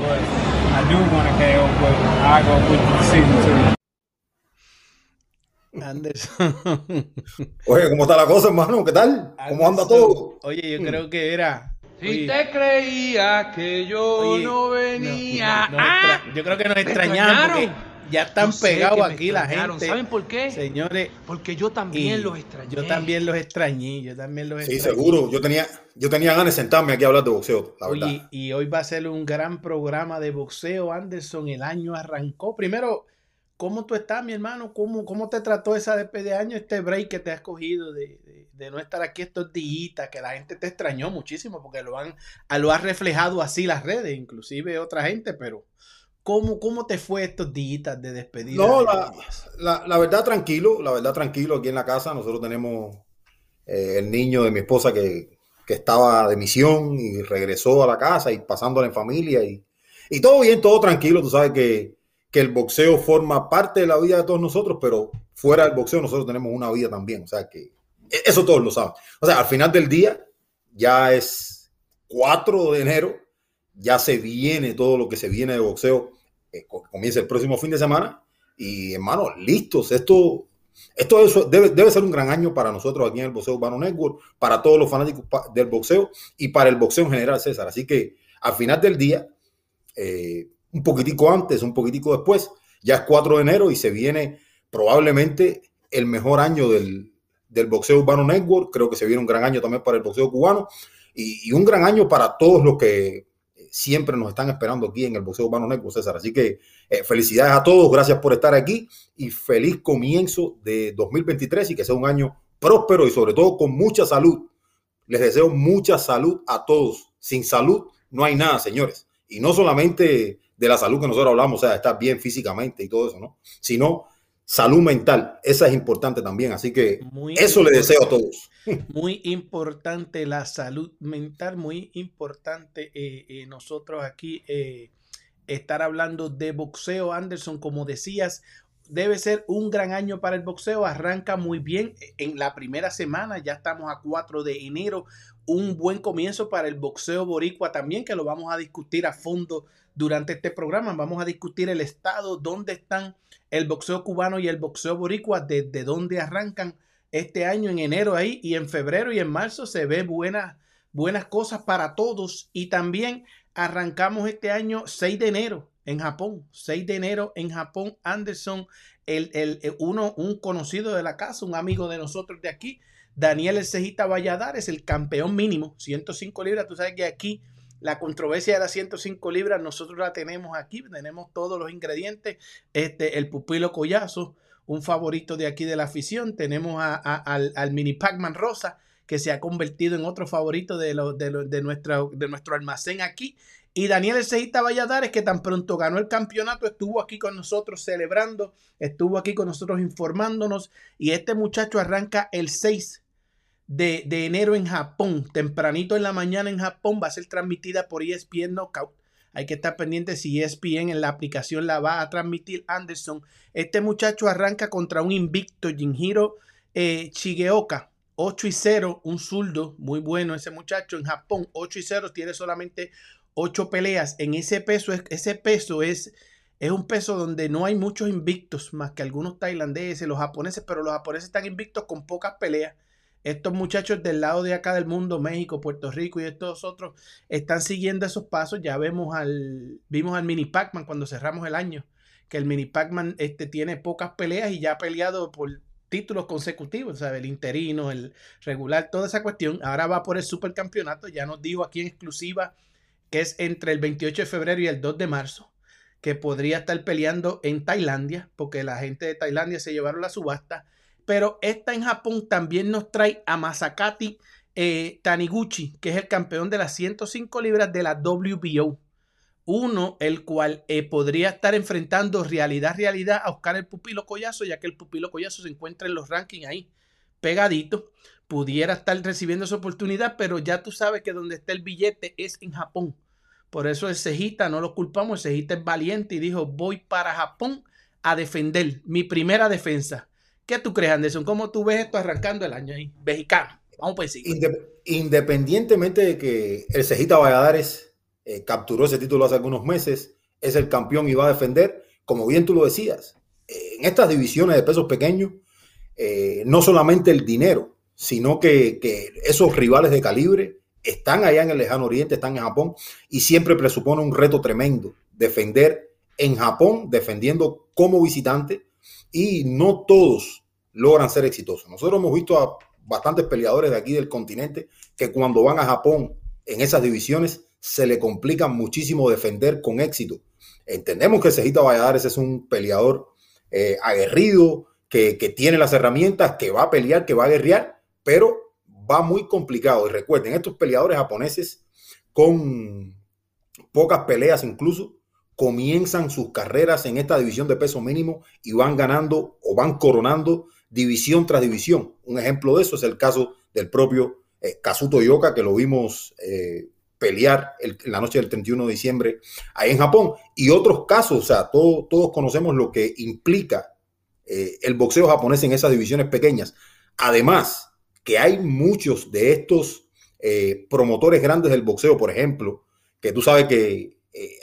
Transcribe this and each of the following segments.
but I do want to KO, but I go with the decision too. Anderson. Oye, ¿cómo está la cosa, hermano? ¿Qué tal? ¿Cómo anda Anderson. todo? Oye, yo creo que era. Si te creía que yo oye, no no, venía. no, no, ¡Ah! extra- yo creo que nos ¿Me extrañaron porque extrañaron? Ya están Yo sé me aquí la gente. ¿Saben por qué? Señores, Porque yo también los extrañé. Yo también los extrañé, yo también los Sí, extrañé. seguro. Yo tenía, yo tenía ganas de sentarme aquí a hablar de boxeo, la verdad. Y hoy va a ser un gran programa de boxeo, Anderson. El año arrancó. Primero, ¿cómo tú estás, mi hermano? ¿Cómo, cómo te trató esa despedida de año, este break que te has cogido de, de- de no estar aquí estos días, que la gente te extrañó muchísimo porque lo han, lo ha reflejado así las redes, inclusive otra gente, pero ¿cómo, cómo te fue estos días de despedida? No, la, la verdad tranquilo, la verdad tranquilo aquí en la casa. Nosotros tenemos eh, el niño de mi esposa que, que estaba de misión y regresó a la casa y pasándola en familia y, y todo bien, todo tranquilo. Tú sabes que, que el boxeo forma parte de la vida de todos nosotros, pero fuera del boxeo nosotros tenemos una vida también. O sea que e- eso todos lo saben. O sea, al final del día ya es 4 de enero, ya se viene todo lo que se viene de boxeo. Eh, co- comienza el próximo fin de semana y hermano, listos. Esto, esto es- debe, debe ser un gran año para nosotros aquí en el Boxeo Urbano Network, para todos los fanáticos del boxeo y para el boxeo en general, César. Así que al final del día, eh, un poquitico antes, un poquitico después, ya es 4 de enero y se viene probablemente el mejor año del, del Boxeo Urbano Network. Creo que se viene un gran año también para el boxeo cubano y, y un gran año para todos los que siempre nos están esperando aquí en el Boxeo Urbano Network, César. Así que eh, felicidades a todos, gracias por estar aquí y feliz comienzo de 2023 y que sea un año próspero y sobre todo con mucha salud. Les deseo mucha salud a todos. Sin salud no hay nada, señores. Y no solamente de la salud que nosotros hablamos, o sea, estar bien físicamente y todo eso, ¿no? Sino salud mental. Esa es importante también. Así que Muy eso le deseo a todos. Muy importante la salud mental, muy importante eh, eh, nosotros aquí eh, estar hablando de boxeo, Anderson, como decías, debe ser un gran año para el boxeo, arranca muy bien en la primera semana, ya estamos a 4 de enero, un buen comienzo para el boxeo boricua también, que lo vamos a discutir a fondo durante este programa, vamos a discutir el estado, dónde están el boxeo cubano y el boxeo boricua, desde dónde arrancan este año en enero ahí y en febrero y en marzo se ve buenas, buenas cosas para todos. Y también arrancamos este año 6 de enero en Japón, 6 de enero en Japón, Anderson, el, el, uno, un conocido de la casa, un amigo de nosotros de aquí, Daniel El Cejita Valladares, el campeón mínimo, 105 libras, tú sabes que aquí la controversia de las 105 libras, nosotros la tenemos aquí, tenemos todos los ingredientes, este, el pupilo collazo, un favorito de aquí de la afición. Tenemos a, al, mini Pac-Man Rosa, que se ha convertido en otro favorito de, lo, de, de, nuestra, de nuestro almacén aquí. Y Daniel Elceita Valladares, que tan pronto ganó el campeonato, estuvo aquí con nosotros celebrando, estuvo aquí con nosotros informándonos. Y este muchacho arranca el 6 de, enero en Japón, tempranito en la mañana en Japón, va a ser transmitida por ESPN Knockout. Hay que estar pendiente si ESPN en la aplicación la va a transmitir Anderson. Este muchacho arranca contra un invicto Jinhiro eh, Shigeoka. 8 y 0, un zurdo, muy bueno ese muchacho en Japón. 8 y 0, tiene solamente 8 peleas. En ese peso, ese peso es, es un peso donde no hay muchos invictos, más que algunos tailandeses, los japoneses, pero los japoneses están invictos con pocas peleas. Estos muchachos del lado de acá del mundo, México, Puerto Rico y estos otros, están siguiendo esos pasos. Ya vemos al, vimos al Mini Pac-Man cuando cerramos el año, que el Mini Pac-Man este, tiene pocas peleas y ya ha peleado por títulos consecutivos, ¿sabe? El interino, el regular, toda esa cuestión. Ahora va por el supercampeonato, ya nos dijo aquí en exclusiva que es entre el 28 de febrero y el 2 de marzo, que podría estar peleando en Tailandia, porque la gente de Tailandia se llevaron la subasta pero esta en Japón también nos trae a Masakati eh, Taniguchi, que es el campeón de las 105 libras de la WBO. Uno, el cual eh, podría estar enfrentando realidad, realidad a Oscar el Pupilo Collazo, ya que el Pupilo Collazo se encuentra en los rankings ahí pegadito. Pudiera estar recibiendo esa oportunidad, pero ya tú sabes que donde está el billete es en Japón. Por eso el Cejita, no lo culpamos, el Cejita es valiente y dijo, voy para Japón a defender mi primera defensa. ¿Qué tú crees, Anderson? ¿Cómo tú ves esto arrancando el año ahí? Mexicano. Vamos por. Indep independientemente de que el Cejita Valladares eh, capturó ese título hace algunos meses, es el campeón y va a defender, como bien tú lo decías, eh, en estas divisiones de pesos pequeños, eh, no solamente el dinero, sino que, que esos rivales de calibre están allá en el lejano oriente, están en Japón y siempre presupone un reto tremendo defender en Japón, defendiendo como visitante y no todos logran ser exitosos. Nosotros hemos visto a bastantes peleadores de aquí del continente que cuando van a Japón en esas divisiones se le complica muchísimo defender con éxito. Entendemos que Cejita Valladares es un peleador eh, aguerrido, que, que tiene las herramientas, que va a pelear, que va a guerrear, pero va muy complicado. Y recuerden, estos peleadores japoneses con pocas peleas incluso, comienzan sus carreras en esta división de peso mínimo y van ganando o van coronando división tras división. Un ejemplo de eso es el caso del propio eh, Kazuto Yoka, que lo vimos eh, pelear el- en la noche del 31 de diciembre ahí en Japón. Y otros casos, o sea, todo- todos conocemos lo que implica eh, el boxeo japonés en esas divisiones pequeñas. Además, que hay muchos de estos promotores grandes del boxeo, por ejemplo, que tú sabes que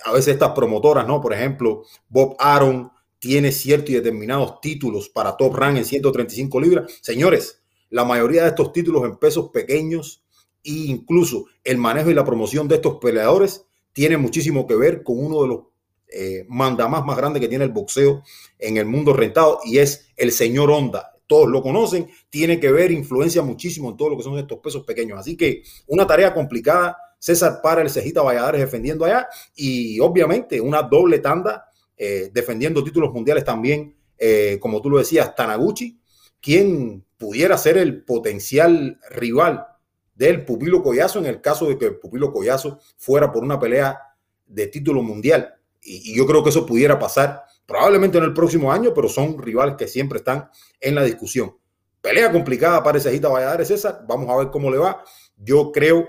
a veces estas promotoras, ¿no? Por ejemplo, Bob Aaron tiene ciertos y determinados títulos para top rank en 135 libras. Señores, la mayoría de estos títulos en pesos pequeños e incluso el manejo y la promoción de estos peleadores tiene muchísimo que ver con uno de los eh, mandamás más grandes que tiene el boxeo en el mundo rentado y es el señor Honda. Todos lo conocen, tiene que ver, influencia muchísimo en todo lo que son estos pesos pequeños. Así que una tarea complicada. César para el Cejita Valladares defendiendo allá y obviamente una doble tanda eh, defendiendo títulos mundiales también, eh, como tú lo decías, Tanaguchi, quien pudiera ser el potencial rival del Pupilo Collazo en el caso de que el Pupilo Collazo fuera por una pelea de título mundial. Y, yo creo que eso pudiera pasar probablemente en el próximo año, pero son rivales que siempre están en la discusión. Pelea complicada para el Cejita Valladares, César. Vamos a ver cómo le va. Yo creo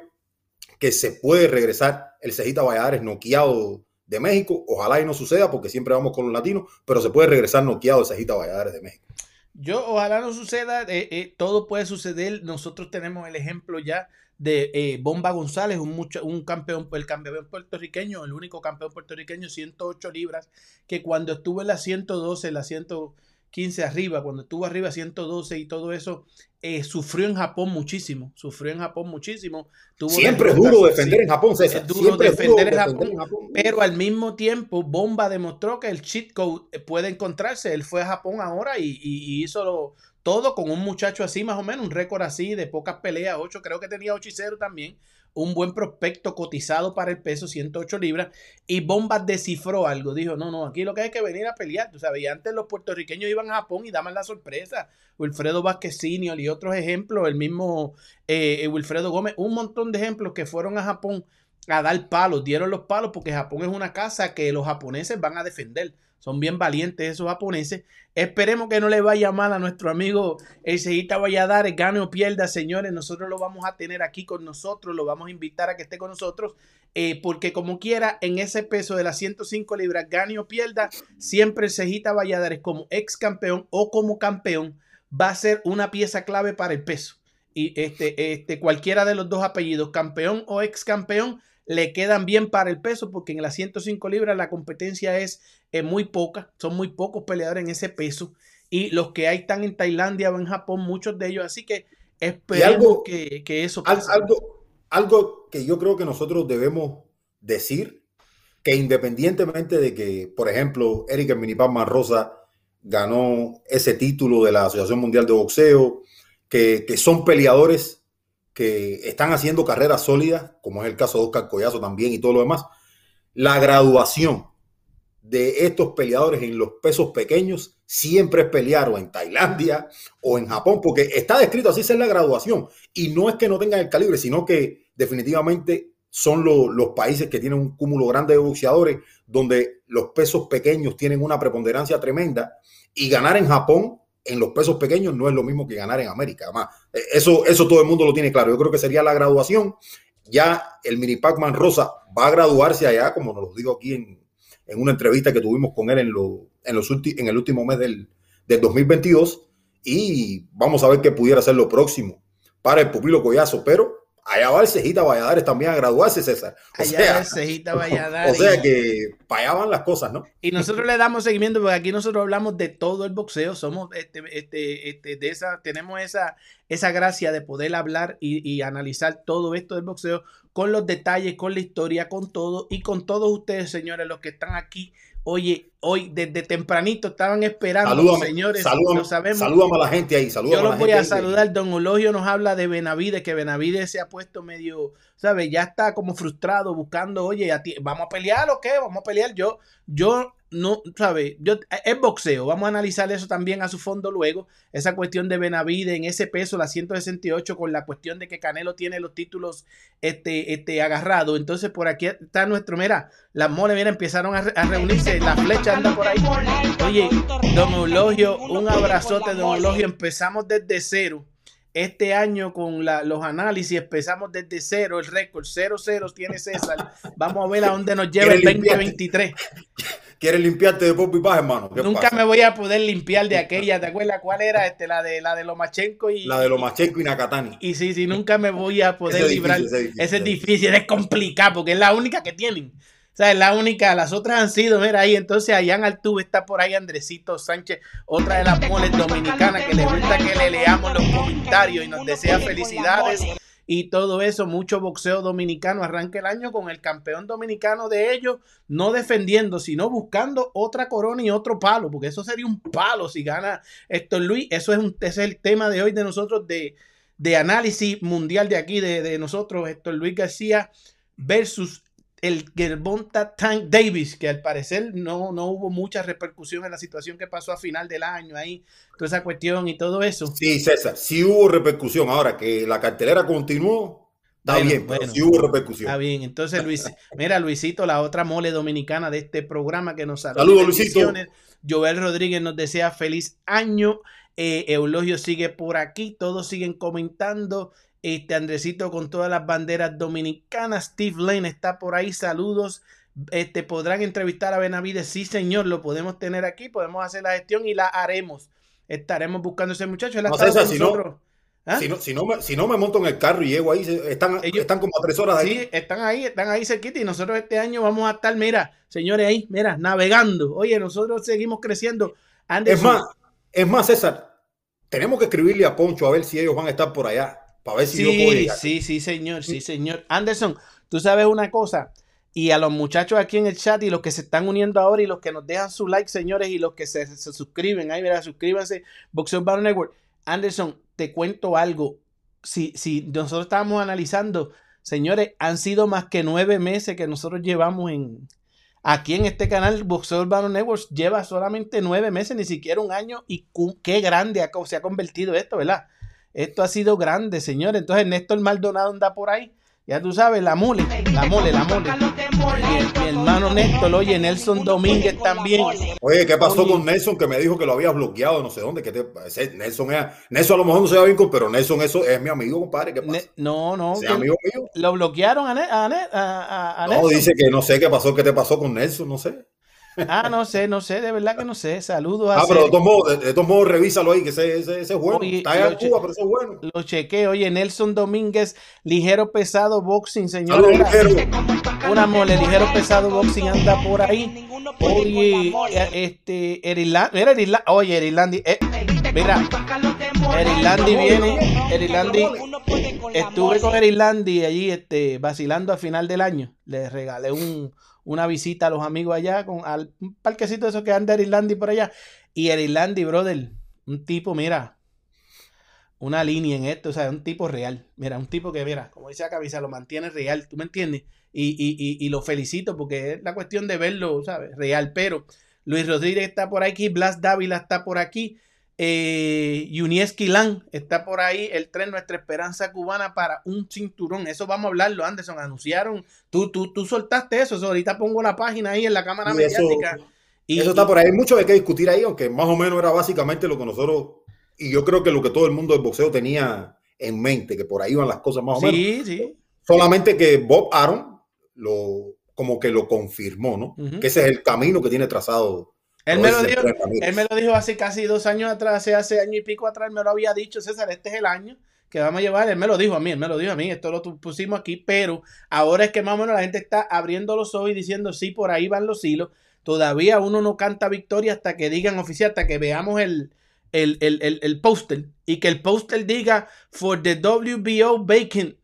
que se puede regresar el Cejita Valladares noqueado de México. Ojalá y no suceda porque siempre vamos con los latinos, pero se puede regresar noqueado el Cejita Valladares de México. Yo ojalá no suceda, eh, eh, todo puede suceder. Nosotros tenemos el ejemplo ya de eh, Bomba González, un, mucho, un campeón, el campeón puertorriqueño, el único campeón puertorriqueño, 108 libras, que cuando estuvo en la 112, la 115 arriba, cuando estuvo arriba 112 y todo eso, eh, sufrió en Japón muchísimo, sufrió en Japón muchísimo. Tuvo Siempre es duro defender en Japón, César. Es duro Siempre defender en duro Japón, en Japón. Pero al mismo tiempo, Bomba demostró que el cheat code eh, puede encontrarse. Él fue a Japón ahora y, y- y hizo lo- todo con un muchacho así, más o menos, un récord así de pocas peleas, 8, creo que tenía 8 y 0 también. Un buen prospecto cotizado para el peso, 108 libras. Y Bomba descifró algo. Dijo: No, no, aquí lo que hay que venir a pelear. Tú sabes, y antes los puertorriqueños iban a Japón y daban la sorpresa. Wilfredo Vázquez Senior y otros ejemplos, el mismo eh, eh, Wilfredo Gómez, un montón de ejemplos que fueron a Japón a dar palos, dieron los palos porque Japón es una casa que los japoneses van a defender. Son bien valientes esos japoneses. Esperemos que no le vaya mal a nuestro amigo el Valladares, gane o pierda, señores. Nosotros lo vamos a tener aquí con nosotros, lo vamos a invitar a que esté con nosotros, eh, porque como quiera, en ese peso de las 105 libras, gane o pierda, siempre el Valladares como ex campeón o como campeón va a ser una pieza clave para el peso. Y este, este, cualquiera de los dos apellidos, campeón o ex campeón, le quedan bien para el peso, porque en las 105 libras la competencia es eh, muy poca, son muy pocos peleadores en ese peso, y los que hay están en Tailandia o en Japón, muchos de ellos, así que esperemos algo- que, que eso pase. algo, algo que yo creo que nosotros debemos decir, que independientemente de que, por ejemplo, Eric el Minipán Rosa ganó ese título de la Asociación Mundial de Boxeo, que, que son peleadores que están haciendo carreras sólidas, como es el caso de Oscar Collazo también y todo lo demás, la graduación de estos peleadores en los pesos pequeños siempre es pelear o en Tailandia o en Japón, porque está descrito así, es la graduación. Y no es que no tengan el calibre, sino que definitivamente son lo- los países que tienen un cúmulo grande de boxeadores, donde los pesos pequeños tienen una preponderancia tremenda, y ganar en Japón en los pesos pequeños no es lo mismo que ganar en América. Además, eh, eso, eso todo el mundo lo tiene claro. Yo creo que sería la graduación. Ya el mini Pac-Man Rosa va a graduarse allá, como nos lo digo aquí en, en una entrevista que tuvimos con él en, lo- en, los ulti- en el último mes del, del 2022 y vamos a ver qué pudiera ser lo próximo para el Pupilo Collazo, pero allá va el Cejita Valladares también a graduarse, César. O Allá sea, el Cejita Valladares. o sea que para allá van las cosas, ¿no? Y nosotros le damos seguimiento porque aquí nosotros hablamos de todo el boxeo, somos este, este, este, de esa, tenemos esa, esa gracia de poder hablar y, y analizar todo esto del boxeo con los detalles, con la historia, con todo y con todos ustedes, señores, los que están aquí. Oye, hoy desde tempranito estaban esperando, Salúdame, señores, salúdame, sabemos. salúdame a la gente ahí, salúdame Yo a la los voy gente a ahí. saludar. Don Eulogio nos habla de Benavides, que Benavides se ha puesto medio, ¿sabes? Ya está como frustrado buscando, oye, a ti- ¿vamos a pelear o qué? ¿Vamos a pelear? Yo, yo no, ¿sabes? Yo, es boxeo. Vamos a analizar eso también a su fondo luego. Esa cuestión de Benavides en ese peso, la 168, con la cuestión de que Canelo tiene los títulos este, este, agarrados. Entonces, por aquí está nuestro, mira, las moles, mira, empezaron a reunirse, la flecha anda por ahí. Oye, don Eulogio, un abrazote, don Eulogio. Empezamos desde cero. Este año con la- los análisis empezamos desde cero, el récord 0-0 tiene César. Vamos a ver a dónde nos lleva el ¿Quieres limpiarte? 2023. ¿Quieres limpiarte de pop y paz, hermano? ¿Qué Nunca pasa? me voy a poder limpiar de aquella, ¿te acuerdas cuál era? Este, la de la de Lomachenko y La de Lomachenko y Nakatani. y sí, sí, nunca me voy a poder Ese librar. difícil, ese es difícil, Ese es ese es difícil, es complicado porque es la única que tienen. Sea, es la única, las otras han sido, mira ahí, entonces allá en Altuve está por ahí Andresito Sánchez, otra de las moles dominicanas que le gusta que le leamos los comentarios y nos desea felicidades y todo eso, mucho boxeo dominicano. Arranca el año con el campeón dominicano de ellos, no defendiendo, sino buscando otra corona y otro palo, porque eso sería un palo si gana Héctor Luis. Eso es, un, ese es el tema de hoy de nosotros de, de análisis mundial de aquí, de, de nosotros, Héctor Luis García versus el Gervonta Tank Davis, que al parecer no, no hubo mucha repercusión en la situación que pasó a final del año ahí, toda esa cuestión y todo eso. Sí, César, sí hubo repercusión. Ahora que la cartelera continuó, está Bueno, bien, pero bueno. sí hubo repercusión. Está bien, entonces Luis, mira Luisito, la otra mole dominicana de este programa que nos saluda. Saludos, Luisito. Joel Rodríguez nos desea feliz año. Eh, Eulogio sigue por aquí, todos siguen comentando. Este Andresito con todas las banderas dominicanas. Steve Lane está por ahí. Saludos. Este, podrán entrevistar a Benavides. Sí, señor, lo podemos tener aquí. Podemos hacer la gestión y la haremos. Estaremos buscando a ese muchacho. Él ha No, estado César, con si no- nosotros. ¿Ah? Si, no, si, no me, si no me monto en el carro y llego ahí, están, Ellos- están como a tres horas. Sí, están ahí, están ahí cerquita y nosotros este año vamos a estar, mira, señores, ahí, mira, navegando. Oye, nosotros seguimos creciendo. Es más, es más, César, tenemos que escribirle a Poncho a ver si ellos van a estar por allá, para ver si yo puedo sí, llegar. sí, sí, señor, sí, señor. Anderson, tú sabes una cosa, y a los muchachos aquí en el chat y los que se están uniendo ahora y los que nos dejan su like, señores, y los que se, se suscriben, ahí, mira, suscríbanse, Boxeo Battle Network. Anderson, te cuento algo. Si, si nosotros estábamos analizando, señores, han sido más que nueve meses que nosotros llevamos en aquí en este canal, Boxeo Urbano Networks lleva solamente nueve meses, ni siquiera un año, y qué grande se ha convertido esto, ¿verdad? Esto ha sido grande, señores. Entonces, Néstor Maldonado anda por ahí. Ya tú sabes, la mole, la mole, la mole. Mi, mi hermano Néstor, oye, Nelson Domínguez también. Oye, ¿qué pasó Oye. con Nelson que me dijo que lo habías bloqueado, no sé dónde? Que te, Nelson, es, Nelson a lo mejor no se va bien, con- pero Nelson eso es mi amigo, compadre. ¿Qué pasa? No, no, que amigo mío. lo bloquearon a, Ne- a, Ne- a- a- a No, Nelson. dice que no sé qué pasó, qué te pasó con Nelson, no sé. Ah, no sé, no sé, de verdad que no sé. Saludos a Ah, pero de todos modos, de, de todos modos, revísalo ahí, que ese, ese, ese es bueno. Oye, Está en Cuba, pero ese es bueno. Lo chequé, oye, Nelson Domínguez, ligero pesado boxing, señor. Una mole, ligero pesado boxing anda por ahí. Oye, eh, este, Erilandi, mira Erilandi, oye, Erilandi, eh, mira, Erilandi viene, Erilandi, estuve con Erilandi allí, este, vacilando al final del año. Le regalé un, una visita a los amigos allá, con al, un parquecito de esos que anda Erilandi por allá. Y Erilandi, brother, un tipo, mira, una línea en esto, o sea, un tipo real. Mira, un tipo que, mira, como dice la camisa, lo mantiene real, ¿tú me entiendes? Y, y, y, y lo felicito porque es la cuestión de verlo, ¿sabes? Real. Pero Luis Rodríguez está por aquí, Blas Dávila está por aquí, eh, Yunieski Lan está por ahí, el tren Nuestra Esperanza Cubana para un cinturón. Eso vamos a hablarlo, Anderson. Anunciaron, tú, tú, tú soltaste eso, eso, ahorita pongo la página ahí en la cámara Y eso- mediática. Y- Eso está por ahí. Hay mucho de qué discutir ahí, aunque más o menos era básicamente lo que nosotros, y yo creo que lo que todo el mundo del boxeo tenía en mente, que por ahí van las cosas más o menos. Sí, sí. Solamente que Bob Aaron lo, como que lo confirmó, ¿no? Que ese es el camino que tiene trazado. Él me, lo dijo, él me lo dijo hace casi dos años atrás, hace, hace año y pico atrás, me lo había dicho, César, este es el año que vamos a llevar. Él me lo dijo a mí, él me lo dijo a mí, esto lo pusimos aquí, pero ahora es que más o menos la gente está abriendo los ojos y diciendo, sí, por ahí van los hilos. Todavía uno no canta victoria hasta que digan oficial, hasta que veamos el, el, el, el, el póster y que el póster diga for the WBO Bacon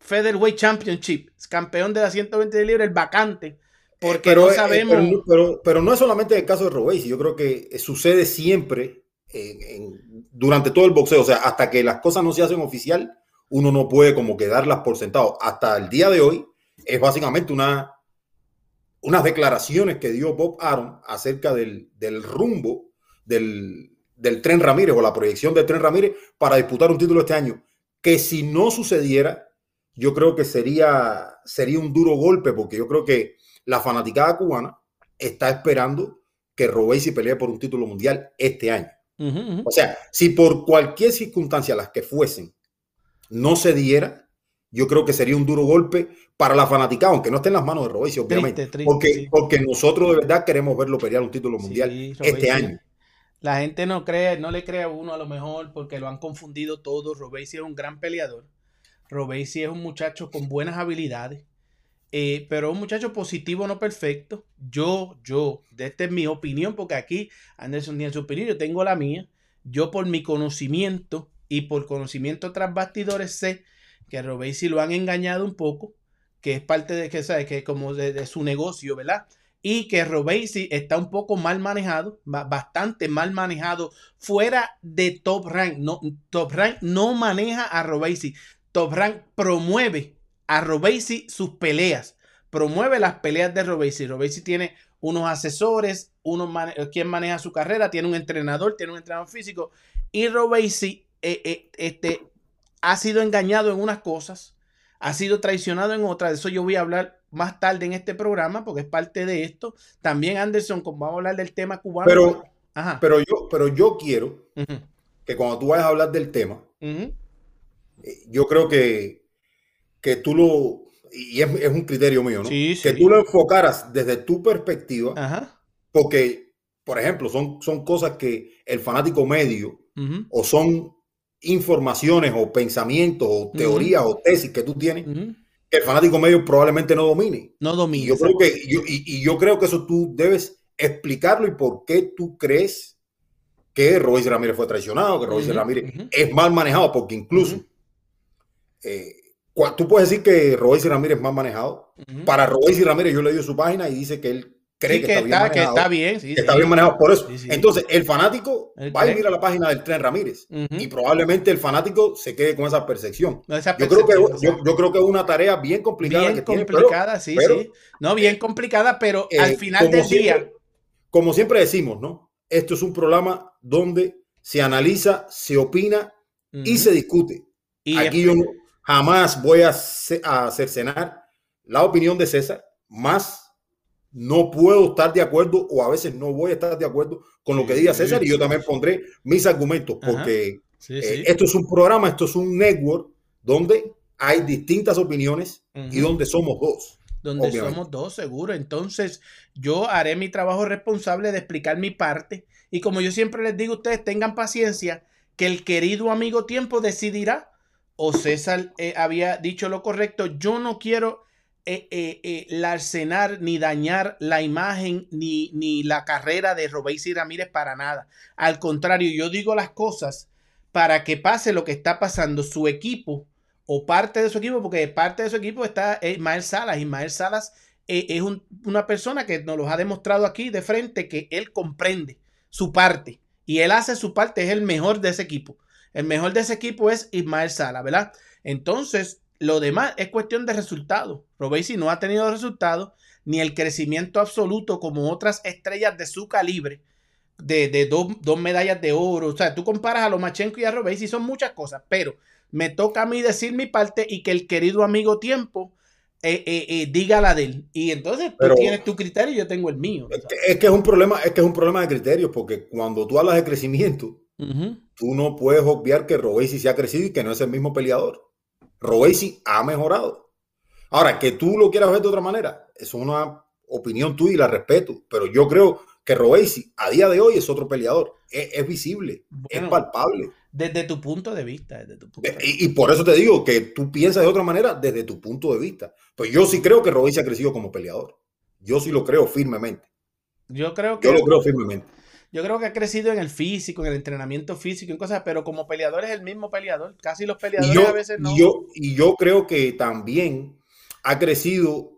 Featherweight Championship, campeón de la 120 libras, el vacante. Porque pero, no eh, sabemos. pero, pero- pero no es solamente el caso de Robesi, yo creo que eh, sucede siempre en- en- durante todo el boxeo. O sea, hasta que las cosas no se hacen oficial, uno no puede como que darlas por sentado. Hasta el día de hoy es básicamente una, unas declaraciones que dio Bob Aaron acerca del, del rumbo del, del Tren Ramírez o la proyección del Tren Ramírez para disputar un título este año. Que si no sucediera, yo creo que sería, sería un duro golpe, porque yo creo que la fanaticada cubana está esperando que Robesi pelee por un título mundial este año. O sea, si por cualquier circunstancia, las que fuesen, no se diera, yo creo que sería un duro golpe para la fanaticada, aunque no esté en las manos de Robesi, obviamente. Triste, triste, porque, sí. porque nosotros de verdad queremos verlo pelear un título mundial Sí, este año. La gente no cree, no le cree a uno a lo mejor porque lo han confundido todo. Robesi es un gran peleador. Robesi es un muchacho con buenas habilidades. Eh, pero un muchacho positivo, no perfecto. Yo, yo, esta es mi opinión, porque aquí Anderson tiene su opinión, yo tengo la mía. Yo por mi conocimiento y por conocimiento tras bastidores sé que Robesi lo han engañado un poco, que es parte de que sabe que como de, su negocio, ¿verdad? Y que Robesi está un poco mal manejado, ba- bastante mal manejado, fuera de Top Rank. No, Top Rank no maneja a Robesi. Top Rank promueve a Robesi sus peleas. Promueve las peleas de Robesi. Robesi tiene unos asesores, unos mane- quien maneja su carrera, tiene un entrenador, tiene un entrenador físico. Y Robesi eh, eh, este, ha sido engañado en unas cosas, ha sido traicionado en otras. De eso yo voy a hablar más tarde en este programa porque es parte de esto. También Anderson, como vamos a hablar del tema cubano. Pero, Ajá. pero, yo, pero yo quiero que cuando tú vayas a hablar del tema, eh, yo creo que, que tú lo, y es, es un criterio mío, ¿no? Sí, que sí. tú lo enfocaras desde tu perspectiva, Ajá. porque, por ejemplo, son, son cosas que el fanático medio o son informaciones o pensamientos o teorías o tesis que tú tienes que el fanático medio probablemente no domine. No Y domina. yo creo que, yo, y, y yo creo que eso tú debes explicarlo y por qué tú crees que Royce Ramírez fue traicionado, que Royce Ramírez es mal manejado, porque incluso eh, tú puedes decir que Royce Ramírez es mal manejado. Ujú. Para Royce Ramírez, yo le dio su página y dice que él cree Sí, que, que, está bien está, que manejado. está bien. sí, que está sí. bien manejado por eso. Entonces, el fanático va y cree. mira la página del Tren Ramírez y probablemente el fanático se quede con esa percepción. Yo creo, que, yo, creo que es una tarea bien complicada bien que tiene, pero- complicada, sí, pero, sí. No, bien complicada, pero eh, al final como del siempre- día. como siempre decimos, ¿no? Esto es un programa donde se analiza, se opina y se discute. Y Aquí yo no- jamás voy a, a cercenar la opinión de César, más no puedo estar de acuerdo o a veces no voy a estar de acuerdo con lo que diga César y yo también pondré mis argumentos porque Sí, eh, esto es un programa, esto es un network donde hay distintas opiniones y donde somos dos. donde obviamente. somos dos, seguro. Entonces, yo haré mi trabajo responsable de explicar mi parte. Y como yo siempre les digo a ustedes, tengan paciencia, que el querido amigo tiempo decidirá. O César eh, había dicho lo correcto. Yo no quiero eh, eh, larcenar ni dañar la imagen ni, ni la carrera de Robéis Ramírez para nada. Al contrario, yo digo las cosas para que pase lo que está pasando. Su equipo o parte de su equipo, porque parte de su equipo está Ismael Salas. Ismael Salas es un- una persona que nos lo ha demostrado aquí de frente que él comprende su parte y él hace su parte, es el mejor de ese equipo. El mejor de ese equipo es Ismael Salas, ¿verdad? Entonces, lo demás es cuestión de resultados. Robesi no ha tenido resultados ni el crecimiento absoluto como otras estrellas de su calibre, de, de dos, dos medallas de oro. O sea, tú comparas a Lomachenko y a Robesi, son muchas cosas, pero me toca a mí decir mi parte y que el querido amigo tiempo eh, eh, eh, diga la de él. Y entonces Pero- tú tienes tu criterio y yo tengo el mío. Es que es un problema, es que es un problema de criterios, porque cuando tú hablas de crecimiento, Tú no puedes obviar que Robesi se ha crecido y que no es el mismo peleador. Robesi ha mejorado. Ahora, que tú lo quieras ver de otra manera, es una opinión tuya y la respeto, pero yo creo que Robesi a día de hoy es otro peleador. Es, es visible, Bueno. es palpable. Desde tu punto de vista, desde tu punto de vista. Y, y por eso te digo que tú piensas de otra manera desde tu punto de vista. Pues yo sí creo que Robey se ha crecido como peleador. Yo sí lo creo firmemente. Yo creo que Yo lo creo firmemente. Yo creo que ha crecido en el físico, en el entrenamiento físico, en cosas, pero como peleador es el mismo peleador. Casi los peleadores yo, a veces no. y yo, y yo creo que también ha crecido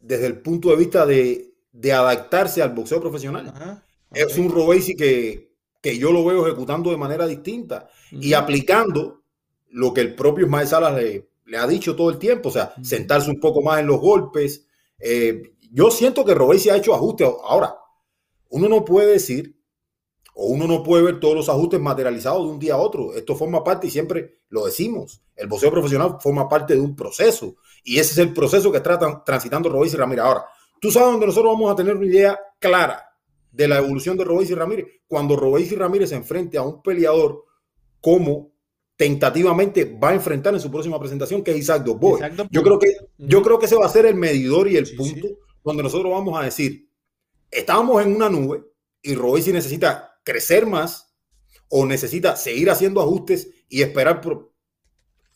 desde el punto de vista de, de adaptarse al boxeo profesional. Ajá, Es un Robesi que, que yo lo veo ejecutando de manera distinta y aplicando lo que el propio Ismael Salas le, le ha dicho todo el tiempo, o sea, sentarse un poco más en los golpes. Eh, yo siento que Robesi ha hecho ajustes. Ahora, uno no puede decir o uno no puede ver todos los ajustes materializados de un día a otro. Esto forma parte, y siempre lo decimos, el boxeo profesional forma parte de un proceso. Y ese es el proceso que tratan transitando Robéis y Ramírez. Ahora, tú sabes dónde nosotros vamos a tener una idea clara de la evolución de Robéis y Ramírez. Cuando Robéis y Ramírez se enfrente a un peleador como tentativamente va a enfrentar en su próxima presentación, que es Isaac Dosboy. Yo creo que, yo creo que ese va a ser el medidor y el Sí, punto sí. donde nosotros vamos a decir, estábamos en una nube y Robesi necesita crecer más o necesita seguir haciendo ajustes y esperar por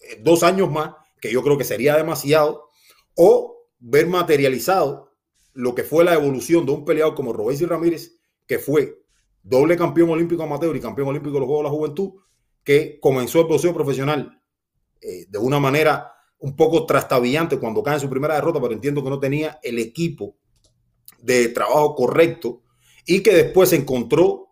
eh, dos años más, que yo creo que sería demasiado, o ver materializado lo que fue la evolución de un peleador como Robesi Ramírez, que fue doble campeón olímpico amateur y campeón olímpico de los Juegos de la Juventud, que comenzó el boxeo profesional eh, de una manera un poco trastabillante cuando cae en su primera derrota, pero entiendo que no tenía el equipo de trabajo correcto y que después se encontró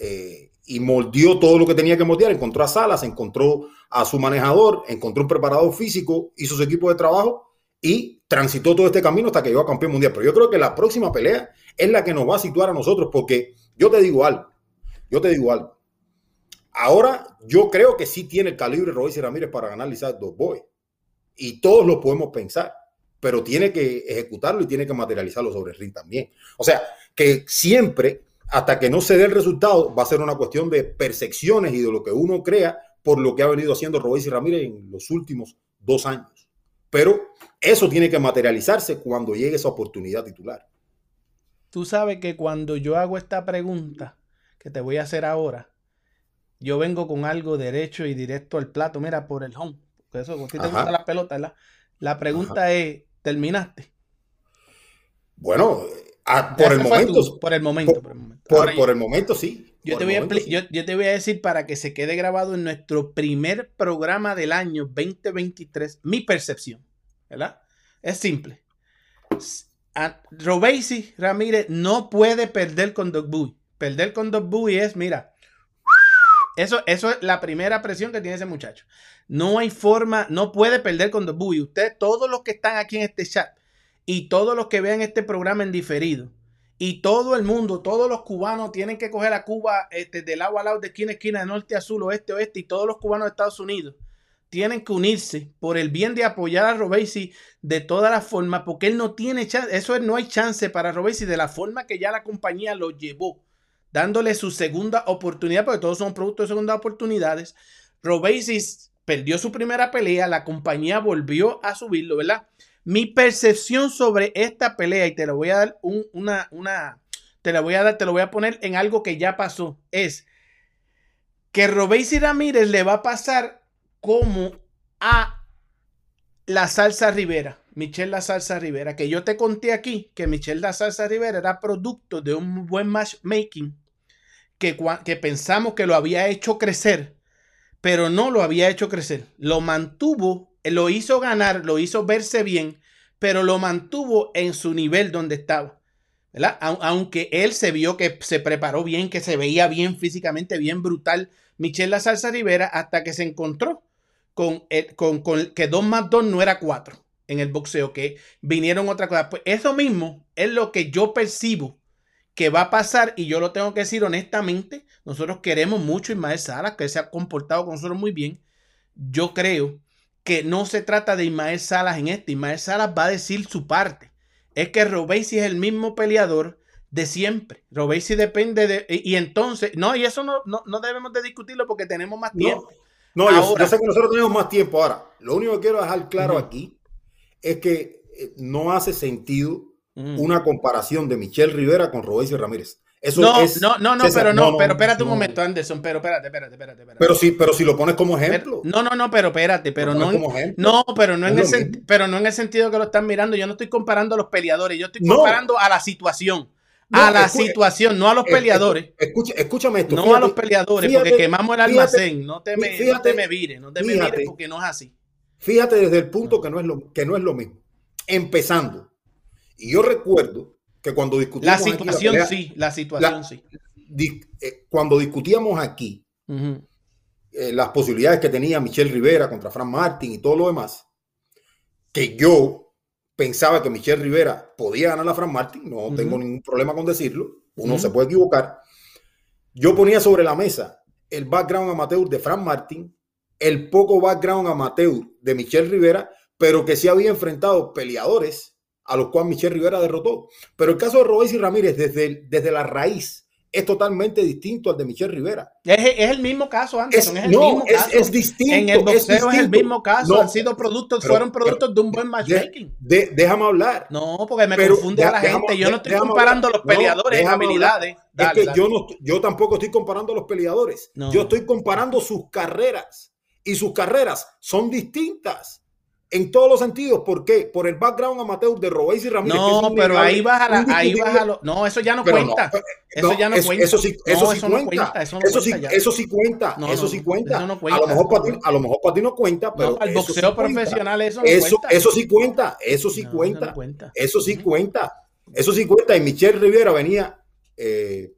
eh, y moldeó todo lo que tenía que moldear. Encontró a Salas, encontró a su manejador, encontró un preparador físico, hizo su equipo de trabajo y transitó todo este camino hasta que llegó a campeón mundial. Pero yo creo que la próxima pelea es la que nos va a situar a nosotros, porque yo te digo algo, yo te digo algo. Ahora yo creo que sí tiene el calibre Royce Ramírez para ganar Isaac Dos Boy. Y todos lo podemos pensar, pero tiene que ejecutarlo y tiene que materializarlo sobre el ring también. O sea, que siempre, hasta que no se dé el resultado, va a ser una cuestión de percepciones y de lo que uno crea por lo que ha venido haciendo Royce Ramírez en los últimos dos años. Pero eso tiene que materializarse cuando llegue esa oportunidad titular. Tú sabes que cuando yo hago esta pregunta que te voy a hacer ahora, yo vengo con algo derecho y directo al plato, mira, por el home. Porque eso, porque te Ajá. gustan las pelotas, ¿verdad? La pregunta es, ¿terminaste? Bueno, a- por, Ese el momento, por el momento, por el momento. Por, Ahora, por el momento sí. yo, te voy a momento, expli- sí. yo, yo te voy a decir para que se quede grabado en nuestro primer programa del año 2023, mi percepción, ¿verdad? Es simple. Robesi Ramírez no puede perder con Doug Bowie. Perder con Doug Bowie es, mira, eso, eso es la primera presión que tiene ese muchacho. No hay forma, no puede perder con Doug Bowie. Ustedes, todos los que están aquí en este chat y todos los que vean este programa en diferido, y todo el mundo, todos los cubanos tienen que coger a Cuba este, de lado a lado, de esquina a esquina, de norte a sur, oeste a oeste, y todos los cubanos de Estados Unidos tienen que unirse por el bien de apoyar a Robesi de todas las formas, porque él no tiene chance, eso es, no hay chance para Robesi de la forma que ya la compañía lo llevó, dándole su segunda oportunidad, porque todos son productos de segundas oportunidades. Robesi perdió su primera pelea, la compañía volvió a subirlo, ¿verdad? Mi percepción sobre esta pelea, y te lo voy a dar un- una, te la voy a dar, te lo voy a poner en algo que ya pasó, es que Robesi Ramírez le va a pasar como a la salsa Rivera, Michelle La Salsa Rivera, que yo te conté aquí que Michelle La Salsa Rivera era producto de un buen matchmaking que, que pensamos que lo había hecho crecer, pero no lo había hecho crecer. Lo mantuvo, lo hizo ganar, lo hizo verse bien, pero lo mantuvo en su nivel donde estaba. ¿verdad? Au- Aunque él se vio que se preparó bien, que se veía bien físicamente, bien brutal, Michelle La Salsa Rivera, hasta que se encontró con, el- con que 2 más 2 no era 4 en el boxeo, que vinieron otra cosa. Pues eso mismo es lo que yo percibo que va a pasar, y yo lo tengo que decir honestamente, nosotros queremos mucho a Ismael Salas, que se ha comportado con nosotros muy bien. Yo creo que no se trata de Ismael Salas en este. Ismael Salas va a decir su parte. Es que Robesi es el mismo peleador de siempre. Robesi depende de... Y, y entonces, no, y eso no, no, no debemos de discutirlo porque tenemos más tiempo. No, yo, Ahora- yo sé que nosotros tenemos más tiempo ahora. Lo único que quiero dejar claro aquí es que eh, no hace sentido una comparación de Michelle Rivera con Robesi Ramírez. Eso No, es- no, no, no, César, pero no, pero espérate un no. momento, Anderson, pero espérate, espérate, espérate. espérate. Pero si, pero si lo pones como ejemplo. no, no, no, pero espérate, pero no, como no, pero no en el mismo. pero no en el sentido que lo están mirando. Yo no estoy comparando a los peleadores, yo estoy comparando a la situación, a la situación, no a los Eh, peleadores. Escucha, escúchame esto. No fíjate, a los peleadores, fíjate, porque quemamos el fíjate, almacén. No te me, no te me vires, no te me vires porque no es así. Fíjate desde el punto que no es lo, que no es lo mismo. Empezando. Y yo recuerdo que cuando La discutíamos aquí situación pelea- sí, la situación la- sí. di- eh, cuando discutíamos aquí eh, las posibilidades que tenía Michelle Rivera contra Frank Martin y todo lo demás, que yo pensaba que Michelle Rivera podía ganar a Frank Martin, no tengo ningún problema con decirlo, uno se puede equivocar. Yo ponía sobre la mesa el background amateur de Frank Martin, el poco background amateur de Michelle Rivera, pero que sí había enfrentado peleadores a los cuales Michelle Rivera derrotó. Pero el caso de Robéis y Ramírez desde, desde la raíz es totalmente distinto al de Michelle Rivera. Es, es el mismo caso, Anderson, es, el no, mismo es, caso. es distinto. en el boxeo es, el mismo caso, No, han sido productos, pero- fueron productos de un buen matchmaking. de- déjame hablar. No, porque me Pero confunde a la gente. Yo no estoy comparando hablar. los peleadores déjame habilidades. es Dale, que dale. yo, no, yo tampoco estoy comparando a los peleadores. No. Yo estoy comparando sus carreras. Y sus carreras son distintas. En todos los sentidos. ¿Por qué? Por el background amateur de Robéis y Ramírez. No, pero ahí vas a la, ahí vas a lo, no, eso ya no Pero cuenta. pero- Eso ya no eso, cuenta. Eso sí, No, eso sí eso cuenta. eso sí, eso sí cuenta. Eso sí cuenta. a lo mejor para ti, no. a lo mejor para ti no cuenta, pero al eso sí boxeo cuenta. profesional eso no cuenta. eso sí cuenta. Eso sí cuenta. eso no cuenta. Eso sí cuenta. Eso sí cuenta. Y Michelle Rivera venía eh,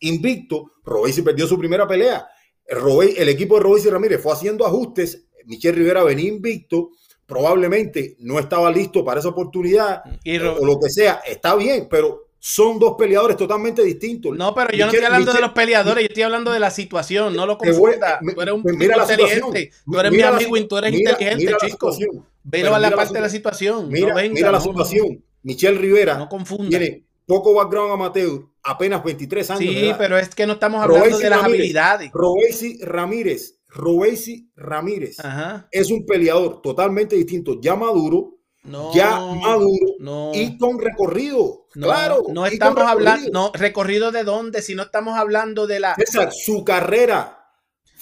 invicto. Robesi perdió su primera pelea. Robe- el equipo de Robesi Ramírez fue haciendo ajustes. Michelle Rivera venía invicto. Probablemente no estaba listo para esa oportunidad Y o, lo que sea. Está bien, pero son dos peleadores totalmente distintos. no, pero yo no estoy hablando de los peleadores, yo estoy hablando de la situación, no lo voy- confunda. me- Tú eres un mira inteligente, situación. tú eres mi Mira amigo y tú eres mira- inteligente, chico. situación. Velo a la parte de la situ- situación. Mira, no venga, mira la no, no, situación. Michelle Rivera No confunda. tiene poco background amateur, apenas 23 años. Sí, pero es que no estamos hablando de las Ramírez. habilidades. Robesi Ramírez, Robesi Ramírez Ajá. es un peleador totalmente distinto, ya maduro, No. ya maduro No. y con recorrido. No, claro. no estamos hablando, no, recorrido de dónde, si no estamos hablando de la. César, su carrera,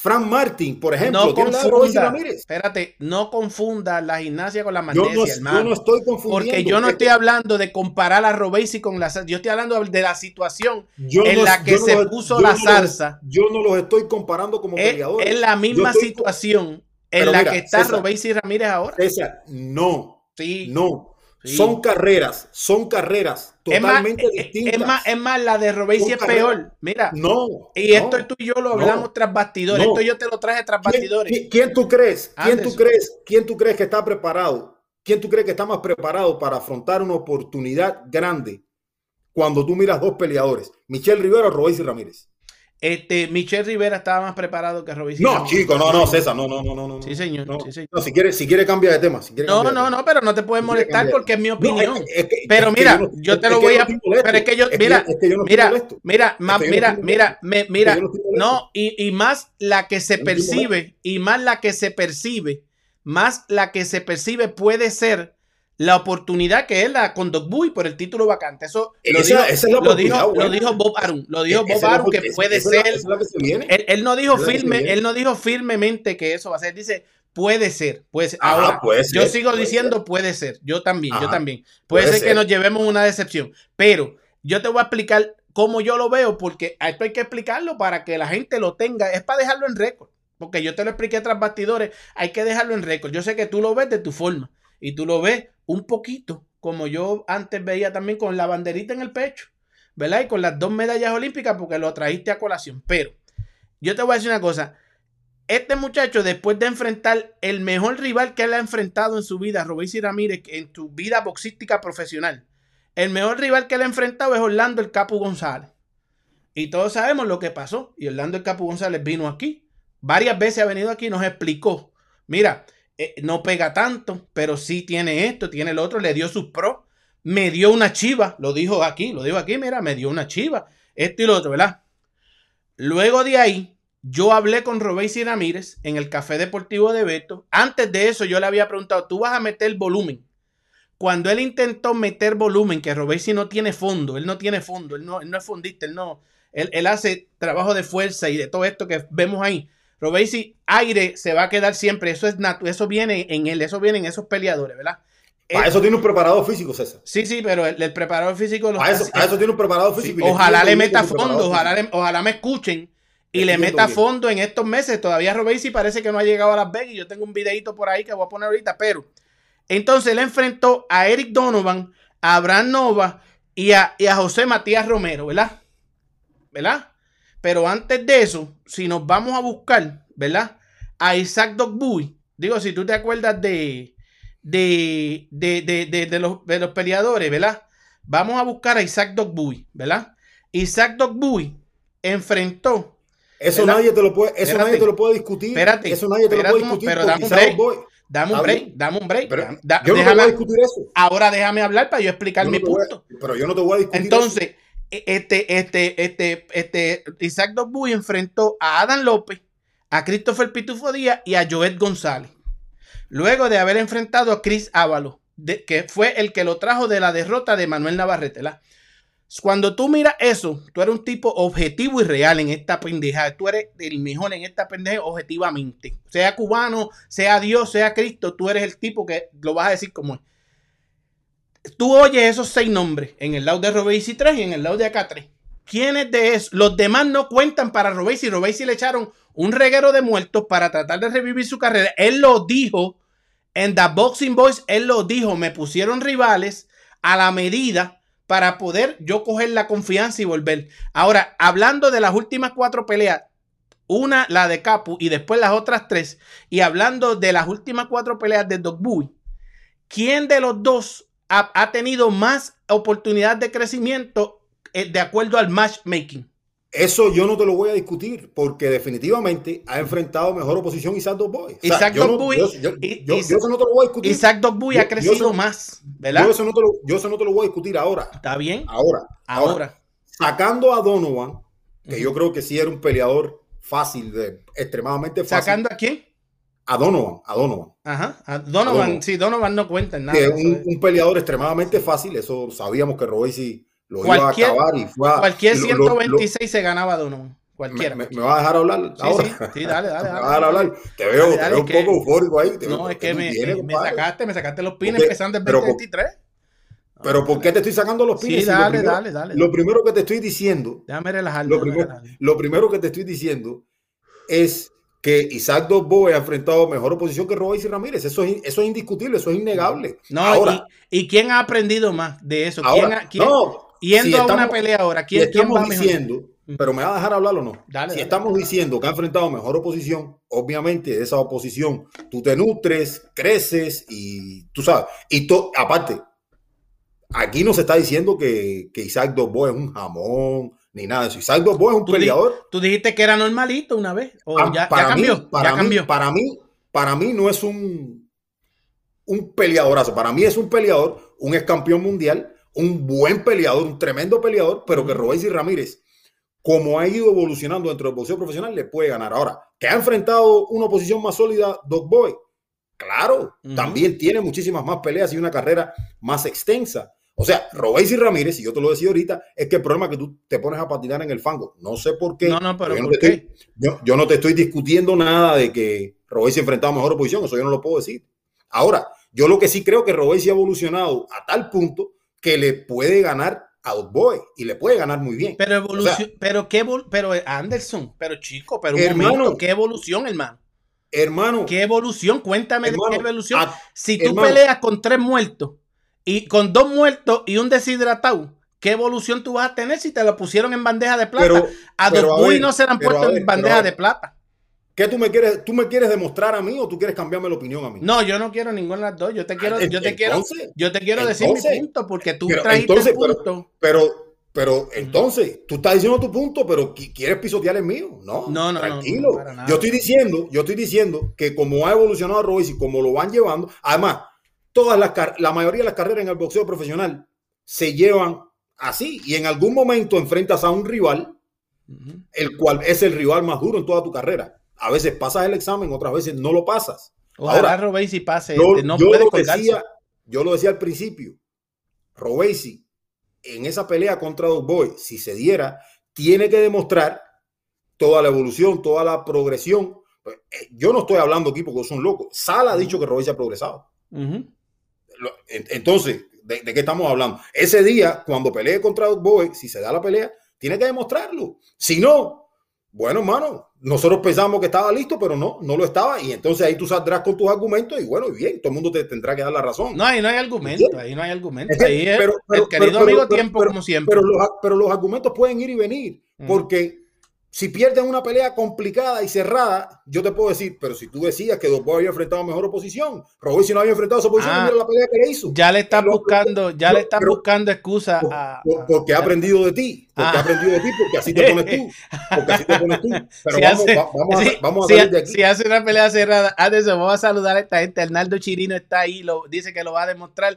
Frank Martin, por ejemplo, No confunda, espérate, no confunda la gimnasia con la Yo magnesia, no, yo hermano. no estoy confundiendo. porque yo no es estoy hablando de comparar a Robesi con la yo estoy hablando de la situación yo en no- la que yo no se los- puso yo la no los- zarza. yo no los estoy comparando como es, peleadores. es la Yo misma estoy- situación en la mira, que está Robesi Ramírez ahora. César, no, Sí. no. Sí. Son carreras, son carreras es más, totalmente es- distintas. es más, es más, la de Son es peor. Mira, no. y esto no. tú y yo lo no, hablamos tras bastidores. no. Esto yo te lo traje tras ¿Quién, bastidores. quién- quién tú crees? ¿Quién tú crees? ¿Quién tú crees que está preparado? ¿Quién tú crees que está más preparado para afrontar una oportunidad grande cuando tú miras dos peleadores? Michelle Rivera o Robesi Ramírez. Este, Michelle Rivera estaba más preparado que Robesi No, chico, no, no, César, no, no, no, no, no. Sí, señor, No, sí, señor. no, si quiere, si quiere cambia de tema. Si quiere No, no, tema. no, pero no te puedes molestar cambiar. porque es mi No, opinión. es que- es que- Pero es que mira, yo te lo voy a. Pero es que yo, mira, mira, mira, mira, mira, mira, no y, y más la que se percibe, y más la que se percibe, más la que se percibe puede ser la oportunidad que es la con Dogbuy por el título vacante. Eso lo Esa- dijo, esa es la lo dijo, lo dijo Bob Arum, lo dijo Esa Bob Arum que puede esa es la- ser. esa es la que se viene. Él, él no dijo firme, él no dijo firmemente que eso va a ser. Dice, puede ser, puede ser. Ajá, Ahora, puede yo ser, sigo puede diciendo puede ser. Yo también, yo Ajá, también. Puede, puede ser, que ser. nos llevemos una decepción. Pero yo te voy a explicar cómo yo lo veo, porque esto hay que explicarlo para que la gente lo tenga. Es para dejarlo en récord. Porque yo te lo expliqué tras bastidores. Hay que dejarlo en récord. Yo sé que tú lo ves de tu forma. Y tú lo ves un poquito, como yo antes veía también con la banderita en el pecho. ¿Verdad? Y con las dos medallas olímpicas, porque lo trajiste a colación. Pero yo te voy a decir una cosa. Este muchacho, después de enfrentar el mejor rival que él ha enfrentado en su vida, Robesi Ramírez, en su vida boxística profesional, el mejor rival que él ha enfrentado es Orlando el Capu González. Y todos sabemos lo que pasó. Y Orlando el Capu González vino aquí. Varias veces ha venido aquí y nos explicó. Mira, eh, no pega tanto, pero sí tiene esto, tiene el otro, le dio sus pros. Me dio una chiva, lo dijo aquí, lo dijo aquí, mira, me dio una chiva. Esto y lo otro, ¿verdad? Luego de ahí, yo hablé con Robesi Ramírez en el Café Deportivo de Beto. Antes de eso, yo le había preguntado, ¿tú vas a meter volumen cuando él intentó meter volumen, que Robesi no tiene fondo, él no tiene fondo, él no, él no es fondista, él no, él hace trabajo de fuerza y de todo esto que vemos ahí. Robesi, aire se va a quedar siempre, eso es natu eso viene en él, eso viene en esos peleadores, ¿verdad? Para Él- eso tiene un preparador físico, César. Sí, sí, pero el, el preparador físico lo está eso, tiene un preparador físico. ojalá le meta fondo, ojalá, le- ojalá me escuchen y le meta bien. fondo en estos meses. Todavía Robesi parece que no ha llegado a Las Vegas. y Yo tengo un videito por ahí que voy a poner ahorita, pero entonces él enfrentó a Eric Donovan, a Abraham Nova y a, y a José Matías Romero, ¿verdad? ¿Verdad? Pero antes de eso, si nos vamos a buscar, ¿verdad? A Isaac Dogbuy, digo, si tú te acuerdas de, de, de, de, los, de los peleadores, ¿verdad? Vamos a buscar a Isaac Dogbuy, ¿verdad? Isaac Dogbuy enfrentó. Eso ¿verdad? nadie te lo puede, eso Espérate. nadie te lo puede discutir. Espérate. Eso nadie te lo puede discutir. pero dame un break. Dame un break, dame un break. Pero da- da- yo no te voy a discutir eso. ahora déjame hablar para yo explicar Yo no mi a- punto. pero yo no te voy a discutir Entonces, este, este, este, este, Isaac Dogbuy enfrentó a Adam López, a Christopher Pitufo Díaz y a Joet González. Luego de haber enfrentado a Chris Ávalo, que fue el que lo trajo de la derrota de Manuel Navarrete. ¿la? Cuando tú miras eso, tú eres un tipo objetivo y real en esta pendeja. Tú eres el mejor en esta pendeja objetivamente. Sea cubano, sea Dios, sea Cristo, tú eres el tipo que lo vas a decir como es. Tú oyes esos seis nombres en el lado de Robesi 3 y en el lado de acá 3. ¿Quiénes de esos? Los demás no cuentan para Robesi. Robesi le echaron un reguero de muertos para tratar de revivir su carrera. Él lo dijo en The Boxing Boys. Él lo dijo. Me pusieron rivales a la medida para poder yo coger la confianza y volver. Ahora, hablando de las últimas cuatro peleas, una la de Capu y después las otras tres, y hablando de las últimas cuatro peleas de Dogbuy, ¿quién de los dos ha, ha tenido más oportunidad de crecimiento eh, de acuerdo al matchmaking? Eso yo no te lo voy a discutir, porque definitivamente ha enfrentado mejor oposición Isaac Dogboy. O sea, Isaac Dogboy yo- yo- y- yo- y- yo eso no te lo voy a discutir. Isaac Dogbuy Yo- ha crecido más, ¿verdad? Yo eso, no te lo, yo eso no te lo voy a discutir ahora. ¿Está bien? Ahora. Ahora. Ahora. Sacando a Donovan, que yo creo que sí era un peleador fácil, de, extremadamente fácil. ¿Sacando a quién? A Donovan, a Donovan. Ajá. A A Donovan, sí, Donovan no cuenta en nada. que un, es. un peleador extremadamente fácil, eso sabíamos que Robesi lo Cualquier- iba a acabar y fue a, Cualquier lo- lo- lo- 126 se ganaba Donovan. Cualquiera. me- me vas a dejar hablar Sí, ahora. sí, sí, dale, dale, me vas a dejar hablar. Te veo, Dale, te veo un poco eufórico ahí. te veo- No, es ¿qué que me, tienes, sacaste, me sacaste los pines Porque- empezando por- 2023. Pero ¿por qué te estoy sacando los Sí, pines? Lo dale, primero- dale, dale. Lo primero que te estoy diciendo, Déjame relajarme. lo primero, lo primero que te estoy diciendo es que Isaac Dogboy ha enfrentado mejor oposición que Robesi Ramírez. Eso es, eso es indiscutible, eso es innegable. No, ahora, y, ¿y quién ha aprendido más de eso? ¿Quién, ahora, quién- no, yendo si a una estamos- pelea ahora, si ¿quién, quién estamos mejor? diciendo, pero me va a dejar hablar o no. Dale, si dale. estamos diciendo que ha enfrentado mejor oposición, obviamente de esa oposición tú te nutres, creces y tú sabes. Y to- aparte, aquí no se está diciendo que, que Isaac Dogboy es un jamón ni nada de eso. Isaac es un Tú di- peleador. Tú dijiste que era normalito una vez. O Pa- ya, ya para mí- para ya mí. Para mí, para mí no es un, un peleadorazo. Para mí es un peleador, un ex campeón mundial, un buen peleador, un tremendo peleador, pero que. Robesi Ramírez, como ha ido evolucionando dentro del boxeo profesional, le puede ganar. Ahora, que ha enfrentado una oposición más sólida, Dog Boy, claro, también tiene muchísimas más peleas y una carrera más extensa. O sea, Robesi Ramírez, y yo te lo decía ahorita, es que el problema es que tú te pones a patinar en el fango. No sé por qué. No, no, pero yo, no ¿por te qué? estoy, yo, yo no te estoy discutiendo nada de que Robesi ha enfrentado mejor oposición, eso yo no lo puedo decir. Ahora, yo lo que sí creo que Robesi ha evolucionado a tal punto que le puede ganar a Boy y le puede ganar muy bien. Pero O evolución, sea, pero qué pero eh, Anderson, pero chico, pero un Hermano. momento, qué evolución, hermano. hermano, ¿Qué evolución? Cuéntame hermano, de qué evolución. a- si tú hermano. peleas con tres muertos y con dos muertos y un deshidratado, ¿qué evolución tú vas a tener si te lo pusieron en bandeja de plata? pero, a ver, no se han puesto ver, en bandeja de plata. ¿qué tú me quieres, tú me quieres demostrar a mí o tú quieres cambiarme la opinión a mí? No, yo no quiero ninguna de las dos. Yo te quiero, Ah, yo te quiero, yo te quiero decir mi punto porque tú pero trajiste entonces, el punto. Pero, pero entonces, tú estás diciendo tu punto, pero qui- quieres pisotear el mío. No, No, no, tranquilo. no, yo estoy diciendo, yo estoy diciendo que como ha evolucionado Royce y como lo van llevando, además, todas las la mayoría de las carreras en el boxeo profesional se llevan así y en algún momento enfrentas a un rival, el cual es el rival más duro en toda tu carrera. A veces pasas el examen, otras veces no lo pasas. Ojalá Ahora, Robey si pase Yo, este, no yo puede lo decía, yo lo decía al principio, Robesi en esa pelea contra Boy, si se diera, tiene que demostrar toda la evolución, toda la progresión. Eh, Yo no estoy hablando aquí porque son locos. Sala ha dicho que Robesi ha progresado. Entonces, ¿de, de qué estamos hablando? Ese día, cuando pelee contra Dog Boy, si se da la pelea, tiene que demostrarlo. Si no, bueno, hermano, nosotros pensamos que estaba listo, pero no, no lo estaba. Y entonces ahí tú saldrás con tus argumentos y bueno, y bien, todo el mundo te tendrá que dar la razón. No, ahí no hay argumento, ahí no hay argumento. Ahí es pero- pero- el querido pero- amigo pero- tiempo, pero- como siempre. Pero los, pero los argumentos pueden ir y venir, Mm. porque si pierden una pelea complicada y cerrada, yo te puedo decir, pero si tú decías que Dos había enfrentado mejor oposición, Robert si no había enfrentado esa oposición, Ah. mira la pelea que le hizo. ya le están buscando, ya le están buscando excusa Por- a, por- a- porque ha aprendido de ti, porque Ah. ha aprendido de ti, porque así te pones tú, porque así te pones tú. Pero Si vamos, hace- va- vamos, a, si- vamos a salir de aquí. si hace una pelea cerrada, Anderson, vamos a saludar a esta gente. Arnaldo Chirino está ahí, lo, dice que lo va a demostrar.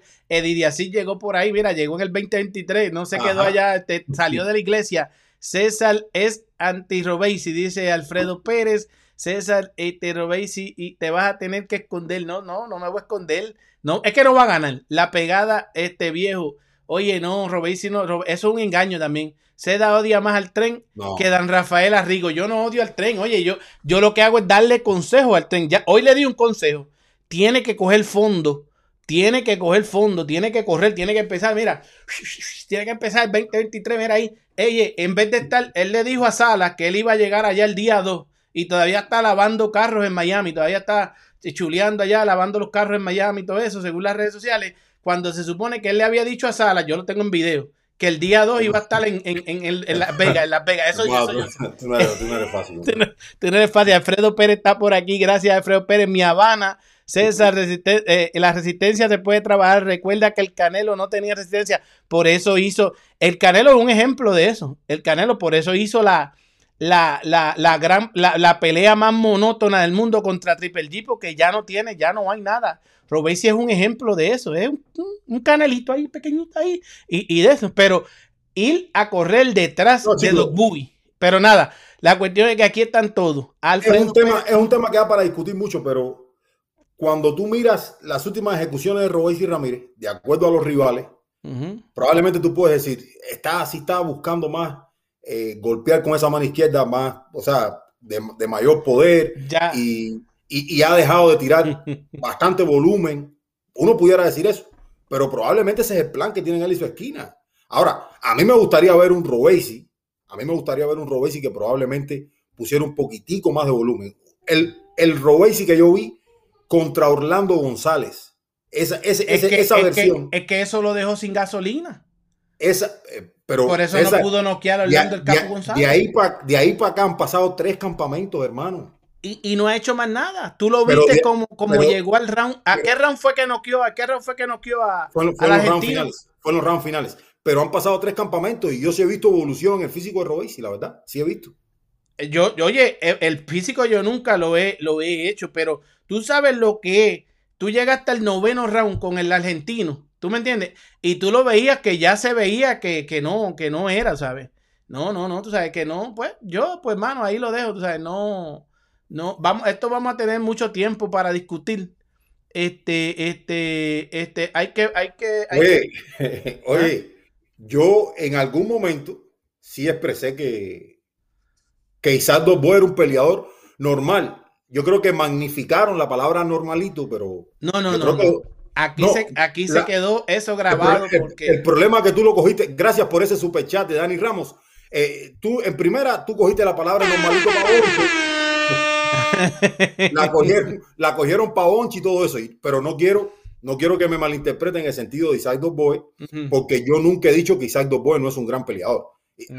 Así llegó por ahí, mira, llegó en el 2023, no se quedó Ajá. allá, este, salió de la iglesia. César es anti-Robesi, dice Alfredo Pérez. César, este Robesi, y te vas a tener que esconder. No, no, no me voy a esconder. No, es que no va a ganar. La pegada, este viejo. Oye, no, Robesi no, eso es un engaño también. Seda odia más al tren No. que Dan Rafael Arrigo. Yo no odio al tren. Oye, yo, yo lo que hago es darle consejo al tren. Ya, hoy le di un consejo. Tiene que coger fondo. Tiene que coger fondo. Tiene que correr. Tiene que empezar. Mira, tiene que empezar el 2023. Mira ahí. Oye, en vez de estar, él le dijo a Salas que él iba a llegar allá el día 2 y todavía está lavando carros en Miami. Todavía está chuleando allá, lavando los carros en Miami y todo eso, según las redes sociales. Cuando se supone que él le había dicho a Salas, yo lo tengo en video, que el día 2 iba a estar en, en, en, en- en Las Vegas, en Las Vegas. Eso, Wow, eso yo tú, tú no eres, tú no eres fácil. Tú no eres fácil. Alfredo Pérez está por aquí. Gracias, Alfredo Pérez. Mi Habana. César, resiste- eh, la resistencia se puede trabajar. Recuerda que el Canelo no tenía resistencia. Por eso hizo. El Canelo es un ejemplo de eso. El Canelo, por eso hizo la, la, la, la gran, la, la pelea más monótona del mundo contra Triple G, porque ya no tiene, ya no hay nada. Robesi es un ejemplo de eso. Es un, un- un canelito ahí, pequeñito ahí. Y, y de eso. Pero ir a correr detrás No, de los Bowie. Pero nada, la cuestión es que aquí están todos. Es un, tema, es un tema que da para discutir mucho, pero cuando tú miras las últimas ejecuciones de y Ramírez, de acuerdo a los rivales, probablemente tú puedes decir, está así, está buscando más eh, golpear con esa mano izquierda, más, o sea, de, de mayor poder Ya. y, y- y ha dejado de tirar bastante volumen. Uno pudiera decir eso, pero probablemente ese es el plan que tienen él y su esquina. Ahora, a mí me gustaría ver un Robesi, a mí me gustaría ver un Robesi que probablemente pusiera un poquitico más de volumen. El, el Robesi que yo vi contra Orlando González, esa, es, que, esa es versión, que- es que eso lo dejó sin gasolina. esa, eh, pero Por eso no pudo noquear a de, Orlando el de- Capo González. de ahí para de pa acá han pasado tres campamentos, hermano. y, y no ha hecho más nada. Tú lo viste de- como, como pero- llegó al round. ¿A qué round fue que noqueó? ¿A qué round fue que noqueó a, Fue, fue los rounds argentino? finales. Fue en los rounds finales. Pero han pasado tres campamentos y yo sí he visto evolución en el físico de Robesi, la verdad. Sí he visto. Yo, yo, oye, el, el físico yo nunca lo he, lo he hecho, pero tú sabes lo que es. Tú llegaste al noveno round con el argentino, ¿tú me entiendes? Y tú lo veías que ya se veía que, que no, que no era, ¿sabes? No, no, no, tú sabes que no, pues yo, pues mano, ahí lo dejo, tú sabes, no, no, vamos, esto vamos a tener mucho tiempo para discutir. Este, este, este, hay que, hay que, hay que- Oye, oye, yo en algún momento sí expresé que, que Isaac Dos era un peleador normal. Yo creo que magnificaron la palabra normalito, pero no, no, no, que. Aquí, no, se, aquí se quedó eso grabado el- porque... el problema que tú lo cogiste, gracias por ese superchat de Dani Ramos. eh, tú en primera, tú cogiste la palabra normalito para la cogieron, la cogieron pa' Onchi y todo eso, pero no quiero, no quiero que me malinterpreten en el sentido de Isaac Dos Boy, porque yo nunca he dicho que Isaac Dos Boy no es un gran peleador.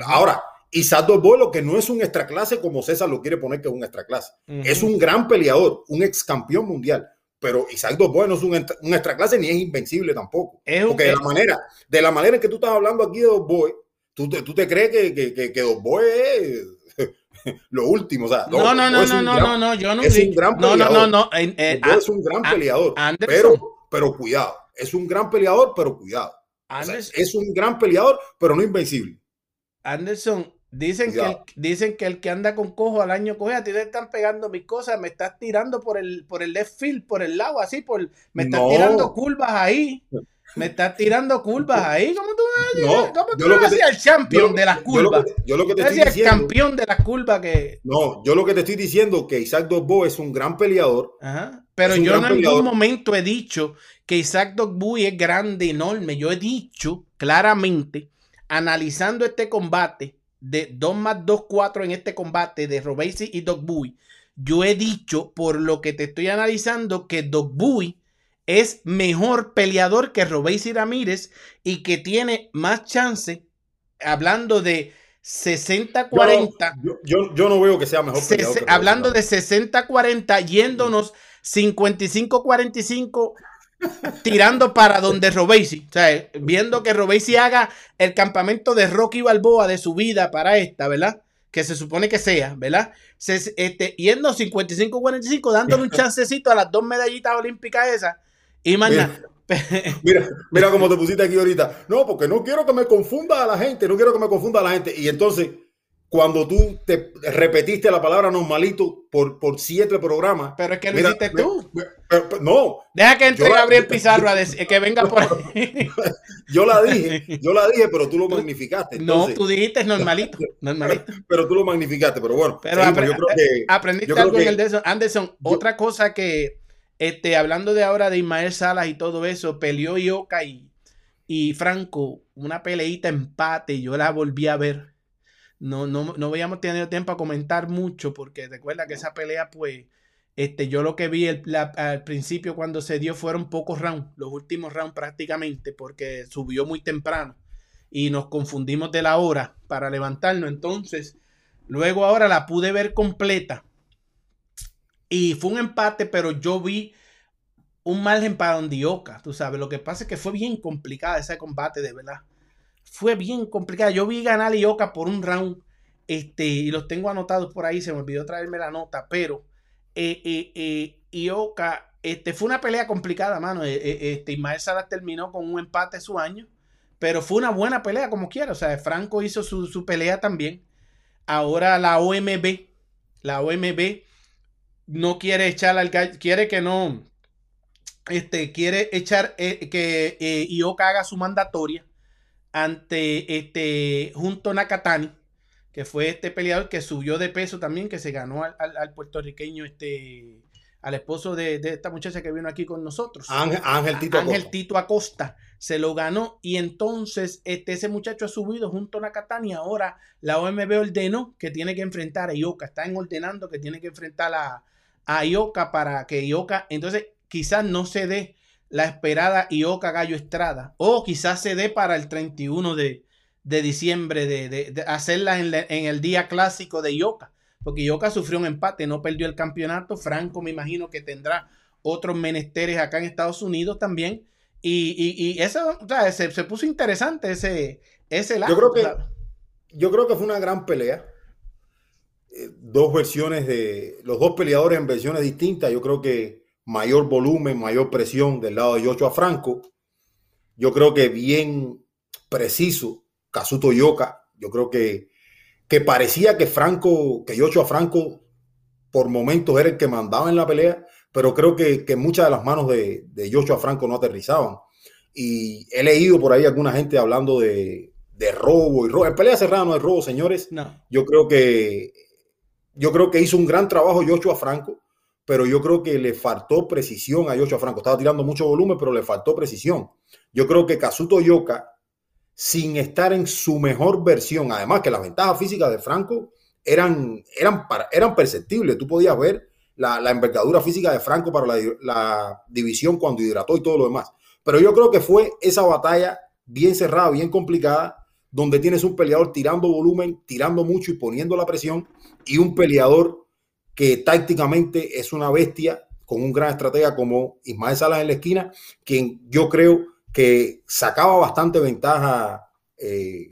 Ahora, Isaac Dos Boy lo que no es un extraclase como César lo quiere poner que es un extraclase. Es un gran peleador, un ex campeón mundial. Pero Isaac Dos Boy no es un, extra- un extraclase ni es invencible tampoco. Es un- Porque de la manera, de la manera en que tú estás hablando aquí de Dos Boy, tú te, tú te crees que, que, que, que Dos Boy es lo último. O sea, No, no, no, no, no, gran- no, no, yo no es un gran No, no, no, peleador. no. eh, es un gran peleador. Anderson. Pero, pero cuidado, es un gran peleador, pero cuidado. O sea, es un gran peleador, pero no invencible. Anderson, Dicen que, el, dicen que el que anda con cojo al año coge, a ti te están pegando mis cosas, me estás tirando por el, por el left field, por el lado, así, por, me estás No. tirando curvas ahí. Me estás tirando curvas ahí. ¿Cómo tú me No, ¿Cómo tú yo te- decías el champion yo- de las yo lo curvas? que- yo lo que te Tú estoy el diciendo, campeón de las curvas que. no, yo lo que te estoy diciendo que Isaac Dogbo es un gran peleador. Ajá. Pero Es yo en peleador. ningún momento he dicho que Isaac Dogbuy es grande, enorme. Yo he dicho claramente, analizando este combate de 2 más 2, 4 en este combate de Robesi y Dogbuy, yo he dicho, por lo que te estoy analizando, que Dogbuy es mejor peleador que Robesi Ramírez y que tiene más chance, hablando de 60-40. Yo, yo, yo no veo que sea mejor peleador. se- que hablando de 60-40, yéndonos 55-45, tirando para donde Robesi. O sea, viendo que Robesi haga el campamento de Rocky Balboa de su vida para esta, ¿verdad? Que se supone que sea, ¿verdad? Se- este, yendo 55-45, dándole un chancecito a las dos medallitas olímpicas esas. Y mañana. Mira, mira cómo te pusiste aquí ahorita. No, porque no quiero que me confunda a la gente, no quiero que me confunda a la gente. Y entonces, cuando tú te repetiste la palabra normalito por, por siete programas. Pero es que lo mira, hiciste tú. me- pero- pero- no, Deja que entre yo- Gabriel Pizarro a decir que venga por ahí. yo la dije, yo la dije, pero tú lo magnificaste. No, tú dijiste normalito. Normalito. pero tú lo magnificaste. Pero bueno, Pero seguimos. apre- yo creo que Aprendiste yo creo algo en el de eso. Anderson, otra cosa que, este, hablando de ahora de Ismael Salas y todo eso, peleó Ioka y, y Franco, una peleita empate, yo la volví a ver. No, no, no habíamos tenido tiempo a comentar mucho, porque recuerda que esa pelea, pues, este, yo lo que vi el- al principio cuando se dio fueron pocos rounds, los últimos rounds prácticamente, porque subió muy temprano y nos confundimos de la hora para levantarnos. Entonces, luego ahora la pude ver completa y fue un empate, pero yo vi un margen para Ondioca, tú sabes. Lo que pasa es que fue bien complicada ese combate, de verdad. Fue bien complicada. Yo vi ganar a Ioka por un round. Este, y los tengo anotados por ahí. Se me olvidó traerme la nota. Pero eh, eh, eh, Ioka, este, fue una pelea complicada, mano. Eh, eh, este, Ismael Salas terminó con un empate su año. Pero fue una buena pelea, como quiera. O sea, Franco hizo su, su pelea también. Ahora la OMB, la OMB no quiere echar al gallo, quiere que no, este, quiere echar eh, que Ioka haga su mandatoria ante este junto Nakatani, que fue este peleador que subió de peso también, que se ganó al, al- al puertorriqueño, este, al esposo de, de esta muchacha que vino aquí con nosotros. Ángel, Ángel Tito Ángel Acosta. Tito Acosta se lo ganó y entonces este, ese muchacho ha subido junto a Nakatani. Ahora la OMB ordenó que tiene que enfrentar a Ioka. Están ordenando que tiene que enfrentar a, a Ioka para que Ioka, entonces quizás no se dé la esperada Ioka Gallo Estrada o quizás se dé para el 31 de, de diciembre de, de- de hacerla en, el día clásico de Ioka. Porque Ioka sufrió un empate, no perdió el campeonato. Franco me imagino que tendrá otros menesteres acá en Estados Unidos también. Y, y, y eso, o sea, se, se puso interesante ese, ese lado. creo que- Yo creo que fue una gran pelea. Eh, Dos versiones de los dos peleadores en versiones distintas. Yo creo que mayor volumen, mayor presión del lado de Joshua Franco. Yo creo que bien preciso Kazuto Yoka. Yo creo que, que parecía que Franco, que Joshua Franco por momentos era el que mandaba en la pelea, pero creo que, que muchas de las manos de, de Joshua Franco no aterrizaban. Y he leído por ahí alguna gente hablando de, de robo y robo. En pelea cerrada no hay robo, señores. no. Yo creo que yo creo que hizo un gran trabajo Joshua Franco, pero yo creo que le faltó precisión a Joshua Franco. Estaba tirando mucho volumen, pero le faltó precisión. Yo creo que Kazuto Yoka, sin estar en su mejor versión, además que las ventajas físicas de Franco eran, eran, eran perceptibles. Tú podías ver la, la envergadura física de Franco para la, la división cuando hidrató y todo lo demás. Pero yo creo que fue esa batalla bien cerrada, bien complicada, donde tienes un peleador tirando volumen, tirando mucho y poniendo la presión, y un peleador que tácticamente es una bestia, con un gran estratega como Ismael Salas en la esquina, quien yo creo que sacaba bastante ventaja eh,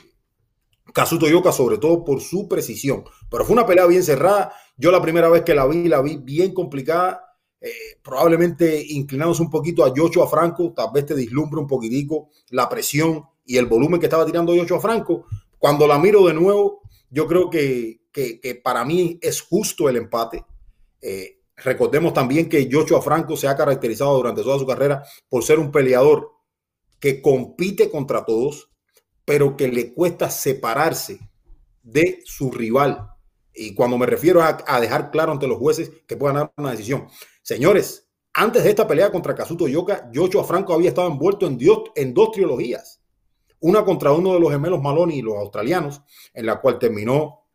Yoka, sobre todo por su precisión. Pero fue una pelea bien cerrada. Yo la primera vez que la vi, la vi bien complicada. eh, probablemente inclinándose un poquito a Joshua Franco, tal vez te dislumbra un poquitico la presión y el volumen que estaba tirando Joshua Franco. Cuando la miro de nuevo, Yo creo que, que, para mí es justo el empate. Eh, recordemos también que Joshua Franco se ha caracterizado durante toda su carrera por ser un peleador que compite contra todos, pero que le cuesta separarse de su rival. Y cuando me refiero a, dejar claro ante los jueces que puedan dar una decisión. Señores, antes de esta pelea contra Kazuto Yoka, Joshua Franco había estado envuelto en, en dos trilogías. Una contra uno de los gemelos Maloney y los australianos, en la cual terminó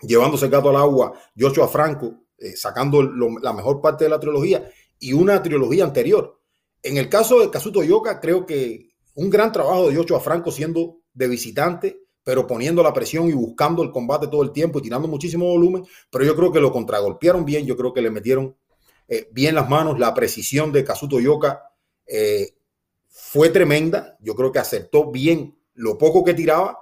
llevándose el gato al agua Joshua Franco, eh, sacando la mejor parte de la trilogía, y una trilogía anterior. En el caso de Kazuto Yoka, creo que un gran trabajo de Joshua Franco siendo de visitante, pero poniendo la presión y buscando el combate todo el tiempo y tirando muchísimo volumen, pero yo creo que lo contragolpearon bien, yo creo que le metieron eh, bien las manos, la precisión de Kazuto Yoka eh, fue tremenda, yo creo que acertó bien lo poco que tiraba,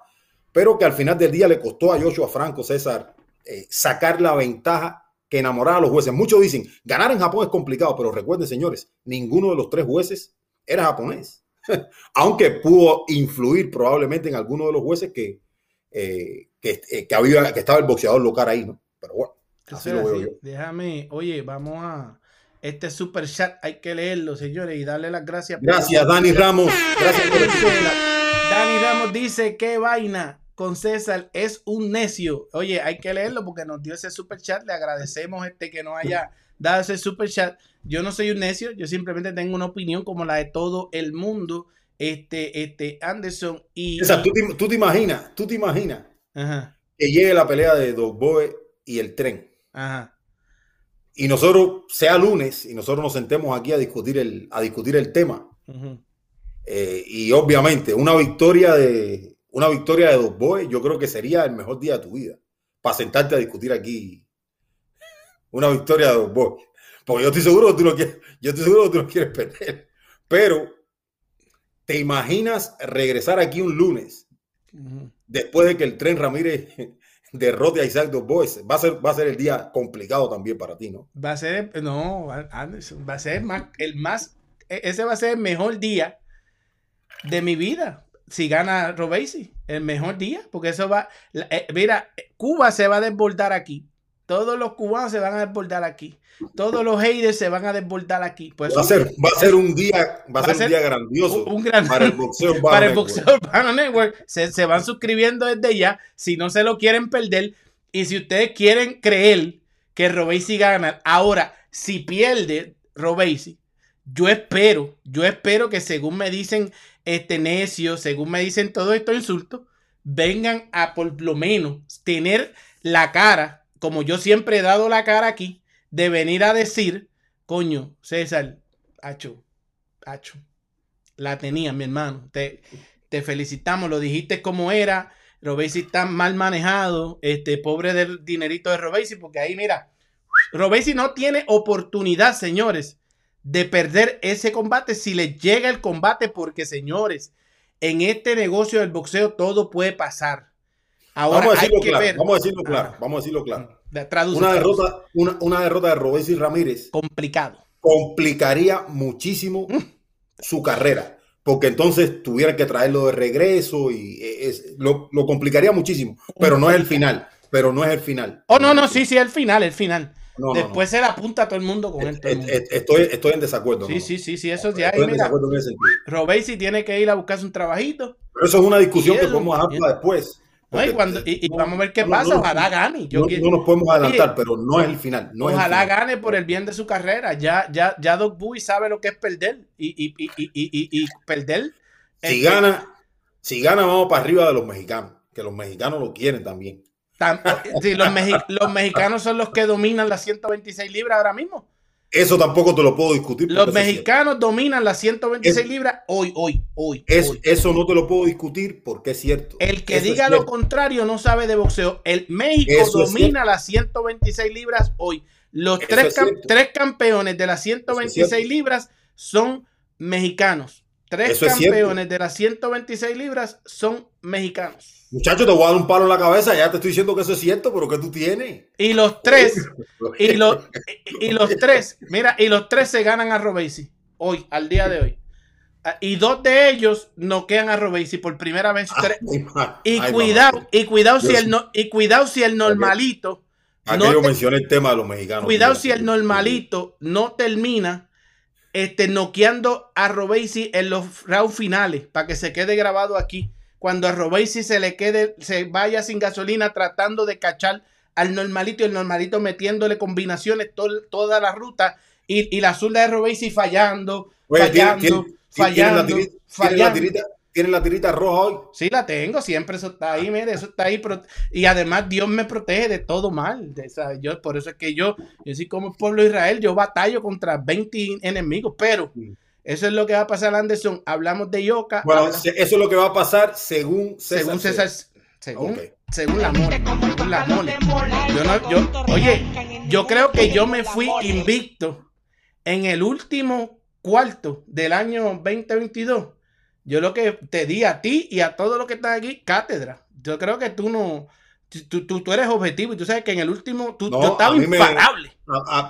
pero que al final del día le costó a Joshua Franco, César, eh, sacar la ventaja que enamoraba a los jueces. Muchos dicen, ganar en Japón es complicado, pero recuerden, señores, ninguno de los tres jueces era japonés, aunque pudo influir probablemente en alguno de los jueces que, eh, que, eh, que, había, que estaba el boxeador local ahí, ¿no? Pero bueno, así lo veo yo. Déjame, oye, vamos a este super chat, hay que leerlo, señores, y darle las gracias. por- Gracias, Dani Ramos. Gracias por. Dani Ramos dice, qué vaina con César, es un necio. Oye, hay que leerlo porque nos dio ese super chat, le agradecemos este que nos haya dado ese super chat. Yo no soy un necio, yo simplemente tengo una opinión como la de todo el mundo. Este, este, Anderson y... César, ¿tú te, tú te imaginas, tú te imaginas Ajá, que llegue la pelea de Dogboe y el tren. ajá. Y nosotros sea lunes y nosotros nos sentemos aquí a discutir el, a discutir el tema. Eh, y obviamente una victoria de una victoria de dos boys, yo creo que sería el mejor día de tu vida para sentarte a discutir aquí una victoria de dos boys. Porque yo estoy seguro que tú no quieres, yo estoy seguro que tú no quieres perder. Pero te imaginas regresar aquí un lunes después de que el tren Ramírez derrote a Isaac Dos Boys. Va a ser, va a ser el día complicado también para ti, ¿no? Va a ser, no, Anderson, va a ser más, el más, e- ese va a ser el mejor día de mi vida. Si gana Robesi, el mejor día, porque eso va, eh, mira, Cuba se va a desbordar aquí. Todos los cubanos se van a desbordar aquí. Todos los haters se van a desbordar aquí. Pues Va a ser, va a ser un día, va a ser un día grandioso un, un gran para el boxeo. Urbano para el Network. boxeo Urbano Network. Se, se van suscribiendo desde ya. Si no se lo quieren perder. Y si ustedes quieren creer que Robesi gana, ahora, si pierde Robesi, yo espero, yo espero que según me dicen este necio, según me dicen todos estos insultos, vengan a por lo menos tener la cara, como yo siempre he dado la cara aquí, de venir a decir, coño, César, hacho, hacho, la tenía, mi hermano. Te, te felicitamos, lo dijiste como era. Robesi está mal manejado. Este pobre del dinerito de Robesi, porque ahí, mira, Robesi no tiene oportunidad, señores, de perder ese combate si le llega el combate, porque, señores, en este negocio del boxeo todo puede pasar. Ahora Vamos a hay decirlo que claro, ver. vamos a decirlo claro, Ah. vamos a decirlo claro. Traduce, Una traduce. derrota, una, una derrota de Robesi Ramírez complicado. complicaría muchísimo su carrera, porque entonces tuviera que traerlo de regreso y eh, es, lo, lo complicaría muchísimo, pero no es el final, pero no es el final. Oh, no, no, sí, sí, el final, el final. No, no, no. Después se la apunta a todo el mundo con él. Eh, mundo. eh, Estoy, estoy en desacuerdo. Sí, sí, sí, sí, eso ya. Estoy en desacuerdo en ese sentido. Robesi tiene que ir a buscarse un trabajito. Pero eso es una discusión que podemos dejar para después. ¿No? Y, porque, cuando, y, y no, vamos a ver qué no, pasa. ojalá gane. Yo no, quiero- no nos podemos adelantar, Oye, pero no es el final. El ojalá final. gane por el bien de su carrera. Ya, ya, ya Doc Bowie sabe lo que es perder. Y, y, y, y, y, y- y perder. Si eh, gana, si gana, vamos para arriba de los mexicanos, que los mexicanos lo quieren también. tam- sí, los, mexi- los mexicanos son los que dominan las 126 libras ahora mismo. Eso tampoco te lo puedo discutir. Los mexicanos dominan las 126 Es- libras hoy, hoy, hoy. Es- hoy. eso no te lo puedo discutir porque es cierto. El que Eso diga lo contrario no sabe de boxeo. El México Eso domina las 126 libras hoy. Los tres, es cam- tres campeones de las 126 cierto. libras son mexicanos. Tres Eso campeones de las 126 libras son mexicanos. Muchacho, te voy a dar un palo en la cabeza. Ya te estoy diciendo que eso es cierto, pero ¿qué tú tienes? Y los tres, y los, y, los tres, mira, y los tres se ganan a Robesi hoy, al día de hoy. Ah, Y dos de ellos noquean a Robesi por primera vez. Tres- Ay, ma- y cuidado, y cuidado si el no, y cuidado si el normalito, Aquí no yo te- mencioné el tema de los mexicanos. cuidado si el normalito no termina este, noqueando a Robesi en los rounds finales, para que se quede grabado aquí. Cuando a Robesi se le quede, se vaya sin gasolina tratando de cachar al normalito y el normalito metiéndole combinaciones tol- toda la ruta y, y la zurda de Robesi fallando, Oye, fallando, tiene- tiene la fallando, tiene la fallando. tirita- tiene la tirita roja hoy. Sí, la tengo, siempre eso está ahí, mire, eso está ahí. Y además Dios me protege de todo mal. de- yo, por eso es que yo, yo sí como el pueblo de Israel, yo batallo contra 20 enemigos, pero Sí. Eso es lo que va a pasar, Anderson. Hablamos de Yoka, Bueno, eso es lo que va a pasar según César. según César, según, según la mole, según la mole. Yo no, yo, oye, yo creo que yo me fui invicto en el último cuarto del año 2022. Yo lo que te di a ti y a todos los que están aquí, cátedra. Yo creo que tú no, tú, tú, tú eres objetivo y tú sabes que en el último, tú, No, yo estaba me- imparable.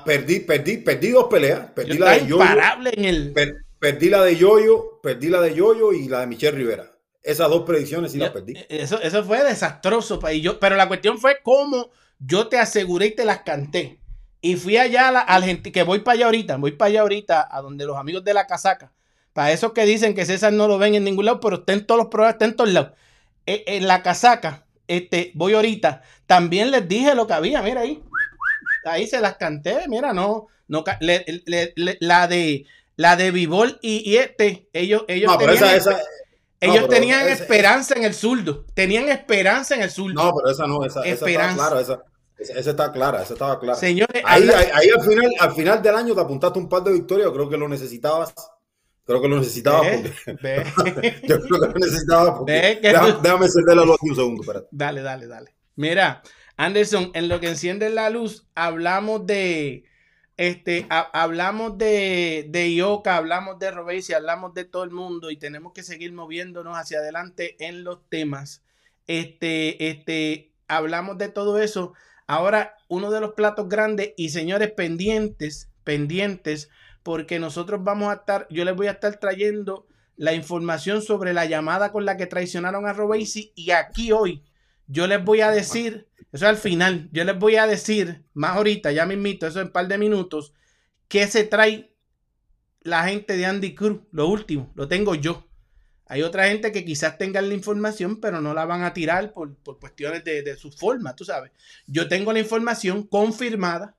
Perdí, perdí, perdí dos peleas. Yo Perdí la de Yoyo. imparable en el... per- perdí la de Yoyo, perdí la de Yoyo y la de Michelle Rivera. Esas dos predicciones sí las Yo- perdí. Eso, eso fue desastroso. yo, pero la cuestión fue cómo yo te aseguré y te las canté. Y fui allá a la Argentina, que voy para allá ahorita, voy para allá ahorita, a donde los amigos de la casaca. Para esos que dicen que César no lo ven en ningún lado, pero está en todos los programas, está en todos lados. Eh, En, la casaca, este, voy ahorita. También les dije lo que había, mira ahí. Ahí se las canté, mira, no, no ca- le- le- le- la de la de Vivol y, y este, ellos, ellos No, tenían- esa, esa, ellos tenían ese- esperanza en el zurdo. Tenían esperanza en el zurdo. no, pero esa no, esa, Esperanza. esa, esa, esa está clara, esa estaba clara. Señores, Ahí, ahí, ahí al final, al final del año te apuntaste un par de victorias, creo que lo necesitabas. Creo que lo porque ve. yo creo que lo porque que- déjame, déjame encenderla aquí un segundo, espérate. Dale, dale, dale. Mira, Anderson, en lo que enciende la luz, hablamos de. Este, ha- hablamos de, de Ioka, hablamos de Robesi, hablamos de todo el mundo y tenemos que seguir moviéndonos hacia adelante en los temas. Este, este, hablamos de todo eso. Ahora, uno de los platos grandes y señores pendientes, pendientes, porque nosotros vamos a estar, yo les voy a estar trayendo la información sobre la llamada con la que traicionaron a Robesi y aquí hoy yo les voy a decir, eso al final, yo les voy a decir, más ahorita, ya mismito, eso en un par de minutos, qué se trae la gente de Andy Cruz, lo último, lo tengo yo. Hay otra gente que quizás tengan la información, pero no la van a tirar por, por cuestiones de, de su forma, tú sabes. Yo tengo la información confirmada,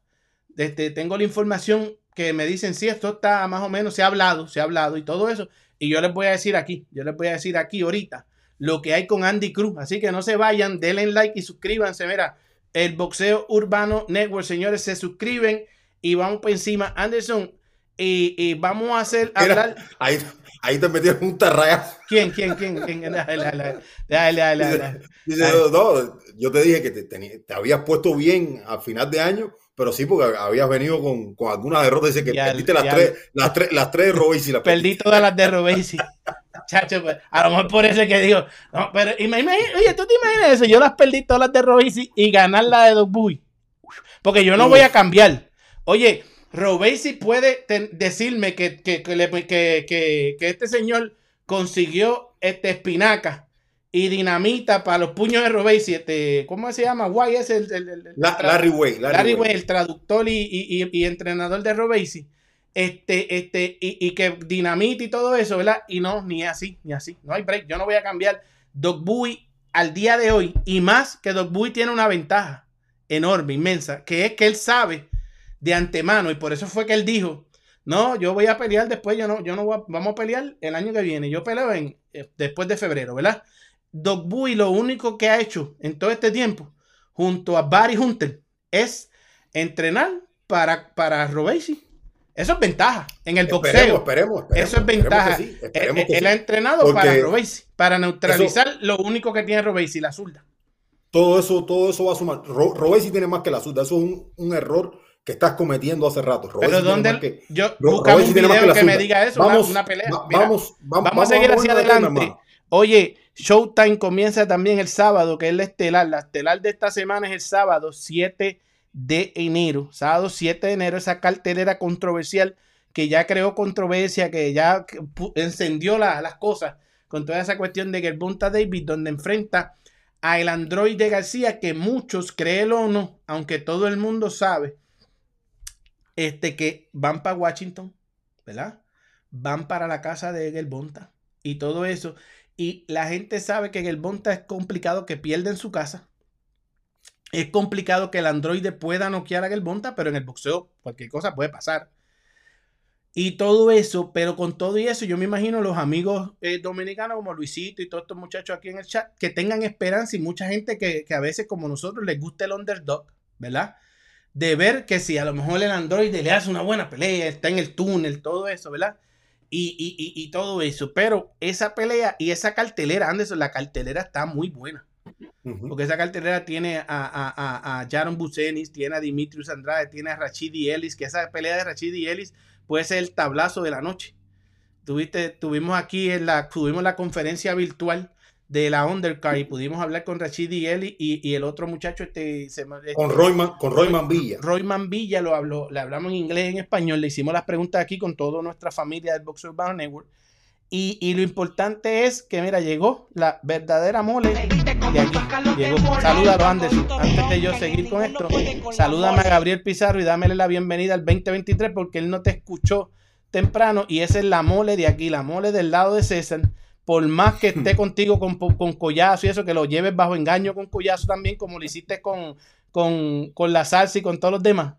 este, tengo la información que me dicen, sí, esto está más o menos, se ha hablado, se ha hablado y todo eso. Y yo les voy a decir aquí, yo les voy a decir aquí ahorita lo que hay con Andy Cruz. Así que no se vayan, denle like y suscríbanse. Mira, el Boxeo Urbano Network, señores, se suscriben y vamos por encima. Anderson, y, y vamos a hacer, Mira, hablar. ahí, ahí te metieron un tarrayazo. ¿Quién, quién, quién? quién? Dale, dale, dale, dale, dale, Dice, dale. dice, Ay. no, yo te dije que te, teni- te habías puesto bien al final de año, pero sí porque habías venido con, con algunas derrotas. Dice que perdiste las tres, las tres, las tres de Robesi las Perdí todas las de Robesi. Chacho, pues, a lo mejor por eso es que digo, no, pero imagina- oye, tú te imaginas eso, yo las perdí todas las de Robesi y ganar la de Dogbuy. Porque yo no voy a cambiar. Oye, Robesi puede decirme que, que- que- que este señor consiguió este espinaca y dinamita para los puños de Robesi. Este, ¿Cómo se llama? Guay es el, el- el- el- La- Larry Way. Larry, Larry Way. El traductor y, y- y- entrenador de Robesi, este, este, y, y que dinamita y todo eso, ¿verdad? Y no, ni así, ni así. No hay break. Yo no voy a cambiar. Doc Bowie al día de hoy, y más que Doc Bowie tiene una ventaja enorme, inmensa, que es que él sabe de antemano, y por eso fue que él dijo, no, yo voy a pelear después, yo no, yo no voy a- vamos a pelear el año que viene. Yo peleo en, eh, después de febrero, ¿verdad? Doc Bowie lo único que ha hecho en todo este tiempo, junto a Barry Hunter, es entrenar para, para Robesi. Eso es ventaja en el boxeo. Esperemos, esperemos, esperemos, Eso es ventaja. que sí, esperemos Él, que él sí. ha entrenado Porque para Robesi, para neutralizar lo único que tiene Robesi, la zurda. Todo eso, todo eso va a sumar. Ro, Robesi tiene más que la zurda. Eso es un, un error que estás cometiendo hace rato. Robesi Pero donde que- yo Robesi un video que, me diga eso, Vamos, una, una pelea. va- Mira, vamos, vamos, vamos a seguir hacia adelante. Oye, Showtime comienza también el sábado, que es la estelar. La estelar de esta semana es el sábado 7 de enero. Sábado 7 de enero, esa cartelera controversial que ya creó controversia, que ya encendió las cosas con toda esa cuestión de Gervonta David, donde enfrenta a el androide García, que muchos, créelo o no, aunque todo el mundo sabe, este, que van para Washington, ¿verdad? Van para la casa de Gelbonta y todo eso. Y la gente sabe que Gelbonta es complicado que pierda su casa. Es complicado que el androide pueda noquear a Gelbonta, pero en el boxeo cualquier cosa puede pasar. Y todo eso, pero con todo y eso, yo me imagino los amigos eh, dominicanos como Luisito y todos estos muchachos aquí en el chat, que tengan esperanza y mucha gente que, que, a veces como nosotros les gusta el underdog, ¿verdad? De ver que si a lo mejor el androide le hace una buena pelea, está en el túnel, todo eso, ¿verdad? Y, y, y, y todo eso. Pero esa pelea y esa cartelera, Anderson, la cartelera está muy buena. Porque esa cartelera tiene a, a, a, Jaron Bucenis, tiene a Dimitrius Andrade, tiene a Rachidi Ellis, que esa pelea de Rachidi Ellis puede ser el tablazo de la noche. Tuviste, tuvimos aquí en la, tuvimos la conferencia virtual de la Undercard y pudimos hablar con Ellis y, y, el otro muchacho este, se, este con Royman con Royman Villa. Royman Villa lo habló, le hablamos en inglés en español, le hicimos las preguntas aquí con toda nuestra familia del Boxer Urbano Network. Y, y, lo importante es que, mira, llegó la verdadera mole de aquí. Llegó. Salúdalo, Anderson. Antes de yo seguir con esto, salúdame a Gabriel Pizarro y dámele la bienvenida al 2023 porque él no te escuchó temprano y esa es la mole de aquí, la mole del lado de César. Por más que esté contigo con, con collazo y eso, que lo lleves bajo engaño con collazo también, como lo hiciste con, con, con la salsa y con todos los demás.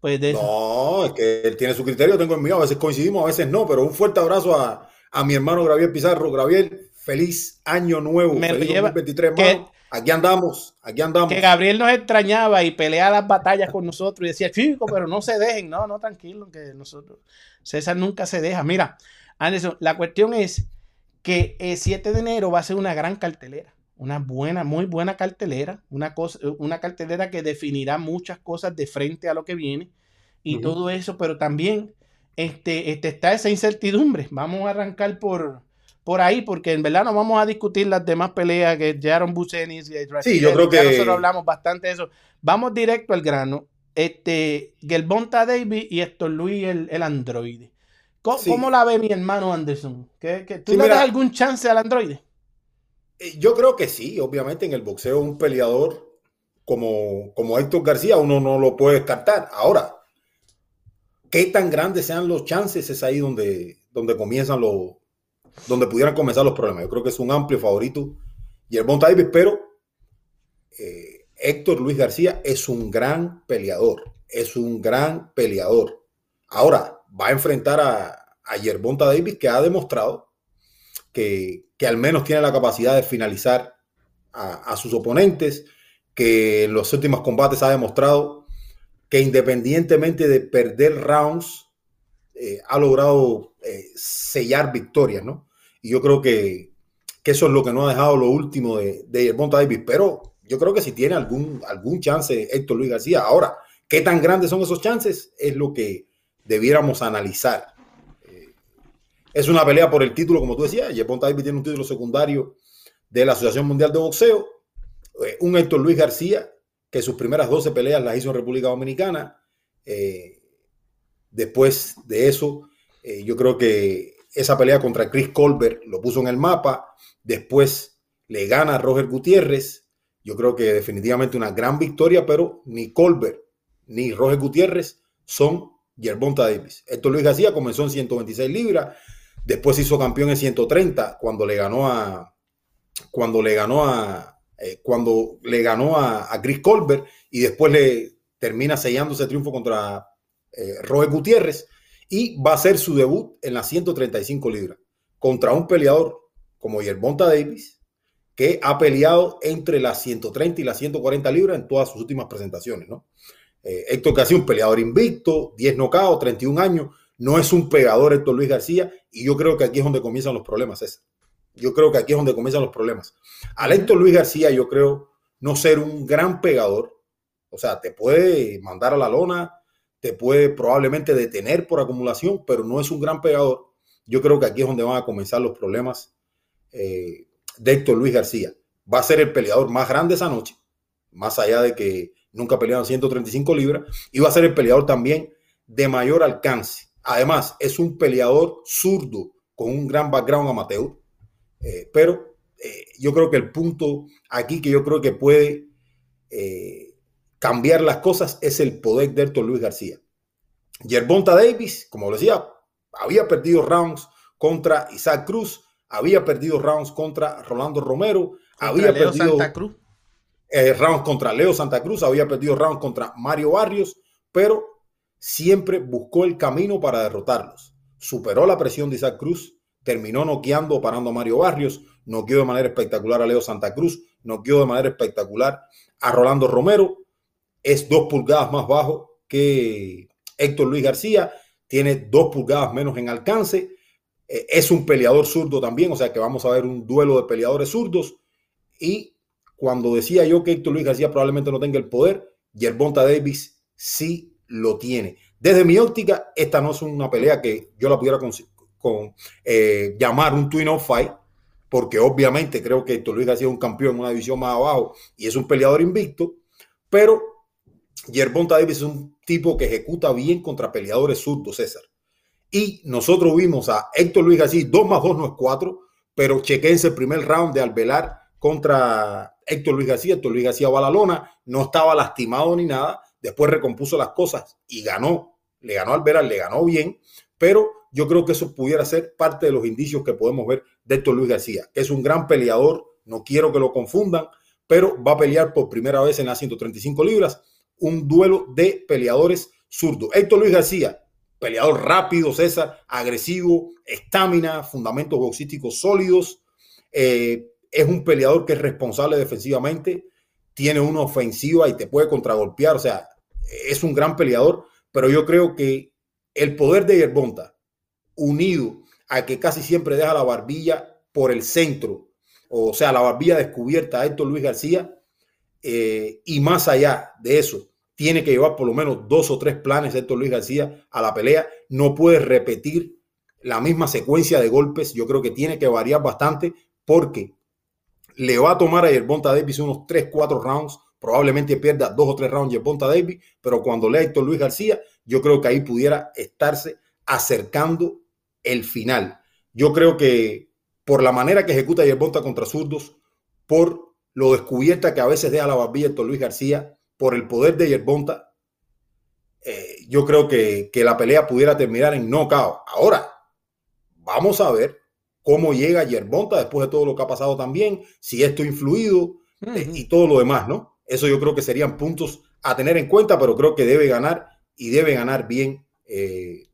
Pues de no, es que él tiene su criterio, tengo el mío, a veces coincidimos, a veces no, pero un fuerte abrazo a, a mi hermano Gabriel Pizarro. Gabriel, feliz año nuevo. Me feliz lleva, 2023, hermano. Aquí andamos, aquí andamos. Que Gabriel nos extrañaba y pelea las batallas con nosotros y decía, chico, pero no se dejen. No, no, tranquilo, que nosotros. César nunca se deja. Mira, Anderson, la cuestión es que el 7 de enero va a ser una gran cartelera. Una buena, muy buena cartelera. Una, cosa, una cartelera que definirá muchas cosas de frente a lo que viene y uh -huh. todo eso, pero también este, este, está esa incertidumbre. Vamos a arrancar por, por ahí, porque en verdad no vamos a discutir las demás peleas que Jaron Bucenis y Sí, yo creo que nosotros hablamos bastante de eso. Vamos directo al grano. Este, Gelbonta Davis y Héctor Luis, el, el androide. ¿Cómo, sí. ¿Cómo, la ve mi hermano Anderson? ¿Que, que ¿Tú sí, le mira, das algún chance al androide? Eh, Yo creo que sí, obviamente en el boxeo un peleador como, como Héctor García uno no lo puede descartar. Ahora, qué tan grandes sean los chances es ahí donde, donde comienzan los, donde pudieran comenzar los problemas. Yo creo que es un amplio favorito Yerbon Davis, pero eh, Héctor Luis García es un gran peleador, es un gran peleador. Ahora va a enfrentar a, a Yerbonta Davis que ha demostrado que, que, al menos tiene la capacidad de finalizar a, a sus oponentes, que en los últimos combates ha demostrado que independientemente de perder rounds, eh, ha logrado eh, sellar victorias, ¿no? Y yo creo que, que, eso es lo que no ha dejado lo último de, de Yerbonta Davis, pero yo creo que si tiene algún, algún chance Héctor Luis García. Ahora, ¿qué tan grandes son esos chances? Es lo que debiéramos analizar. Es una pelea por el título, como tú decías, Yerbonta Davis tiene un título secundario de la Asociación Mundial de Boxeo, eh, un Héctor Luis García que sus primeras 12 peleas las hizo en República Dominicana. Eh, después de eso, eh, yo creo que esa pelea contra Chris Colbert lo puso en el mapa. Después le gana a Roger Gutiérrez. Yo creo que definitivamente una gran victoria, pero ni Colbert ni Roger Gutiérrez son Yerbonta Davis. Héctor Luis García comenzó en 126 libras, después hizo campeón en 130 cuando le ganó a cuando le ganó a, eh, cuando le ganó a, Chris Colbert y después le termina sellando ese triunfo contra eh, Roger Gutiérrez y va a ser su debut en las 135 libras contra un peleador como Yerbonta Davis que ha peleado entre las 130 y las 140 libras en todas sus últimas presentaciones, ¿no? Eh, Héctor García, un peleador invicto, 10 nocaos, 31 años, no es un pegador Héctor Luis García y yo creo que aquí es donde comienzan los problemas, César. Yo creo que aquí es donde comienzan los problemas. Al Héctor Luis García, yo creo no ser un gran pegador. O sea, te puede mandar a la lona, te puede probablemente detener por acumulación, pero no es un gran pegador. Yo creo que aquí es donde van a comenzar los problemas eh, de Héctor Luis García. Va a ser el peleador más grande esa noche, más allá de que nunca pelearon 135 libras, y va a ser el peleador también de mayor alcance. Además, es un peleador zurdo con un gran background amateur. Eh, pero eh, yo creo que el punto aquí que yo creo que puede eh, cambiar las cosas es el poder de Héctor Luis García. Yerbonta Davis, como decía, había perdido rounds contra Isaac Cruz, había perdido rounds contra Rolando Romero, había Leo perdido Santa Cruz. eh, rounds contra Leo Santa Cruz, había perdido rounds contra Mario Barrios, pero siempre buscó el camino para derrotarlos. Superó la presión de Isaac Cruz, terminó noqueando o parando a Mario Barrios, noqueó de manera espectacular a Leo Santa Cruz, noqueó de manera espectacular a Rolando Romero, es dos pulgadas más bajo que Héctor Luis García, tiene dos pulgadas menos en alcance, eh, es un peleador zurdo también, o sea que vamos a ver un duelo de peleadores zurdos y cuando decía yo que Héctor Luis García probablemente no tenga el poder, Yerbonta Davis sí lo tiene. Desde mi óptica, esta no es una pelea que yo la pudiera con, eh, llamar un twin of fight, porque obviamente creo que Héctor Luis García es un campeón en una división más abajo y es un peleador invicto, pero Yerbonta Davis es un tipo que ejecuta bien contra peleadores zurdos, César. Y nosotros vimos a Héctor Luis García, 2 más 2 no es 4, pero chequense el primer round de Alvelar contra Héctor Luis García. Héctor Luis García va a la lona, no estaba lastimado ni nada, después recompuso las cosas y ganó. Le ganó al le ganó bien, pero yo creo que eso pudiera ser parte de los indicios que podemos ver de Héctor Luis García, que es un gran peleador, no quiero que lo confundan, pero va a pelear por primera vez en las 135 libras, un duelo de peleadores zurdos. Héctor Luis García, peleador rápido, César, agresivo, estamina, fundamentos boxísticos sólidos. Eh, es un peleador que es responsable defensivamente, tiene una ofensiva y te puede contragolpear. O sea, es un gran peleador, pero yo creo que el poder de Yerbonta, unido a que casi siempre deja la barbilla por el centro, o sea, la barbilla descubierta a Héctor Luis García, eh, y más allá de eso, tiene que llevar por lo menos dos o tres planes Héctor Luis García a la pelea. No puede repetir la misma secuencia de golpes. Yo creo que tiene que variar bastante porque le va a tomar a Yerbonta Davis unos 3, 4 rounds. Probablemente pierda dos o tres rounds Yerbonta Davis, pero cuando lea Héctor Luis García, yo creo que ahí pudiera estarse acercando el final. Yo creo que por la manera que ejecuta Yerbonta contra zurdos, por lo descubierta que a veces deja la barbilla Héctor Luis García, por el poder de Yerbonta, eh, yo creo que, que, la pelea pudiera terminar en knockout. Ahora, vamos a ver cómo llega Yerbonta después de todo lo que ha pasado también, si esto ha influido uh -huh. y todo lo demás, ¿no? Eso yo creo que serían puntos a tener en cuenta, pero creo que debe ganar y debe ganar bien eh,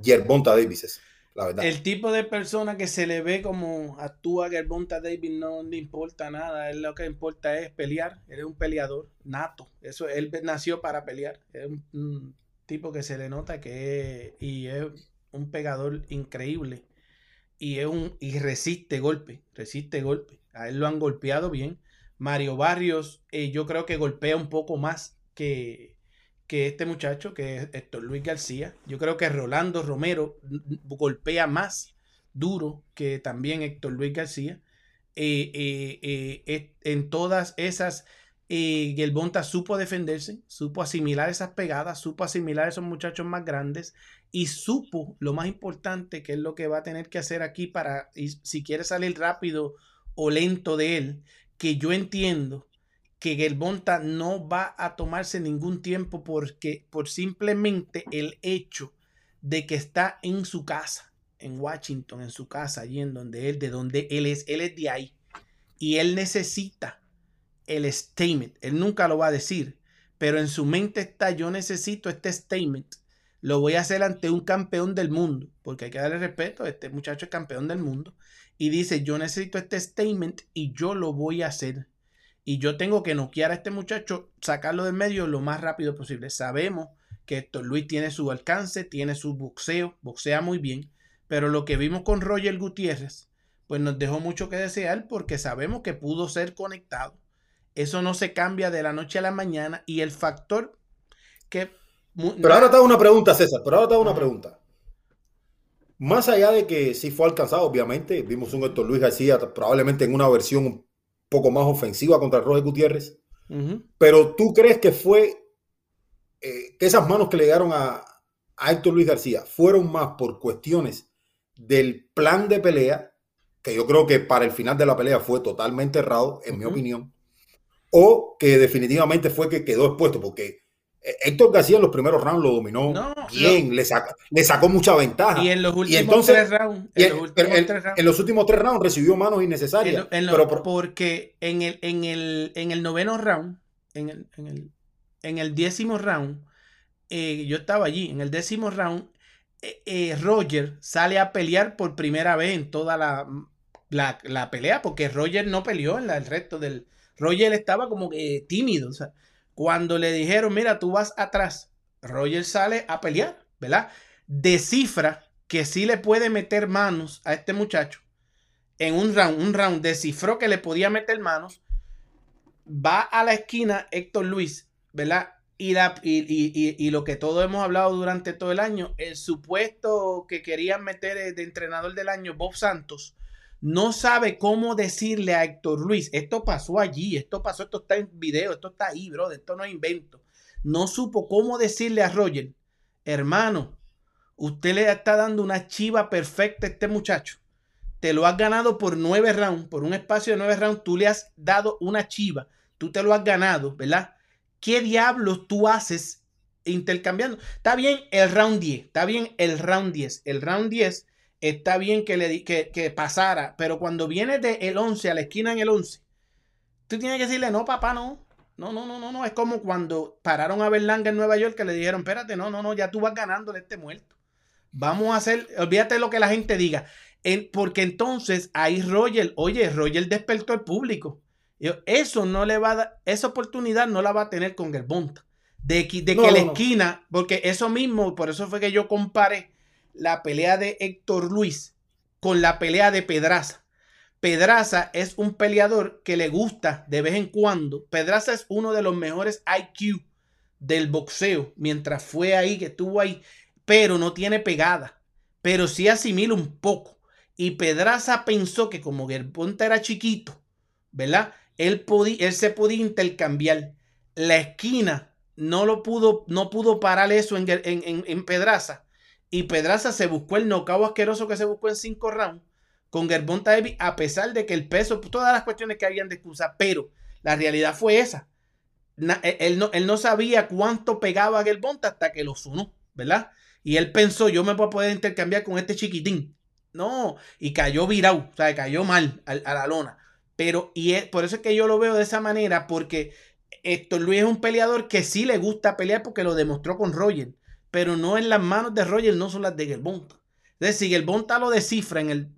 Yerbonta Davis. La verdad. El tipo de persona que se le ve como actúa Gerbonta Davis no le importa nada. Él lo que importa es pelear. Él es un peleador nato. Eso, él nació para pelear. Es un, un tipo que se le nota que es, y es un pegador increíble. Y, es un, y resiste golpe. Resiste golpe. A él lo han golpeado bien. Mario Barrios, eh, yo creo que golpea un poco más que, que este muchacho, que es Héctor Luis García. Yo creo que Rolando Romero golpea más duro que también Héctor Luis García. Eh, eh, en todas esas, Gelbonta supo defenderse, supo asimilar esas pegadas, supo asimilar a esos muchachos más grandes y supo lo más importante que es lo que va a tener que hacer aquí para, si quiere salir rápido o lento de él, que yo entiendo que Gelbonta no va a tomarse ningún tiempo porque por simplemente el hecho de que está en su casa, en Washington, en su casa, allí en donde él, de donde él es, él es de ahí y él necesita el statement. Él nunca lo va a decir, pero en su mente está, yo necesito este statement. Lo voy a hacer ante un campeón del mundo, porque hay que darle respeto, este muchacho es campeón del mundo y dice, yo necesito este statement y yo lo voy a hacer y yo tengo que noquear a este muchacho, sacarlo del medio lo más rápido posible. Sabemos que Héctor Luis tiene su alcance, tiene su boxeo, boxea muy bien, pero lo que vimos con Roger Gutiérrez, pues nos dejó mucho que desear porque sabemos que pudo ser conectado. Eso no se cambia de la noche a la mañana y el factor que... Pero ahora te hago una pregunta, César, pero ahora te hago una pregunta. Más allá de que sí fue alcanzado, obviamente, vimos un Héctor Luis García probablemente en una versión poco más ofensiva contra Roger Gutiérrez. Uh -huh. Pero tú crees que fue eh, que esas manos que le llegaron a, a Héctor Luis García fueron más por cuestiones del plan de pelea, que yo creo que para el final de la pelea fue totalmente errado, en mi opinión, o que definitivamente fue que quedó expuesto, porque Héctor García en los primeros rounds lo dominó No, bien, le, saca- le sacó mucha ventaja. Y en los últimos entonces- tres rounds. En los últimos tres rounds. en los últimos tres rounds recibió manos En innecesarias. lo- en lo- pero, porque en el, en el, en el noveno round, en el, en el, en el décimo round, eh, yo estaba allí, en el décimo round, eh, eh, Roger sale a pelear por primera vez en toda la, la, la pelea, porque Roger no peleó en la- el resto del... Roger estaba como tímido, o sea, cuando le dijeron, mira, tú vas atrás, Roger sale a pelear, ¿verdad? Descifra que sí le puede meter manos a este muchacho en un round, un round descifró que le podía meter manos, va a la esquina Héctor Luis, ¿verdad? Y, la, y, y- y- lo que todos hemos hablado durante todo el año, el supuesto que querían meter de entrenador del año, Bob Santos, no sabe cómo decirle a Héctor Luis, esto pasó allí, esto pasó, esto está en video, esto está ahí, bro, esto no es invento. No supo cómo decirle a Roger, hermano, usted le está dando una chiva perfecta a este muchacho te lo has ganado por nueve rounds, por un espacio de nueve rounds, tú le has dado una chiva, tú te lo has ganado, ¿verdad? ¿Qué diablos tú haces intercambiando? Está bien el round 10, está bien el round 10, el round 10 está bien que, le, di- que, que pasara, pero cuando viene del 11 a la esquina en el 11, tú tienes que decirle, no, papá, no. No, no, no, no, no. Es como cuando pararon a Berlanga en Nueva York que le dijeron, espérate, no, no, no, ya tú vas ganándole este muerto. Vamos a hacer, olvídate de lo que la gente diga. En- porque entonces ahí Roger, oye, Roger despertó al público. Yo, Eso no le va a dar, esa oportunidad no la va a tener con Gerbonta. De, que- de No, que la no. esquina, porque eso mismo, por eso fue que yo comparé la pelea de Héctor Luis con la pelea de Pedraza. Pedraza es un peleador que le gusta de vez en cuando. Pedraza es uno de los mejores IQ del boxeo mientras fue ahí, que estuvo ahí, pero no tiene pegada, pero sí asimila un poco. Y Pedraza pensó que como Gerponta era chiquito, ¿verdad? Él, podía, él se podía intercambiar. La esquina no lo pudo, no pudo parar eso en, en, en- en Pedraza. Y Pedraza se buscó el nocao asqueroso que se buscó en cinco rounds con Gervonta Davis, a pesar de que el peso, todas las cuestiones que habían de excusa, pero la realidad fue esa. Na- él, no, él no sabía cuánto pegaba a Gervonta hasta que lo sonó, ¿verdad? Y él pensó, yo me voy a poder intercambiar con este chiquitín. No, y cayó virado, o sea, cayó mal a, a la lona. Pero, y es, por eso es que yo lo veo de esa manera, porque Héctor Luis es un peleador que sí le gusta pelear porque lo demostró con Roger, pero no en las manos de Roger, no son las de Gervonta. Entonces, si Gelbonta lo descifra en el.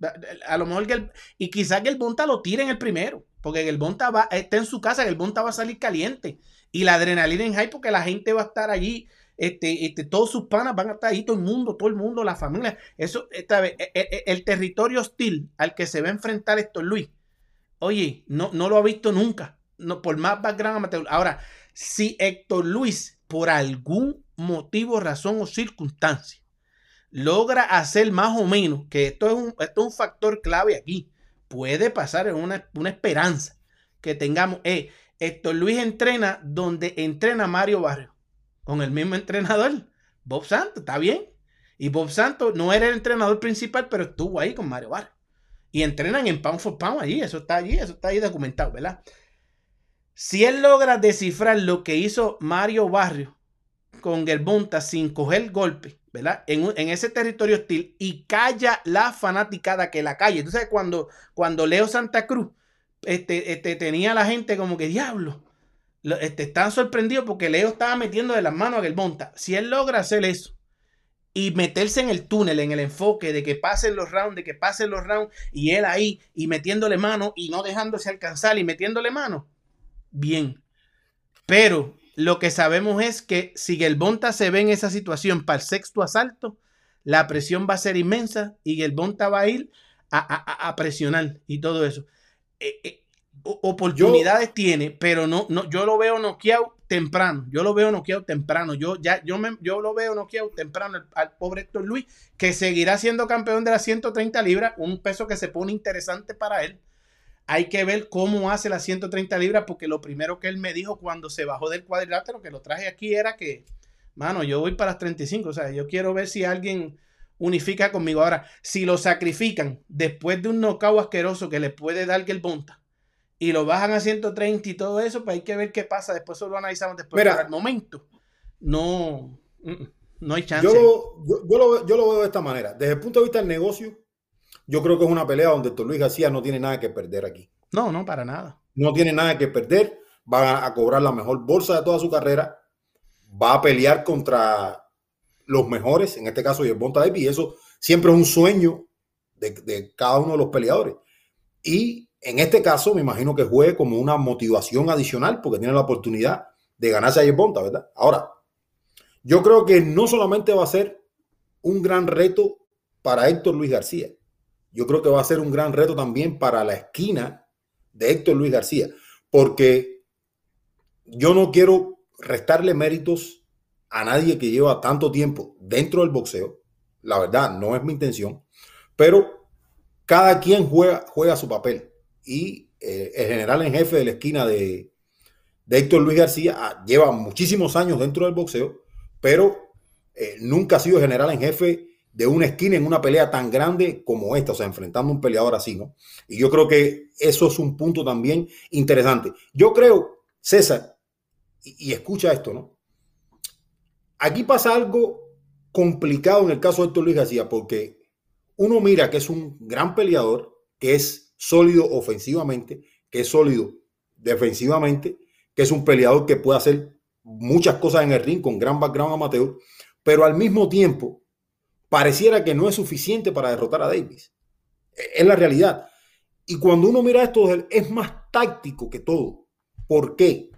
A lo mejor. Y quizás Gelbonta lo tire en el primero. Porque Gelbonta va, está en su casa, Gelbonta va a salir caliente. Y la adrenalina en high, porque la gente va a estar allí. Este, este, todos sus panas van a estar ahí, todo el mundo, todo el mundo, la familia. Eso, esta vez, e- e- el, territorio hostil al que se va a enfrentar Héctor Luis. Oye, no, no lo ha visto nunca. No, por más background amateur. Ahora, si Héctor Luis, por algún motivo, razón o circunstancia, logra hacer más o menos, que esto es un, esto es un factor clave aquí, puede pasar en una, una esperanza que tengamos. Eh, Héctor Luis entrena donde entrena Mario Barrio, con el mismo entrenador, Bob Santos, está bien. Y Bob Santos no era el entrenador principal, pero estuvo ahí con Mario Barrio. Y entrenan en Pound for Pound allí, eso está allí, eso está ahí documentado, ¿verdad? Si él logra descifrar lo que hizo Mario Barrio con Gerbonta sin coger golpe, ¿verdad? En, en ese territorio hostil y calla la fanaticada que la calle. Entonces, cuando, cuando Leo Santa Cruz este, este, tenía a la gente como que diablo, lo- este, estaban sorprendidos porque Leo estaba metiendo de las manos a Gerbonta. Si él logra hacer eso y meterse en el túnel, en el enfoque de que pasen los rounds, de que pasen los rounds y él ahí y metiéndole mano y no dejándose alcanzar y metiéndole mano, bien. Pero lo que sabemos es que si Gelbonta se ve en esa situación para el sexto asalto, la presión va a ser inmensa y Gelbonta va a ir a, a- a- a presionar y todo eso. Eh, eh, oportunidades tiene, pero no, no, yo lo veo noqueado temprano. Yo lo veo noqueado temprano. Yo ya, yo me, yo lo veo noqueado temprano al, al pobre Héctor Luis, que seguirá siendo campeón de las 130 libras, un peso que se pone interesante para él. Hay que ver cómo hace las 130 libras, porque lo primero que él me dijo cuando se bajó del cuadrilátero, que lo traje aquí, era que mano, yo voy para las 35. O sea, yo quiero ver si alguien unifica conmigo. Ahora, si lo sacrifican después de un knockout asqueroso que le puede dar el Bonta y lo bajan a 130 y todo eso, pues hay que ver qué pasa. Después eso lo analizamos después. Mira. Pero al momento, no, mm, mm, no hay chance. Yo lo, yo, yo lo, yo lo veo de esta manera. Desde el punto de vista del negocio, yo creo que es una pelea donde Héctor Luis García no tiene nada que perder aquí. No, no, para nada. No tiene nada que perder. Va a cobrar la mejor bolsa de toda su carrera. Va a pelear contra los mejores, en este caso Yerbonta Davis, y eso siempre es un sueño de, de cada uno de los peleadores. Y en este caso, me imagino que juegue como una motivación adicional porque tiene la oportunidad de ganarse a Yerbonta, ¿verdad? Ahora, yo creo que no solamente va a ser un gran reto para Héctor Luis García, yo creo que va a ser un gran reto también para la esquina de Héctor Luis García, porque yo no quiero restarle méritos a nadie que lleva tanto tiempo dentro del boxeo. La verdad, no es mi intención, pero cada quien juega, su papel. Y eh, el general en jefe de la esquina de, de Héctor Luis García ah, lleva muchísimos años dentro del boxeo, pero eh, nunca ha sido general en jefe de una esquina en una pelea tan grande como esta, o sea, enfrentando a un peleador así, ¿no? Y yo creo que eso es un punto también interesante. Yo creo, César, y, escucha esto, ¿no? Aquí pasa algo complicado en el caso de Héctor Luis García, porque uno mira que es un gran peleador, que es sólido ofensivamente, que es sólido defensivamente, que es un peleador que puede hacer muchas cosas en el ring con gran background amateur, pero al mismo tiempo pareciera que no es suficiente para derrotar a Davis. E, Es la realidad. Y cuando uno mira esto, es más táctico que todo. ¿Por qué?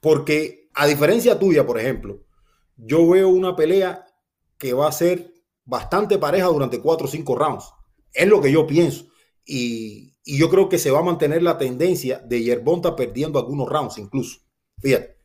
Porque a diferencia tuya, por ejemplo, yo veo una pelea que va a ser bastante pareja durante cuatro o cinco rounds. Es lo que yo pienso. Y, y yo creo que se va a mantener la tendencia de Yerbonta perdiendo algunos rounds incluso. Fíjate.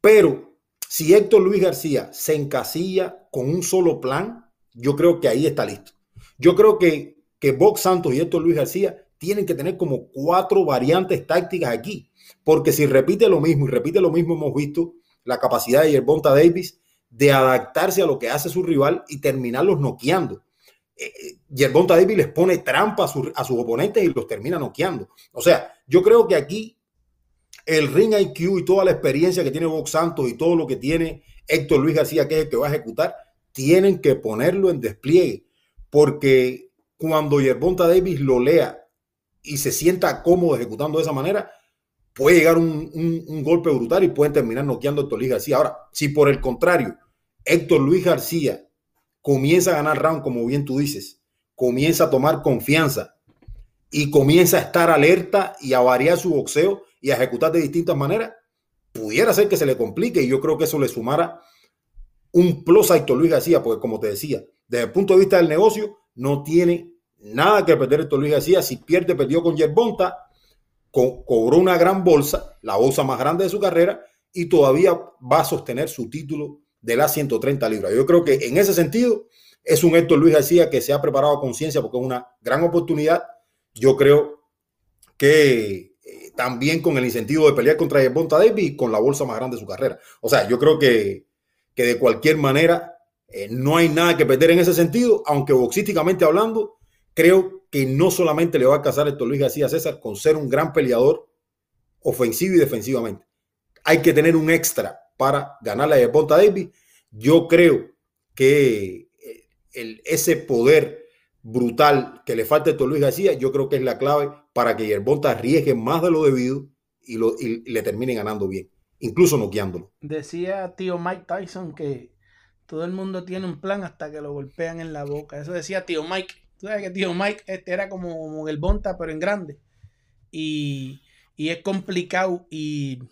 Pero si Héctor Luis García se encasilla con un solo plan, yo creo que ahí está listo. Yo creo que, que Box Santos y Héctor Luis García tienen que tener como cuatro variantes tácticas aquí. Porque si repite lo mismo y repite lo mismo, hemos visto la capacidad de Yerbonta Davis de adaptarse a lo que hace su rival y terminarlos noqueando. Eh, eh, Yerbonta Davis les pone trampa a, su- a sus oponentes y los termina noqueando. O sea, yo creo que aquí el ring IQ y toda la experiencia que tiene Box Santos y todo lo que tiene Héctor Luis García, que es el que va a ejecutar, tienen que ponerlo en despliegue. Porque cuando Yerbonta Davis lo lea y se sienta cómodo ejecutando de esa manera, puede llegar un, un- golpe brutal y pueden terminar noqueando a Héctor Luis García. Ahora, si por el contrario, Héctor Luis García comienza a ganar round, como bien tú dices, comienza a tomar confianza y comienza a estar alerta y a variar su boxeo y a ejecutar de distintas maneras, pudiera ser que se le complique y yo creo que eso le sumara un plus a Héctor Luis García, porque como te decía, desde el punto de vista del negocio, no tiene nada que perder Héctor Luis García. Si pierde, perdió con Yerbonta, co- cobró una gran bolsa, la bolsa más grande de su carrera, y todavía va a sostener su título de las 130 libras. Yo creo que en ese sentido es un Héctor Luis García que se ha preparado con ciencia porque es una gran oportunidad. Yo creo que eh, también con el incentivo de pelear contra Yerbonta Davis y con la bolsa más grande de su carrera. O sea, yo creo que, que de cualquier manera eh, no hay nada que perder en ese sentido, aunque boxísticamente hablando, creo que no solamente le va a alcanzar Héctor Luis García César con ser un gran peleador ofensivo y defensivamente. Hay que tener un extra para ganarle a Yerbonta Davis. Yo creo que eh, el, ese poder brutal que le falta a Héctor Luis García, yo creo que es la clave para que Yerbonta arriesgue más de lo debido y, lo, y le termine ganando bien, incluso noqueándolo. Decía tío Mike Tyson que todo el mundo tiene un plan hasta que lo golpean en la boca. Eso decía tío Mike. Tú sabes que tío Mike este era como, el Bonta, pero en grande. Y, y es complicado. Y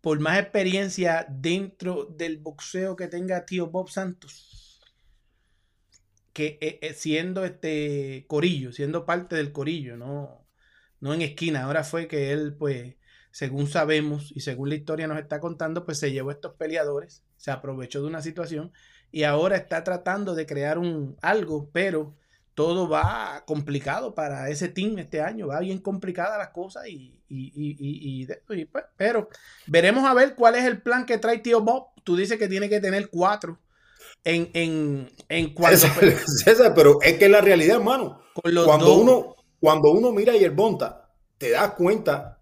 por más experiencia dentro del boxeo que tenga tío Bob Santos, que eh, eh, siendo este corillo, siendo parte del corillo, no, no en esquina. Ahora fue que él, pues, según sabemos y según la historia nos está contando, pues se llevó a estos peleadores, se aprovechó de una situación y ahora está tratando de crear un algo, pero todo va complicado para ese team este año, va bien complicada las cosas y, y, y, y- pues, pero veremos a ver cuál es el plan que trae tío Bob, tú dices que tiene que tener cuatro en, en, en cuanto César, César, pero es que es la realidad, hermano. Cuando dos. uno, cuando uno mira a Yerbonta, te das cuenta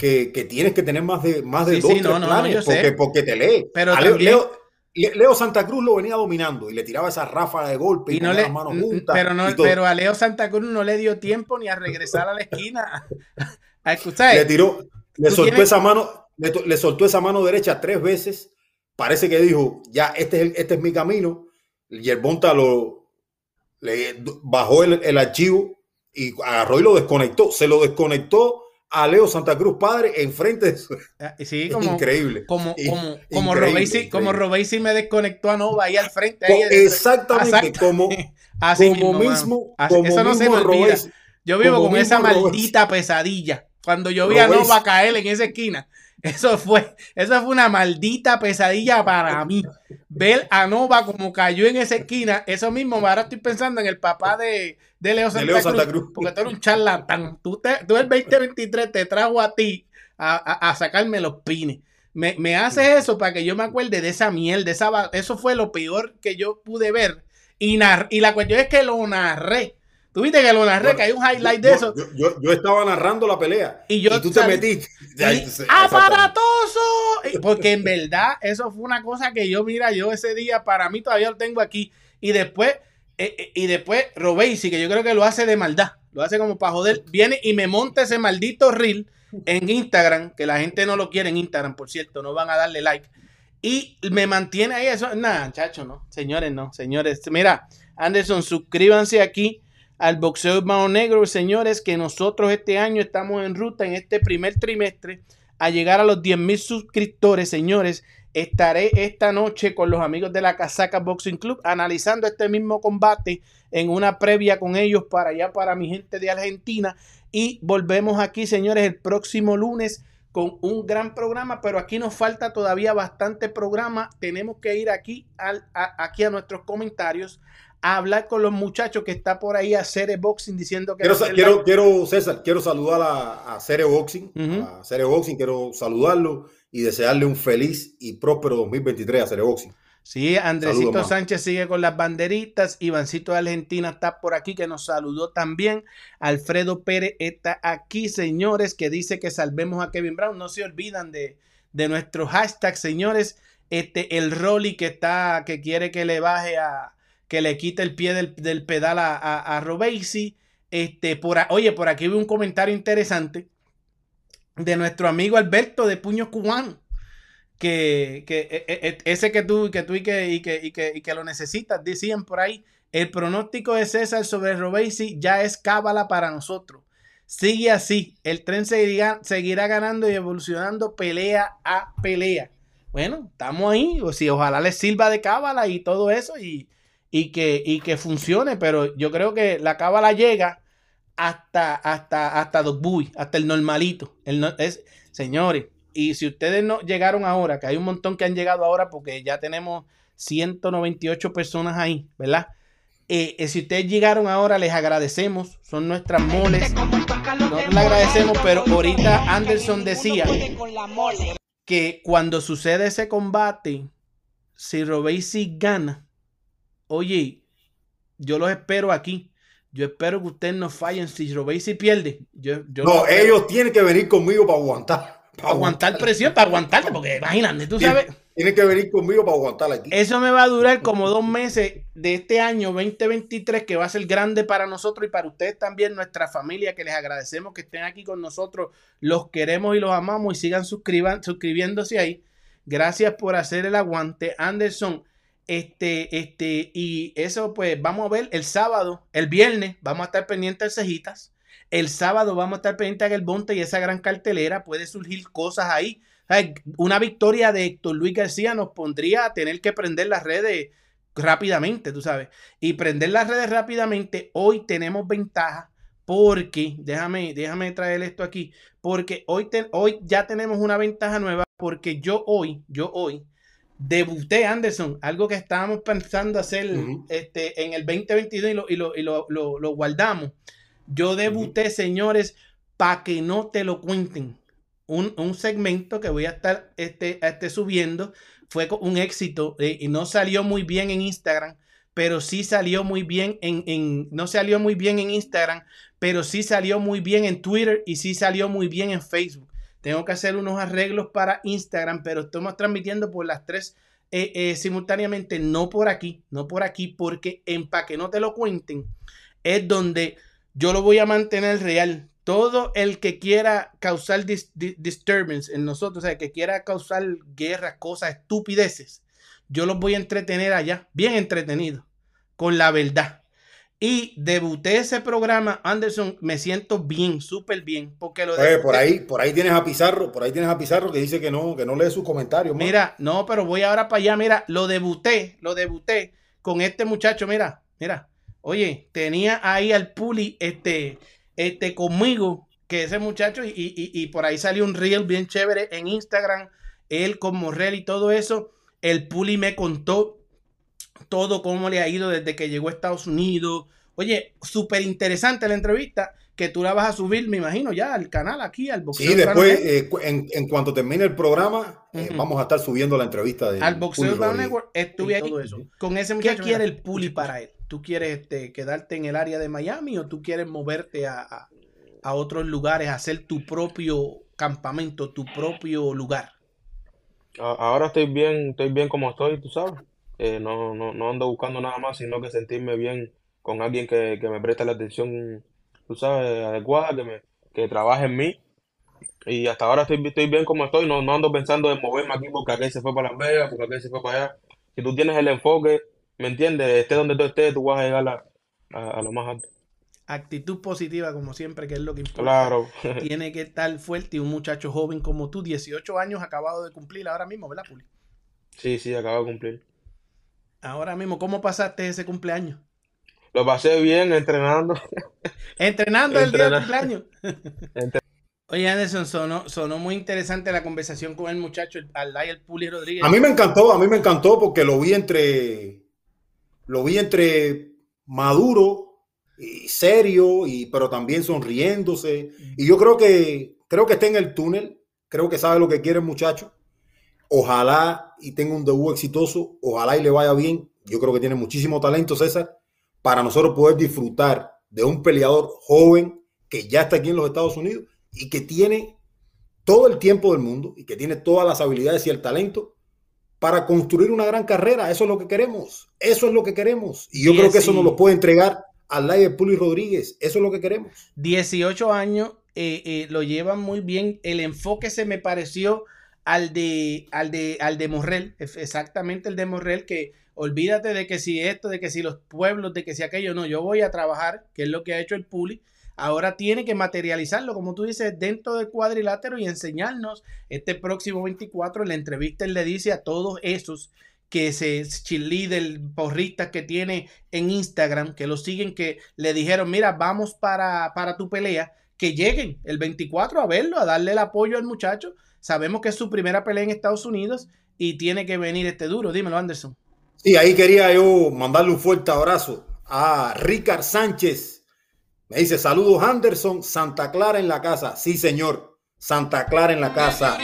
que, que tienes que tener más de, más de Sí, dos, sí, no, no, planes, sé. porque, porque te lee. Pero Leo, también- Leo- Le- Leo Santa Cruz lo venía dominando y le tiraba esa ráfaga de golpe y, y no le, las manos juntas. pero, no, y pero a Leo Santa Cruz no le dio tiempo ni a regresar a la esquina. A escuchar, le tiró, le soltó tienes- esa mano, le, soltó esa mano derecha tres veces. Parece que dijo, ya, este es, el- este es mi camino. Yerbonta lo le bajó el, el archivo y agarró y lo desconectó. Se lo desconectó a Leo Santa Cruz padre enfrente de su. Ah, sí, como, increíble. como, como, como Robesi, como. Robesi me desconectó a Nova ahí al frente. Ahí exactamente Exacto. como, así como mismo, Así- como eso no se me olvida. Yo vivo con esa Robesi. maldita pesadilla. Cuando yo vi a. Nova caer en esa esquina, eso fue, eso fue una maldita pesadilla para mí. Ver a Nova como cayó en esa esquina, eso mismo, ahora estoy pensando en el papá de, de Leo, Santa, Leo Cruz, Santa Cruz. porque tú eres un charlatán. Tú, te- tú el 2023 te trajo a ti a, a- a sacarme los pines. Me, me hace eso para que yo me acuerde de esa mierda. Esa, va- eso fue lo peor que yo pude ver. Y, nar- y la cuestión es que lo narré. Tú viste que lo narré, Bueno, que hay un highlight de eso. Yo, yo- yo estaba narrando la pelea Y tú te metiste. Y-. ¡Aparatoso! Porque en verdad, eso fue una cosa que yo, mira, yo ese día para mí todavía lo tengo aquí. Y después, eh, eh, y después Robesi, que yo creo que lo hace de maldad, lo hace como para joder, viene y me monta ese maldito reel en Instagram, que la gente no lo quiere en Instagram, por cierto, no van a darle like. Y me mantiene ahí eso. Nada, chacho, no. Señores, no. Señores, mira, Anderson, suscríbanse aquí al Boxeo Hermano Negro, señores, que nosotros este año estamos en ruta en este primer trimestre a llegar a los 10 mil suscriptores, señores. Estaré esta noche con los amigos de la Casaca Boxing Club analizando este mismo combate en una previa con ellos para allá, para mi gente de Argentina. Y volvemos aquí, señores, el próximo lunes con un gran programa, pero aquí nos falta todavía bastante programa. Tenemos que ir aquí, al, aquí a nuestros comentarios a hablar con los muchachos que está por ahí a hacer boxing diciendo que Quiero, no quiero, quiero, César, quiero saludar a, a Cere Boxing, a Cere Boxing, quiero saludarlo y desearle un feliz y próspero 2023 a Cere Boxing. Sí, Andresito. Sánchez sigue con las banderitas. Ivancito de Argentina está por aquí, que nos saludó también. Alfredo Pérez está aquí, señores, que dice que salvemos a Kevin Brown. No se olvidan de, de nuestro hashtag, señores. Este, el Rolly que está, que quiere que le baje a, que le quite el pie del, del pedal a, a, Robesi. Este, por, oye, por aquí vi un comentario interesante de nuestro amigo Alberto de Puño Cubano que, que e- e- e- ese que tú, que tú y que, y que, y que, y que lo necesitas, decían por ahí, el pronóstico de César sobre Robesi ya es cábala para nosotros. Sigue así, el tren seguirá, seguirá ganando y evolucionando pelea a pelea. Bueno, estamos ahí, o si ojalá les sirva de cábala y todo eso y, y, que, y que funcione, pero yo creo que la cábala llega hasta, hasta, hasta Doc Boy, hasta el normalito. El no- es, señores, y si ustedes no llegaron ahora, que hay un montón que han llegado ahora porque ya tenemos 198 personas ahí, ¿verdad? Eh, eh, si ustedes llegaron ahora, les agradecemos, son nuestras moles. Nosotros le agradecemos, pero ahorita Anderson decía que cuando sucede ese combate, si Robesi gana, oye, yo los espero aquí. Yo espero que ustedes no fallen. Si Robesi pierde, yo, yo No, ellos tienen que venir conmigo para aguantar. para aguantar presión, para aguantarle, porque imagínate, tú sabes. Tienen que venir conmigo para aguantar aquí. Eso me va a durar como dos meses de este año 2023, que va a ser grande para nosotros y para ustedes también, nuestra familia, que les agradecemos que estén aquí con nosotros. Los queremos y los amamos y sigan suscriban, suscribiéndose ahí. Gracias por hacer el aguante, Anderson. Este, este, y eso, pues vamos a ver el sábado, el viernes, vamos a estar pendientes de cejitas. El sábado vamos a estar pendientes del Bonte y esa gran cartelera. Puede surgir cosas ahí. Una victoria de Héctor Luis García nos pondría a tener que prender las redes rápidamente, tú sabes. Y prender las redes rápidamente, hoy tenemos ventaja porque, déjame, déjame traer esto aquí, porque hoy, hoy ya tenemos una ventaja nueva porque yo hoy, yo hoy, debuté Anderson, algo que estábamos pensando hacer este, en el 2022 y lo, y lo, y lo- lo- lo guardamos. Yo debuté, señores, para que no te lo cuenten un, un segmento que voy a estar este, este subiendo. Fue un éxito eh, y no salió muy bien en Instagram, pero sí salió muy bien en, en- no salió muy bien en Instagram, pero sí salió muy bien en Twitter y sí salió muy bien en Facebook. Tengo que hacer unos arreglos para Instagram, pero estamos transmitiendo por las tres eh, eh, simultáneamente, no por aquí, no por aquí, porque en que no te lo cuenten, es donde yo lo voy a mantener real. Todo el que quiera causar dis- di- disturbance en nosotros, o sea, que quiera causar guerras, cosas, estupideces, yo los voy a entretener allá, bien entretenido, con la verdad. Y debuté ese programa, Anderson, me siento bien, súper bien, porque lo Oye, por ahí, por ahí tienes a Pizarro, por ahí tienes a Pizarro que dice que no, que no lee sus comentarios. Mira, no, pero voy ahora para allá. Mira, lo debuté, lo debuté con este muchacho. Mira, mira. Oye, tenía ahí al Puli este, este conmigo, que ese muchacho, y, y- y- por ahí salió un reel bien chévere en Instagram, él con Morrel y todo eso. El Puli me contó todo cómo le ha ido desde que llegó a Estados Unidos. Oye, súper interesante la entrevista que tú la vas a subir, me imagino, ya al canal aquí, al boxeo. Sí, después, Network. eh, en, en cuanto termine el programa, eh, vamos a estar subiendo la entrevista de al boxeo Rodríguez. Network, estuve ahí todo eso. con ese ¿Qué muchacho. ¿Qué quiere mira? el puli para él? ¿Tú quieres este, quedarte en el área de Miami o tú quieres moverte a, a- a otros lugares, hacer tu propio campamento, tu propio lugar? Ahora estoy bien, estoy bien como estoy, tú sabes. Eh, no, no, no ando buscando nada más, sino que sentirme bien con alguien que, que me preste la atención, tú sabes, adecuada, que me, que trabaje en mí. Y hasta ahora estoy, estoy bien como estoy, no, no ando pensando en moverme aquí porque aquel se fue para Las Vegas, porque aquel se fue para allá. Si tú tienes el enfoque, ¿me entiendes? Esté donde tú estés, tú vas a llegar a, a, a lo más alto. Actitud positiva, como siempre, que es lo que importa. Claro. Tiene que estar fuerte y un muchacho joven como tú, 18 años, acabado de cumplir ahora mismo, ¿verdad, Puli? Sí, sí, acabo de cumplir. Ahora mismo, ¿cómo pasaste ese cumpleaños? Lo pasé bien entrenando. Entrenando el día del cumpleaños. Oye, Anderson, sonó, sonó muy interesante la conversación con el muchacho, el, el Puli Rodríguez. A mí me encantó, a mí me encantó porque lo vi entre, lo vi entre maduro y serio, y, pero también sonriéndose. Y yo creo que, creo que está en el túnel, creo que sabe lo que quiere el muchacho. Ojalá y tenga un debut exitoso, ojalá y le vaya bien. Yo creo que tiene muchísimo talento, César, para nosotros poder disfrutar de un peleador joven que ya está aquí en los Estados Unidos y que tiene todo el tiempo del mundo y que tiene todas las habilidades y el talento para construir una gran carrera. Eso es lo que queremos. Eso es lo que queremos. Y yo creo que eso nos lo puede entregar al Layer Puli Rodríguez. Eso es lo que queremos. 18 años, eh, eh, lo llevan muy bien. El enfoque se me pareció al de, al de, al de Morrel, exactamente el de Morrel, que olvídate de que si esto, de que si los pueblos, de que si aquello, no, yo voy a trabajar, que es lo que ha hecho el Puli. Ahora tiene que materializarlo, como tú dices, dentro del cuadrilátero y enseñarnos este próximo 24. En la entrevista él le dice a todos esos que se cheerleader, porristas que tiene en Instagram, que lo siguen, que le dijeron, mira, vamos para, para tu pelea, que lleguen el 24 a verlo, a darle el apoyo al muchacho. Sabemos que es su primera pelea en Estados Unidos y tiene que venir este duro. Dímelo, Anderson. Sí, ahí quería yo mandarle un fuerte abrazo a Ricard Sánchez. Me dice, saludos Anderson, Santa Clara en la casa. Sí, señor, Santa Clara en la casa.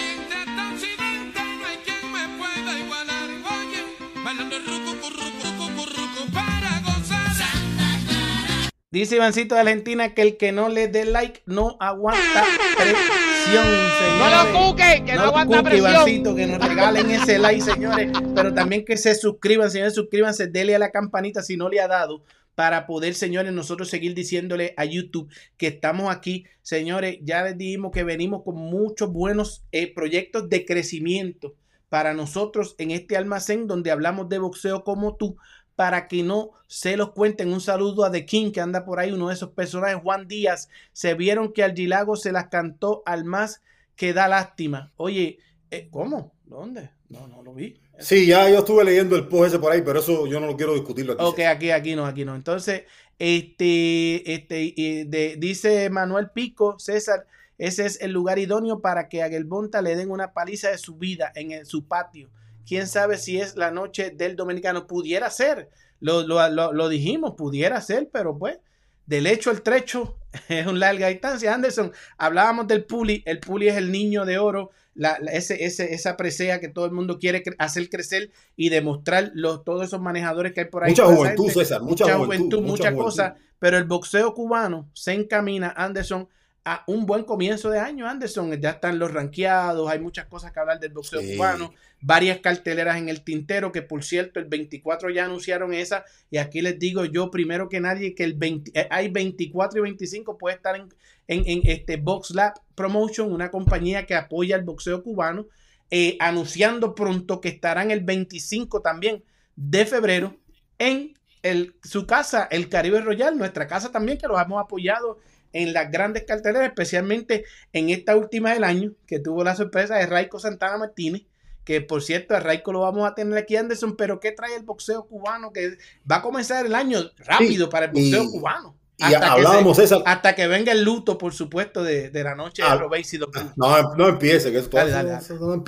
Dice Ivancito de Argentina que el que no le dé like no aguanta presión, No señores. lo cuque, que no, aguanta cuque, presión. Ivancito, que nos regalen ese like, señores. Pero también que se suscriban, señores, suscríbanse, denle a la campanita si no le ha dado para poder, señores, nosotros seguir diciéndole a YouTube que estamos aquí. Señores, ya les dijimos que venimos con muchos buenos eh, proyectos de crecimiento para nosotros en este almacén donde hablamos de boxeo como tú, para que no se los cuenten. Un saludo a The King que anda por ahí, uno de esos personajes, Juan Díaz. Se vieron que Algilago se las cantó al más que da lástima. Oye, eh, ¿cómo? ¿Dónde? No, no lo vi. Sí, ya yo estuve leyendo el post ese por ahí, pero eso yo no lo quiero discutirlo aquí. Ok, aquí, aquí no, aquí no. Entonces, este, este, de- dice Manuel Pico, César, ese es el lugar idóneo para que a Gelbonta le den una paliza de su vida en el- su patio. Quién sabe si es la noche del dominicano. Pudiera ser, lo, lo- lo- lo dijimos, pudiera ser, pero pues del hecho al trecho es una larga distancia. Anderson, hablábamos del Puli, el Puli es el niño de oro, la, la- ese, ese- esa presea que todo el mundo quiere cre- hacer crecer y demostrar los, todos esos manejadores que hay por ahí. Mucha juventud, gente, César, mucha, juventud, muchas mucha cosas, juventud. pero el boxeo cubano se encamina, Anderson, a un buen comienzo de año, Anderson. Ya están los ranqueados, hay muchas cosas que hablar del boxeo Sí. cubano, varias carteleras en el tintero, que por cierto, el 24 ya anunciaron esa, y aquí les digo yo primero que nadie que el 20, eh, hay 24 y 25 puede estar en, en, en este Box Lab Promotion, una compañía que apoya el boxeo cubano, eh, anunciando pronto que estarán el 25 también de febrero en el, su casa, el Caribe Royal, nuestra casa también, que los hemos apoyado en las grandes carteleras, especialmente en esta última del año, que tuvo la sorpresa de Raico Santana Martínez, que por cierto, a Raico lo vamos a tener aquí, Anderson, pero ¿qué trae el boxeo cubano? Que va a comenzar el año rápido Sí, para el boxeo y- cubano. Y Hasta que, hablábamos, se- César. hasta que venga el luto, por supuesto, de, de la noche de Ah, Robesi Dos Cruz. No, no empiece, que eso Dale, eso no.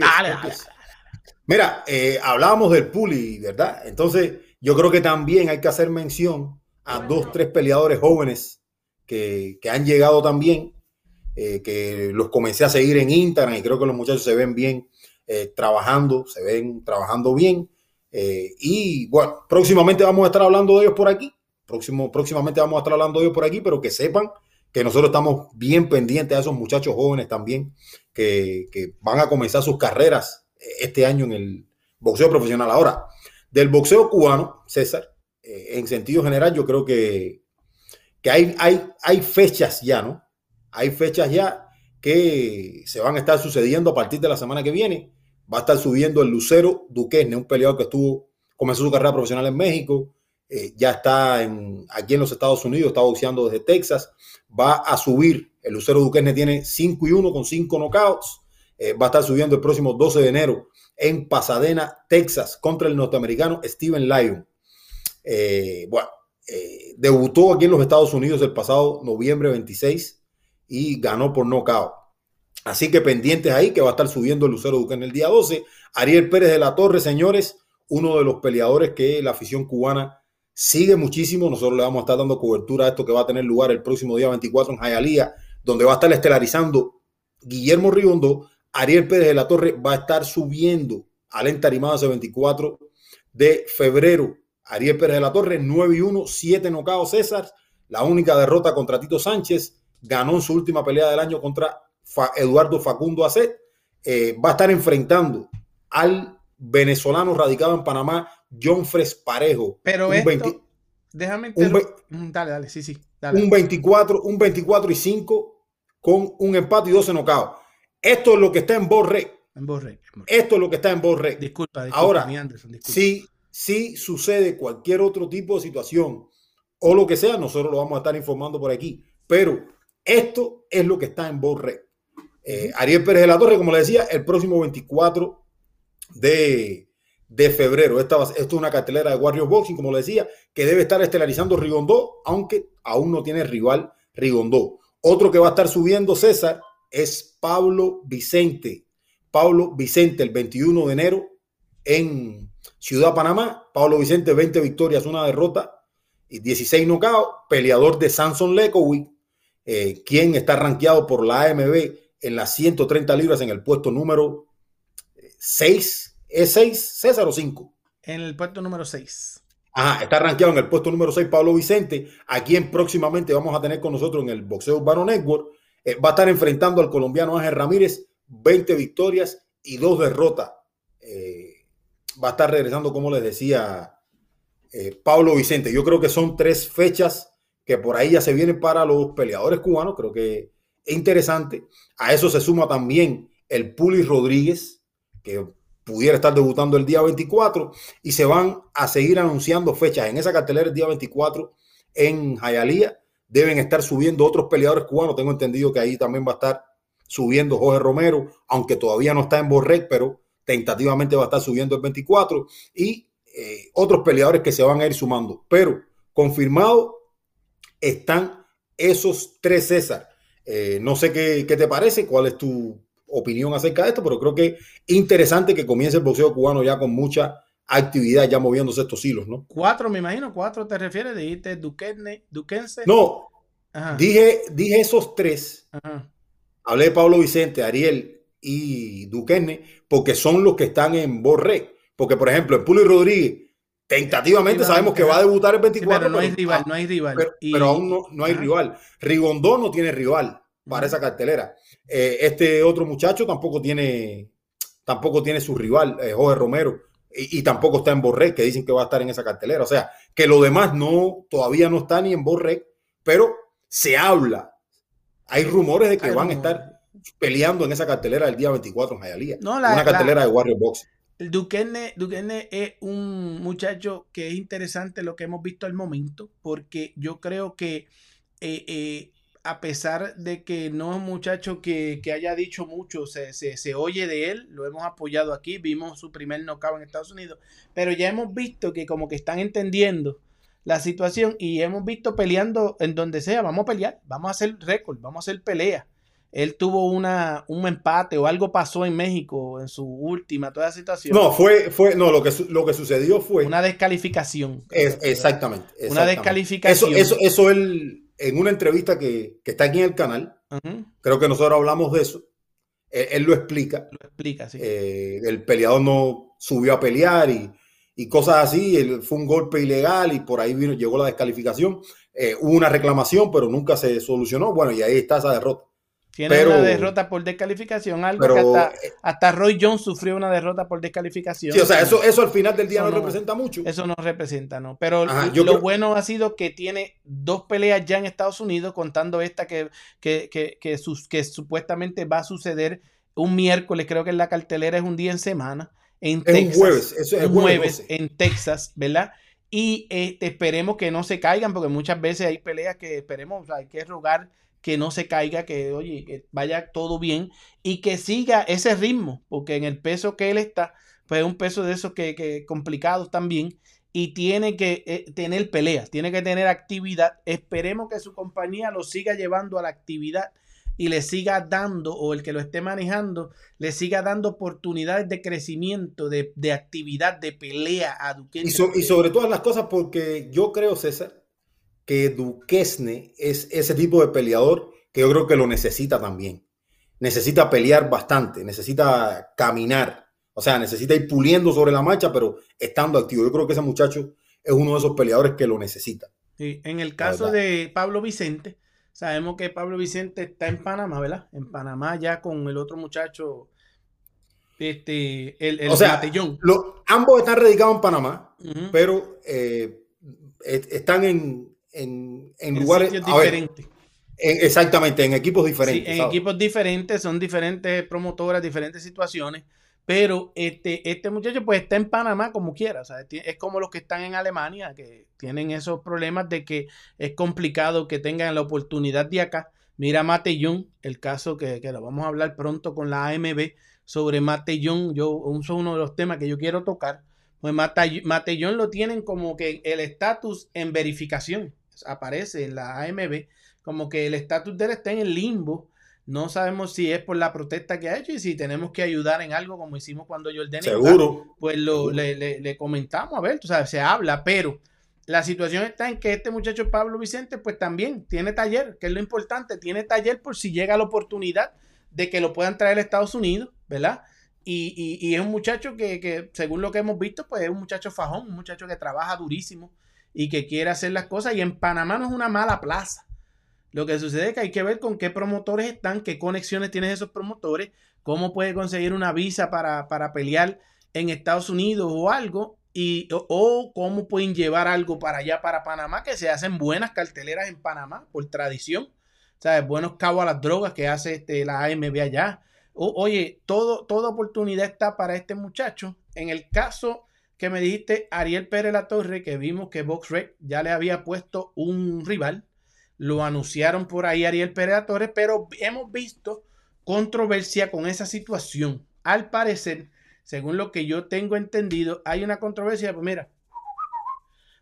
Mira, eh, hablábamos del puli, ¿verdad? Entonces, yo creo que también hay que hacer mención a dos, tres peleadores jóvenes que, han llegado también, eh, que los comencé a seguir en Instagram y creo que los muchachos se ven bien eh, trabajando, se ven trabajando bien. eh, y bueno, próximamente vamos a estar hablando de ellos por aquí. Próximo, próximamente vamos a estar hablando de ellos por aquí, pero que sepan que nosotros estamos bien pendientes a esos muchachos jóvenes también que, que van a comenzar sus carreras este año en el boxeo profesional. Ahora, del boxeo cubano, César, en sentido general, yo creo que, hay, hay, hay fechas ya, ¿no? Hay fechas ya que se van a estar sucediendo a partir de la semana que viene. Va a estar subiendo el Lucero Duquesne, un peleador que estuvo, comenzó su carrera profesional en México, eh, ya está en, aquí en los Estados Unidos, está boxeando desde Texas. Va a subir, el Lucero Duquesne tiene 5 y 1 con 5 knockouts. Eh, va a estar subiendo el próximo 12 de enero en Pasadena, Texas, contra el norteamericano Steven Lyon. Eh, bueno, eh, debutó aquí en los Estados Unidos el pasado noviembre 26 y ganó por knockout. Así que pendientes ahí que va a estar subiendo el Lucero Duque en el día 12. Ariel Pérez de la Torre, señores, uno de los peleadores que la afición cubana sigue muchísimo. Nosotros le vamos a estar dando cobertura a esto que va a tener lugar el próximo día 24 en Hialeah, donde va a estar estelarizando Guillermo Riondo. Ariel Pérez de la Torre va a estar subiendo al entarimado ese 24 de febrero. Ariel Pérez de la Torre, 9 y 1, 7 nocaos César. La única derrota contra Tito Sánchez. Ganó en su última pelea del año contra Eduardo Facundo Acet. Eh, va a estar enfrentando al venezolano radicado en Panamá, John Fres Parejo. Pero esto, 20 déjame un. Mm, Dale, dale, sí, sí. Dale. un 24, un 24 y 5 con un empate y 12 nocaos. Esto es lo que está en Borre. En Borré, en Borré. Esto es lo que está en Borre. Disculpa, disculpa, Ahora, mi Anderson, disculpa. Si, si sucede cualquier otro tipo de situación o lo que sea, nosotros lo vamos a estar informando por aquí. Pero esto es lo que está en Borre. Eh, Ariel Pérez de la Torre, como le decía, el próximo 24 de, de febrero. Esta, esto es una cartelera de Warrior Boxing, como le decía, que debe estar estelarizando Rigondó, aunque aún no tiene rival Rigondó. Otro que va a estar subiendo César es Pablo Vicente. Pablo Vicente, el 21 de enero en Ciudad Panamá. Pablo Vicente, 20 victorias, una derrota y 16 nocaos. Peleador de Samson Lekovic, eh, quien está rankeado por la AMB en las 130 libras en el puesto número 6. ¿Es 6, César o 5? En el puesto número 6. Ajá, está rankeado en el puesto número 6 Pablo Vicente, a quien próximamente vamos a tener con nosotros en el Boxeo Urbano Network. Eh, va a estar enfrentando al colombiano Ángel Ramírez, 20 victorias y 2 derrotas. Eh, va a estar regresando, como les decía, eh, Pablo Vicente. Yo creo que son tres fechas que por ahí ya se vienen para los peleadores cubanos. Creo que es interesante. A eso se suma también el Puli Rodríguez, que pudiera estar debutando el día 24 y se van a seguir anunciando fechas. En esa cartelera el día 24 en Hialeah deben estar subiendo otros peleadores cubanos. Tengo entendido que ahí también va a estar subiendo Jorge Romero, aunque todavía no está en Borrec, pero tentativamente va a estar subiendo el 24 y eh, otros peleadores que se van a ir sumando. Pero confirmado están esos tres César. Eh, no sé qué, qué te parece, cuál es tu opinión acerca de esto, pero creo que es interesante que comience el boxeo cubano ya con mucha actividad, ya moviéndose estos hilos, ¿no? Cuatro, me imagino, cuatro te refieres, dijiste Duquesne, Duquense. No, Ajá, Dije, dije esos tres. ajá. Hablé de Pablo Vicente, Ariel y Duquesne, porque son los que están en Borré. Porque, por ejemplo, en Puli Rodríguez, tentativamente sabemos que va a debutar el Sí, 24. pero no hay rival, no hay rival. pero, Y- pero aún no, no hay rival. Rigondó no tiene rival para esa cartelera. Eh, este otro muchacho tampoco tiene, tampoco tiene su rival, eh, Jorge Romero, y, y tampoco está en Borré, que dicen que va a estar en esa cartelera. O sea, que lo demás no, todavía no está ni en Borré, pero se habla. Hay rumores de que Hay van a estar peleando en esa cartelera el día 24 en Hialeah. No, la- una cartelera de Warrior Box. El Duquesne, Duquesne es un muchacho que es interesante lo que hemos visto al momento, porque yo creo que eh, eh, a pesar de que no es un muchacho que, que haya dicho mucho, se, se- se oye de él, lo hemos apoyado aquí, vimos su primer knockout en Estados Unidos, pero ya hemos visto que como que están entendiendo la situación y hemos visto peleando en donde sea, vamos a pelear, vamos a hacer récord, vamos a hacer pelea. Él tuvo una, un empate o algo pasó en México en su última, toda la situación. No, fue, fue, no, lo que, lo que sucedió fue. Una descalificación. Es- exactamente, Una descalificación. Eso, eso, eso él, en una entrevista que, que está aquí en el canal, creo que nosotros hablamos de eso. Él, él lo explica. Lo explica, sí. eh, el peleador no subió a pelear y, y cosas así. él- fue un golpe ilegal y por ahí vino, llegó la descalificación. Eh, hubo una reclamación, pero nunca se solucionó. Bueno, y ahí está esa derrota. Tiene pero- una derrota por descalificación, algo Pero, que hasta, eh, hasta Roy Jones sufrió una derrota por descalificación. sí, o sea, eso, eso al final del día no, no- representa mucho. Eso no representa, ¿no? Pero Ajá, lo creo- bueno ha sido que tiene dos peleas ya en Estados Unidos, contando esta que, que, que, que, sus- que supuestamente va a suceder un miércoles, creo que en la cartelera es un día en semana, en Es un Texas. jueves, eso es un jueves jueves 12. en Texas, ¿verdad? Y este, esperemos que no se caigan, porque muchas veces hay peleas que esperemos, o sea, hay que rogar que no se caiga, que oye, que vaya todo bien y que siga ese ritmo, porque en el peso que él está, pues es un peso de esos que, que complicados también y tiene que eh, tener peleas, tiene que tener actividad. Esperemos que su compañía lo siga llevando a la actividad y le siga dando, o el que lo esté manejando, le siga dando oportunidades de crecimiento, de, de actividad, de pelea a. Y, so- y sobre todas las cosas, porque yo creo, César, que Duquesne es ese tipo de peleador que yo creo que lo necesita también. Necesita pelear bastante, necesita caminar, o sea, necesita ir puliendo sobre la marcha, pero estando activo. Yo creo que ese muchacho es uno de esos peleadores que lo necesita. Sí, en el caso de Pablo Vicente, sabemos que Pablo Vicente está en Panamá, ¿verdad? En Panamá ya con el otro muchacho, este, el, el O sea, Matellón. Lo- ambos están radicados en Panamá, pero eh, est- están en, en- en En lugares diferentes. en- exactamente, en equipos Sí, diferentes. en ¿sabes? equipos diferentes, son diferentes promotoras, diferentes situaciones, pero este, este muchacho pues está en Panamá como quiera, ti- es como los que están en Alemania, que tienen esos problemas de que es complicado que tengan la oportunidad de acá. Mira Matellón, el caso que, que lo vamos a hablar pronto con la AMB sobre Matellón, yo, eso es uno de los temas que yo quiero tocar, pues Matellón lo tienen como que el estatus en verificación, aparece en la AMB, como que el estatus de él está en el limbo. No sabemos si es por la protesta que ha hecho y si tenemos que ayudar en algo como hicimos cuando Jordan está, Seguro. pues lo, seguro. le, le- le comentamos, a ver, tú sabes, se habla, pero la situación está en que este muchacho Pablo Vicente pues también tiene taller, que es lo importante, tiene taller por si llega la oportunidad de que lo puedan traer a Estados Unidos, ¿verdad? Y, y- y es un muchacho que, que, según lo que hemos visto, pues es un muchacho fajón, un muchacho que trabaja durísimo y que quiere hacer las cosas. Y en Panamá no es una mala plaza. Lo que sucede es que hay que ver con qué promotores están, qué conexiones tienen esos promotores, cómo puede conseguir una visa para, para pelear en Estados Unidos o algo, y, o, cómo pueden llevar algo para allá, para Panamá, que se hacen buenas carteleras en Panamá por tradición. ¿Sabes? Buenos cabos a las drogas que hace este, la AMB allá. Oye, todo, toda oportunidad está para este muchacho. En el caso que me dijiste, Ariel Pérez La Torre, que vimos que BoxRec ya le había puesto un rival. Lo anunciaron por ahí Ariel Pérez La Torre, pero hemos visto controversia con esa situación. Al parecer, según lo que yo tengo entendido, hay una controversia, pues mira,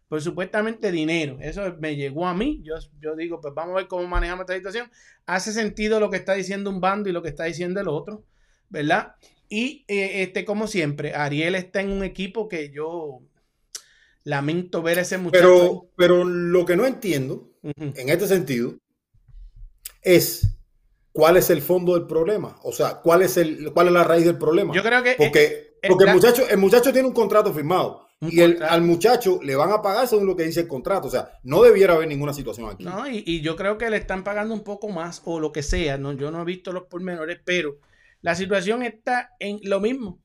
pues supuestamente dinero. Eso me llegó a mí. Yo, yo digo, pues vamos a ver cómo manejamos esta situación. Hace sentido lo que está diciendo un bando y lo que está diciendo el otro, ¿verdad? Y eh, este, como siempre, Ariel está en un equipo que yo lamento ver a ese muchacho. Pero, pero lo que no entiendo en este sentido es cuál es el fondo del problema. O sea, cuál es, el, cuál es la raíz del problema. Yo creo que. Porque, porque el, muchacho, el muchacho tiene un contrato firmado. Un y el- al muchacho le van a pagar según lo que dice el contrato. O sea, no debiera haber ninguna situación aquí. No, y, y yo creo que le están pagando un poco más o lo que sea. No, yo no he visto los pormenores, pero la situación está en lo mismo.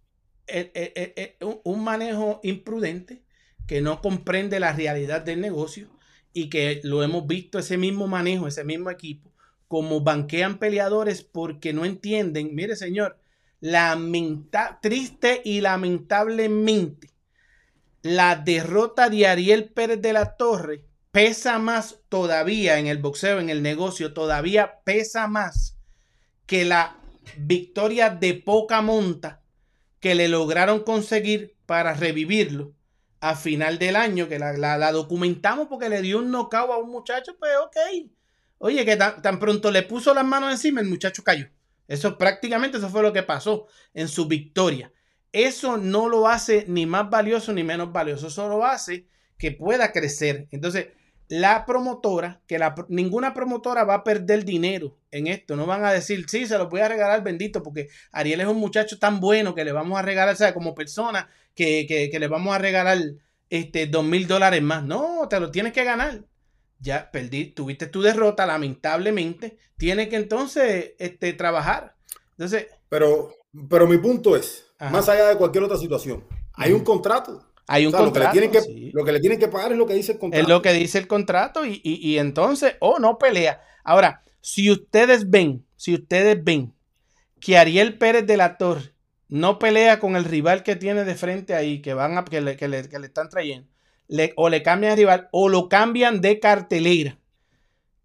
El- el- un- un manejo imprudente que no comprende la realidad del negocio y que lo hemos visto ese mismo manejo, ese mismo equipo, como banquean peleadores porque no entienden. Mire, señor, lamenta triste y lamentablemente la derrota de Ariel Pérez de la Torre pesa más todavía en el boxeo, en el negocio, todavía pesa más que la victoria de poca monta que le lograron conseguir para revivirlo a final del año, que la, documentamos porque le dio un knockout a un muchacho, pues ok. Oye, que tan, tan pronto le puso las manos encima, el muchacho cayó. Eso prácticamente, eso fue lo que pasó en su victoria. Eso no lo hace ni más valioso ni menos valioso, eso lo hace que pueda crecer. Entonces, la promotora, que la, ninguna promotora va a perder dinero en esto. No van a decir, sí, se los voy a regalar bendito, porque Ariel es un muchacho tan bueno que le vamos a regalar, o sea, como persona, que, que, que le vamos a regalar este, dos mil dólares más. No, te lo tienes que ganar. Ya perdí, tuviste tu derrota, lamentablemente. Tienes que entonces este, trabajar. Entonces, Pero, pero mi punto es, Ajá. más allá de cualquier otra situación, hay un contrato. Hay un O sea, lo, que le contrato. tienen que, sí. lo que le tienen que pagar es lo que dice el contrato. Es lo que dice el contrato y, y- y entonces, o no pelea. Ahora, si ustedes ven, si ustedes ven que Ariel Pérez de la Torre no pelea con el rival que tiene de frente ahí, que van a, que le, que le- que le están trayendo, le- o le cambian de rival, o lo cambian de cartelera,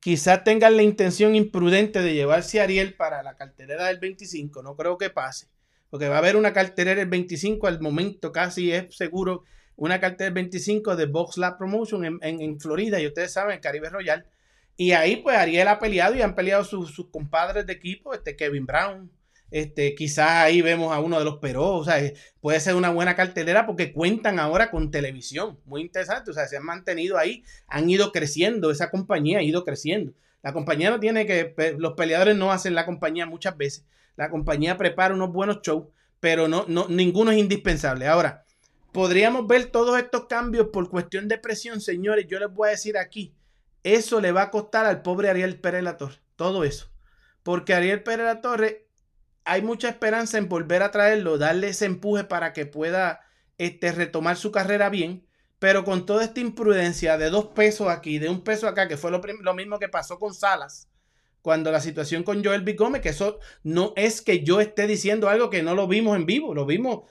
quizás tengan la intención imprudente de llevarse a Ariel para la cartelera del 25, no creo que pase, porque va a haber una cartelera el 25, al momento casi es seguro una cartelera del 25 de Box Lab Promotion en, en- Florida, y ustedes saben, Caribe Royal, y ahí pues Ariel ha peleado y han peleado sus, sus compadres de equipo, este Kevin Brown, este, quizás ahí vemos a uno de los Peró, o sea, puede ser una buena cartelera porque cuentan ahora con televisión, muy interesante, o sea, se han mantenido ahí, han ido creciendo, esa compañía ha ido creciendo. La compañía no tiene que, los peleadores no hacen la compañía muchas veces, la compañía prepara unos buenos shows, pero no, no, ninguno es indispensable. Ahora, podríamos ver todos estos cambios por cuestión de presión, señores, yo les voy a decir aquí, eso le va a costar al pobre Ariel Pérez La Torre, todo eso. Porque Ariel Pérez La Torre hay mucha esperanza en volver a traerlo, darle ese empuje para que pueda este, retomar su carrera bien, pero con toda esta imprudencia de dos pesos aquí, de un peso acá, que fue lo mismo que pasó con Salas, cuando la situación con Joel B. Gómez, que eso no es que yo esté diciendo algo que no lo vimos en vivo, lo vimos,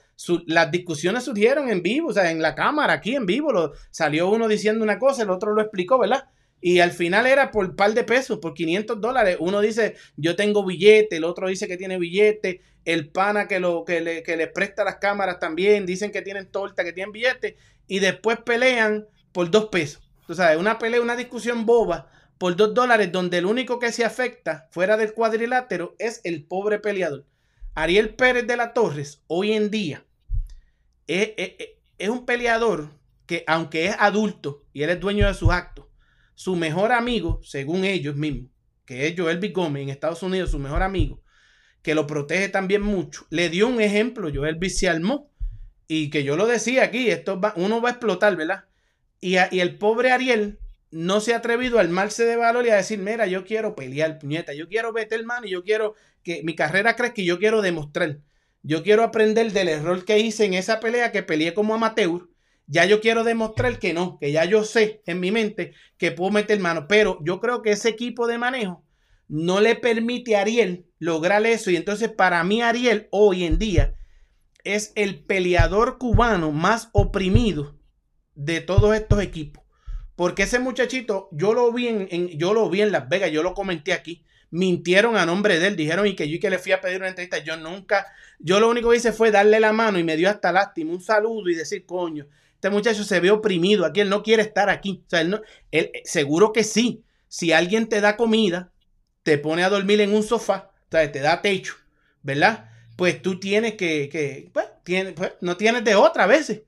las discusiones surgieron en vivo, o sea, en la cámara, aquí en vivo, salió uno diciendo una cosa, el otro lo explicó, ¿verdad? Y al final era por par de pesos, por 500 dólares. Uno dice, yo tengo billete, el otro dice que tiene billete, el pana que, lo, que le presta las cámaras también, dicen que tienen torta, que tienen billete, y después pelean por dos pesos. Tú sabes, una pelea, una discusión boba por dos dólares, donde el único que se afecta fuera del cuadrilátero es el pobre peleador. Ariel Pérez de la Torres, hoy en día, es, es- es- es un peleador que, aunque es adulto y él es dueño de sus actos, su mejor amigo, según ellos mismos, que es Joel B. Gómez en Estados Unidos, su mejor amigo, que lo protege también mucho, le dio un ejemplo, Joel B. se armó, y que yo lo decía aquí, esto va- uno va a explotar, ¿verdad? Y el pobre Ariel no se ha atrevido a armarse de valor y a decir, mira, yo quiero pelear, puñeta, yo quiero meter mano y yo quiero que mi carrera crezca y yo quiero demostrar. Yo quiero aprender del error que hice en esa pelea que peleé como amateur. Ya yo quiero demostrar que no, que ya yo sé en mi mente que puedo meter mano. Pero yo creo que ese equipo de manejo no le permite a Ariel lograr eso. Y entonces para mí Ariel hoy en día es el peleador cubano más oprimido de todos estos equipos. Porque ese muchachito, yo lo vi en, yo lo vi en Las Vegas, yo lo comenté aquí. Mintieron a nombre de él, dijeron y que yo y que le fui a pedir una entrevista. Yo nunca, yo lo único que hice fue darle la mano y me dio hasta lástima, un saludo y decir, coño, este muchacho se ve oprimido aquí, él no quiere estar aquí. O sea, él no, él, seguro que sí. Si alguien te da comida, te pone a dormir en un sofá, o sea, te da techo, ¿verdad? Pues tú tienes que, que pues, tienes, pues, no tienes de otra a veces,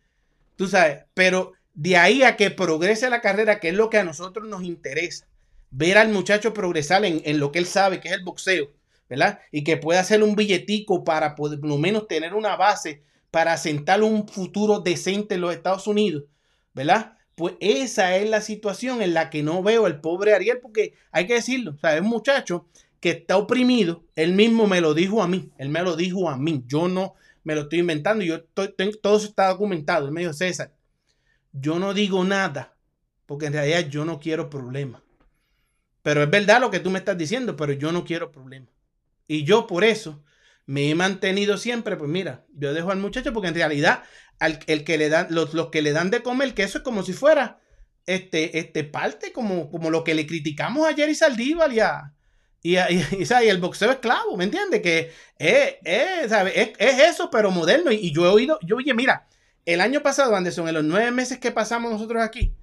tú sabes, pero de ahí a que progrese la carrera, que es lo que a nosotros nos interesa, ver al muchacho progresar en, en lo que él sabe, que es el boxeo, ¿verdad? Y que pueda hacer un billetico para poder, por lo menos tener una base para sentar un futuro decente en los Estados Unidos, ¿verdad? Pues esa es la situación en la que no veo el pobre Ariel, porque hay que decirlo, o sea, es un muchacho que está oprimido, él mismo me lo dijo a mí, él me lo dijo a mí, yo no me lo estoy inventando, yo estoy, todo eso está documentado, él me dijo, César, yo no digo nada, porque en realidad yo no quiero problemas. Pero es verdad lo que tú me estás diciendo, pero yo no quiero problemas. Y yo por eso me he mantenido siempre, pues mira, yo dejo al muchacho porque en realidad al, el que le dan, los, los que le dan de comer, que eso es como si fuera este, este parte, como, como lo que le criticamos a Jerry Saldívar y a, y, y- y, y el boxeo esclavo, ¿me entiendes? Que es, es, es, es eso, pero moderno. Y yo he oído, yo oye, mira, el año pasado, Anderson, en los nueve meses que pasamos nosotros aquí,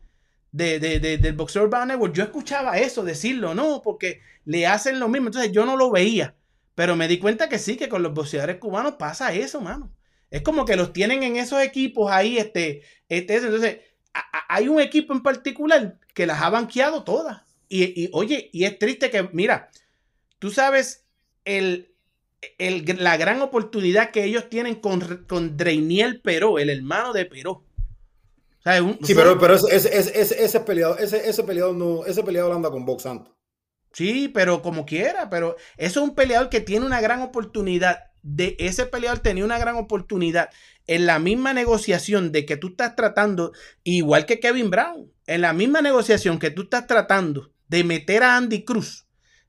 de, de- de- del Boxeo Urban Network, yo escuchaba eso, decirlo, no, porque le hacen lo mismo. Entonces yo no lo veía, pero me di cuenta que sí, que con los boxeadores cubanos pasa eso, mano. Es como que los tienen en esos equipos ahí, este, este, eso. entonces hay un equipo en particular que las ha banqueado todas. Y, y, oye, y es triste que, mira, tú sabes el, el- la gran oportunidad que ellos tienen con, con Dreiniel Peró, el hermano de Peró. O sea, un- Sí, pero, pero ese, ese, ese, ese, ese peleador, ese, ese peleador no, ese peleador anda con Box Santos. Sí, pero como quiera, pero eso es un peleador que tiene una gran oportunidad. De ese peleador tenía una gran oportunidad en la misma negociación de que tú estás tratando, igual que Kevin Brown, en la misma negociación que tú estás tratando de meter a Andy Cruz.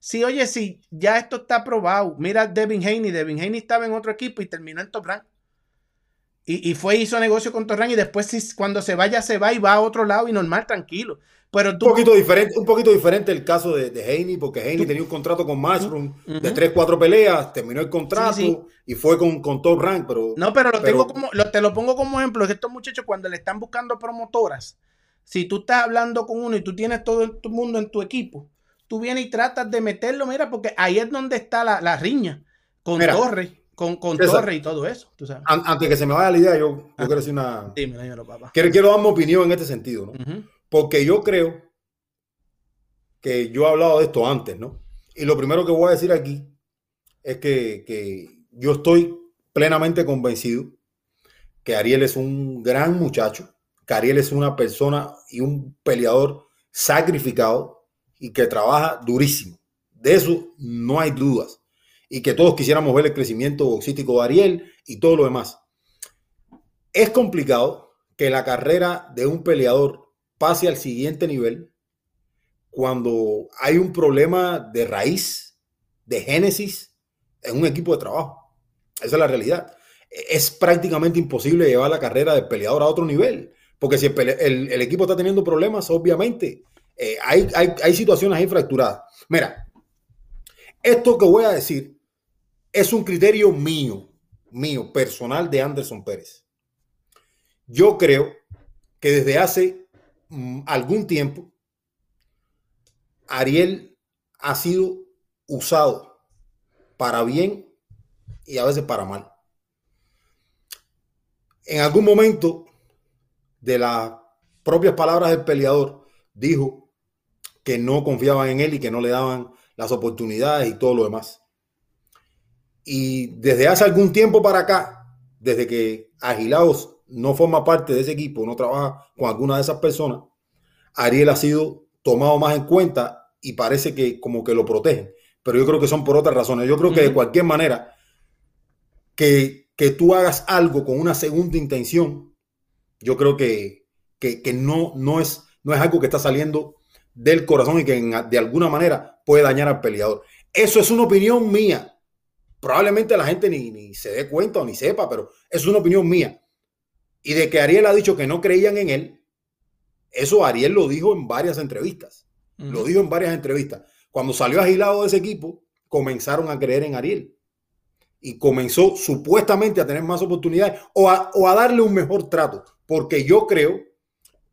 Sí, oye, sí, ya esto está aprobado. Mira Devin Haney. Devin Haney estaba en otro equipo y terminó en Top Rank. Y, y fue, hizo negocio con Top Rank y después si- cuando se vaya, se va y va a otro lado y normal, tranquilo. Pero tú... Un poquito diferente, un poquito diferente el caso de, de Haney, porque Haney tenía un contrato con Mushroom de 3, 4 peleas, terminó el contrato Sí, sí. y fue con, con Top Rank, pero No, pero lo Pero- tengo como, lo, te lo pongo como ejemplo, es que estos muchachos cuando le están buscando promotoras, si tú estás hablando con uno y tú tienes todo el mundo en tu equipo, tú vienes y tratas de meterlo, mira, porque ahí es donde está la, la riña, con Mira, Torres, con, con. Torres y todo eso, tú sabes. an- antes que se me vaya la idea, yo, yo quiero decir una... Dímelo, dímelo, papá. Quiero, quiero dar mi opinión en este sentido, ¿no? Porque yo creo que yo he hablado de esto antes, ¿no? Y lo primero que voy a decir aquí es que, que yo estoy plenamente convencido que Ariel es un gran muchacho, que Ariel es una persona y un peleador sacrificado y que trabaja durísimo. De eso no hay dudas. Y que todos quisiéramos ver el crecimiento boxístico de Ariel y todo lo demás. Es complicado que la carrera de un peleador pase al siguiente nivel cuando hay un problema de raíz, de génesis, en un equipo de trabajo. Esa es la realidad. Es prácticamente imposible llevar la carrera del peleador a otro nivel, porque si el, el equipo está teniendo problemas, obviamente, eh, hay, hay- hay situaciones ahí fracturadas. Mira, esto que voy a decir es un criterio mío, mío, personal de Anderson Pérez. Yo creo que desde hace mm, algún tiempo Ariel ha sido usado para bien y a veces para mal. En algún momento de las propias palabras del peleador dijo que no confiaban en él y que no le daban las oportunidades y todo lo demás. Y desde hace algún tiempo para acá, desde que Agilaos no forma parte de ese equipo, no trabaja con alguna de esas personas, Ariel ha sido tomado más en cuenta y parece que como que lo protegen. Pero yo creo que son por otras razones. Yo creo que de cualquier manera que, que tú hagas algo con una segunda intención, yo creo que, que, que no, no, es, no es algo que está saliendo del corazón y que en- de alguna manera puede dañar al peleador. Eso es una opinión mía. Probablemente la gente ni, ni se dé cuenta o ni sepa, pero es una opinión mía. Y de que Ariel ha dicho que no creían en él, eso Ariel lo dijo en varias entrevistas. Lo dijo en varias entrevistas. Cuando salió agilado de ese equipo, comenzaron a creer en Ariel. Y comenzó supuestamente a tener más oportunidades o a, o a darle un mejor trato. Porque yo creo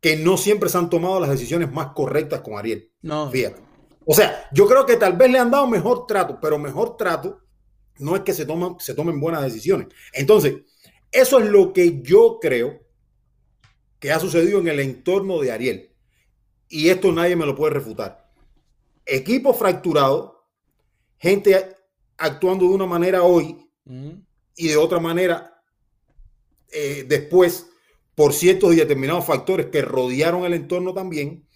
que no siempre se han tomado las decisiones más correctas con Ariel. No, Fíjate. O sea, yo creo que tal vez le han dado mejor trato, pero mejor trato no es que se, toman, se tomen buenas decisiones. Entonces, eso es lo que yo creo que ha sucedido en el entorno de Ariel. Y esto nadie me lo puede refutar. equipo fracturado, gente actuando de una manera hoy Mm. y de otra manera eh, después por ciertos y determinados factores que rodearon el entorno también.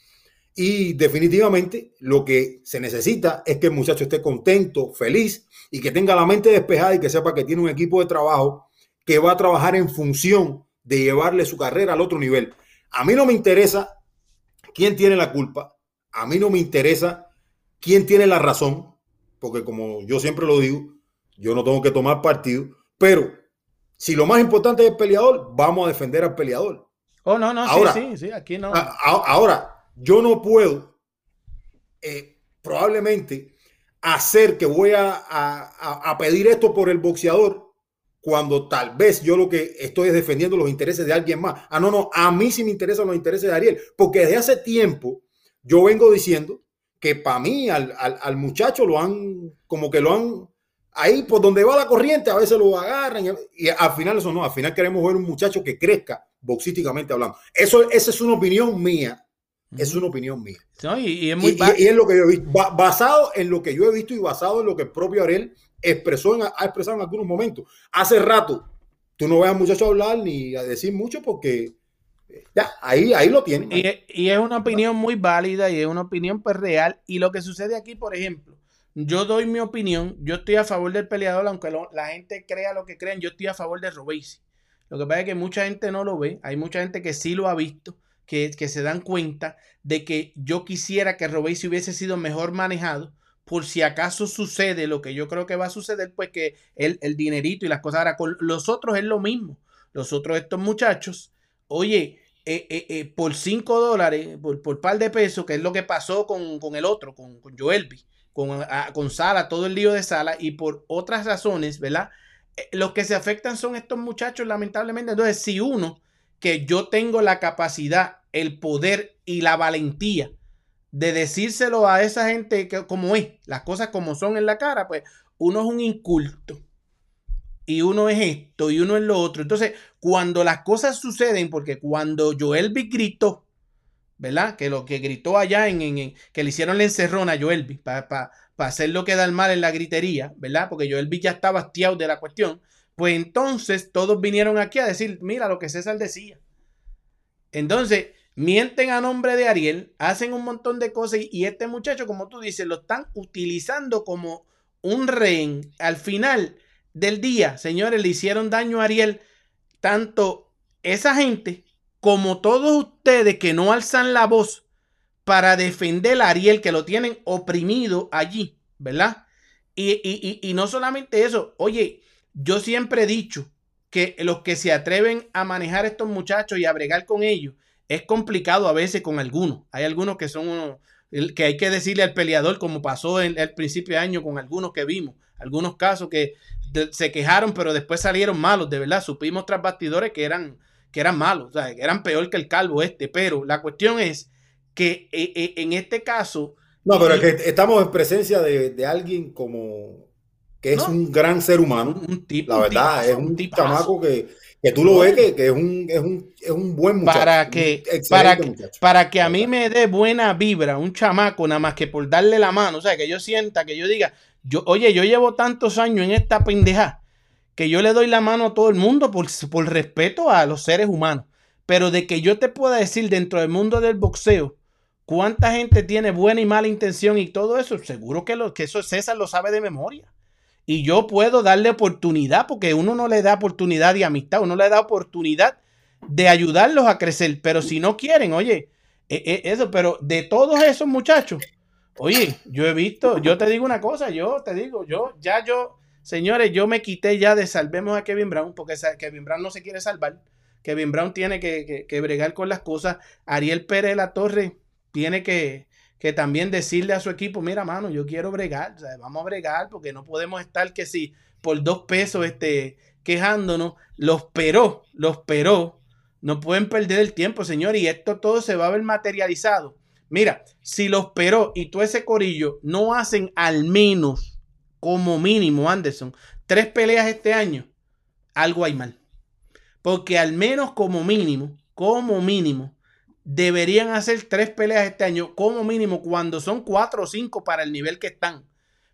Y definitivamente lo que se necesita es que el muchacho esté contento, feliz y que tenga la mente despejada y que sepa que tiene un equipo de trabajo que va a trabajar en función de llevarle su carrera al otro nivel. A mí no me interesa quién tiene la culpa, a mí no me interesa quién tiene la razón, porque como yo siempre lo digo, yo no tengo que tomar partido, pero si lo más importante es el peleador, vamos a defender al peleador. Oh, no, no, Ahora- sí, sí, sí, aquí no. A- a- Ahora, yo no puedo eh, probablemente hacer que voy a, a- a- a pedir esto por el boxeador cuando tal vez yo lo que estoy es defendiendo los intereses de alguien más. Ah, no, no, a mí sí me interesan los intereses de Ariel, porque desde hace tiempo yo vengo diciendo que para mí al, al- al muchacho lo han, como que lo han, ahí por donde va la corriente, a veces lo agarran y, al final eso no, al final queremos ver un muchacho que crezca boxísticamente hablando. Eso, esa es una opinión mía, es una opinión mía. No, y, y es muy y- es lo que yo he visto, ba- basado en lo que yo he visto y basado en lo que el propio Ariel expresó en, ha expresado en algunos momentos. Hace rato, tú no ves al muchacho hablar ni a decir mucho porque eh, ya, ahí, ahí lo tienen. Y, es- y es una opinión muy válida y es una opinión pues real. Y lo que sucede aquí, por ejemplo, yo doy mi opinión, yo estoy a favor del peleador, aunque la gente crea lo que crean, yo estoy a favor de Robesi. Lo que pasa es que mucha gente no lo ve, hay mucha gente que sí lo ha visto, que, que se dan cuenta de que yo quisiera que Robesi hubiese sido mejor manejado, por si acaso sucede lo que yo creo que va a suceder, pues que el, el dinerito y las cosas. Ahora, con los otros es lo mismo. Los otros, estos muchachos, oye, eh, eh, eh, por 5 dólares, por, por par de pesos, que es lo que pasó con, con el otro, con, con Joelby, con, a- con Sala, todo el lío de Sala, y por otras razones, ¿verdad? Eh, los que se afectan son estos muchachos, lamentablemente. Entonces, si uno, que yo tengo la capacidad, el poder y la valentía de decírselo a esa gente que, como es, las cosas como son en la cara, pues uno es un inculto. Y uno es esto y uno es lo otro. Entonces, cuando las cosas suceden, porque cuando Joelby gritó, ¿verdad? Que lo que gritó allá en, en- que le hicieron la encerrona a Joelby para hacer lo que da el mal en la gritería, ¿verdad? Porque Joelby ya estaba hastiado de la cuestión. Pues entonces todos vinieron aquí a decir, mira lo que César decía. Entonces, mienten a nombre de Ariel, hacen un montón de cosas y, y este muchacho, como tú dices, lo están utilizando como un rehén. Al final del día, señores, le hicieron daño a Ariel tanto esa gente como todos ustedes que no alzan la voz para defender a Ariel, que lo tienen oprimido allí, ¿verdad? Y, y- y- no solamente eso, oye, yo siempre he dicho que los que se atreven a manejar a estos muchachos y a bregar con ellos, es complicado a veces con algunos. Hay algunos que son que hay que decirle al peleador, como pasó en el principio de año con algunos que vimos, algunos casos que se quejaron, pero después salieron malos, de verdad. Supimos tras bastidores que eran, que eran malos, o sea, que eran peor que el calvo este. Pero la cuestión es que eh, eh, en este caso, No, pero es que estamos en presencia de, de alguien como que es No. un gran ser humano. un tipo. La un verdad, tipazo, es un tipazo. chamaco que, que tú lo ves que, que es, un, es, un, es un buen muchacho. Para un que, para, que, muchacho. para que a mí me dé buena vibra un chamaco, nada más que por darle la mano, o sea, que yo sienta, que yo diga, yo, oye, yo llevo tantos años en esta pendeja que yo le doy la mano a todo el mundo por, por respeto a los seres humanos. Pero de que yo te pueda decir dentro del mundo del boxeo cuánta gente tiene buena y mala intención y todo eso, seguro que, lo, que eso César lo sabe de memoria. Y yo puedo darle oportunidad, porque uno no le da oportunidad de amistad, uno le da oportunidad de ayudarlos a crecer. Pero si no quieren, oye, eh, eh, eso, pero de todos esos muchachos, oye, yo he visto, yo te digo una cosa, yo te digo, yo, ya yo, señores, yo me quité ya de salvemos a Kevin Brown, porque Kevin Brown no se quiere salvar. Kevin Brown tiene que, que- que bregar con las cosas. Ariel Pérez de la Torre tiene que, que también decirle a su equipo, mira, mano, yo quiero bregar, o sea, vamos a bregar porque no podemos estar que si por dos pesos este, quejándonos, los peró, los peró, no pueden perder el tiempo, señor, y esto todo se va a ver materializado. Mira, si los peró y todo ese corillo no hacen al menos, como mínimo, Anderson, tres peleas este año, algo hay mal. Porque al menos como mínimo, como mínimo, deberían hacer tres peleas este año, como mínimo, cuando son cuatro o cinco para el nivel que están.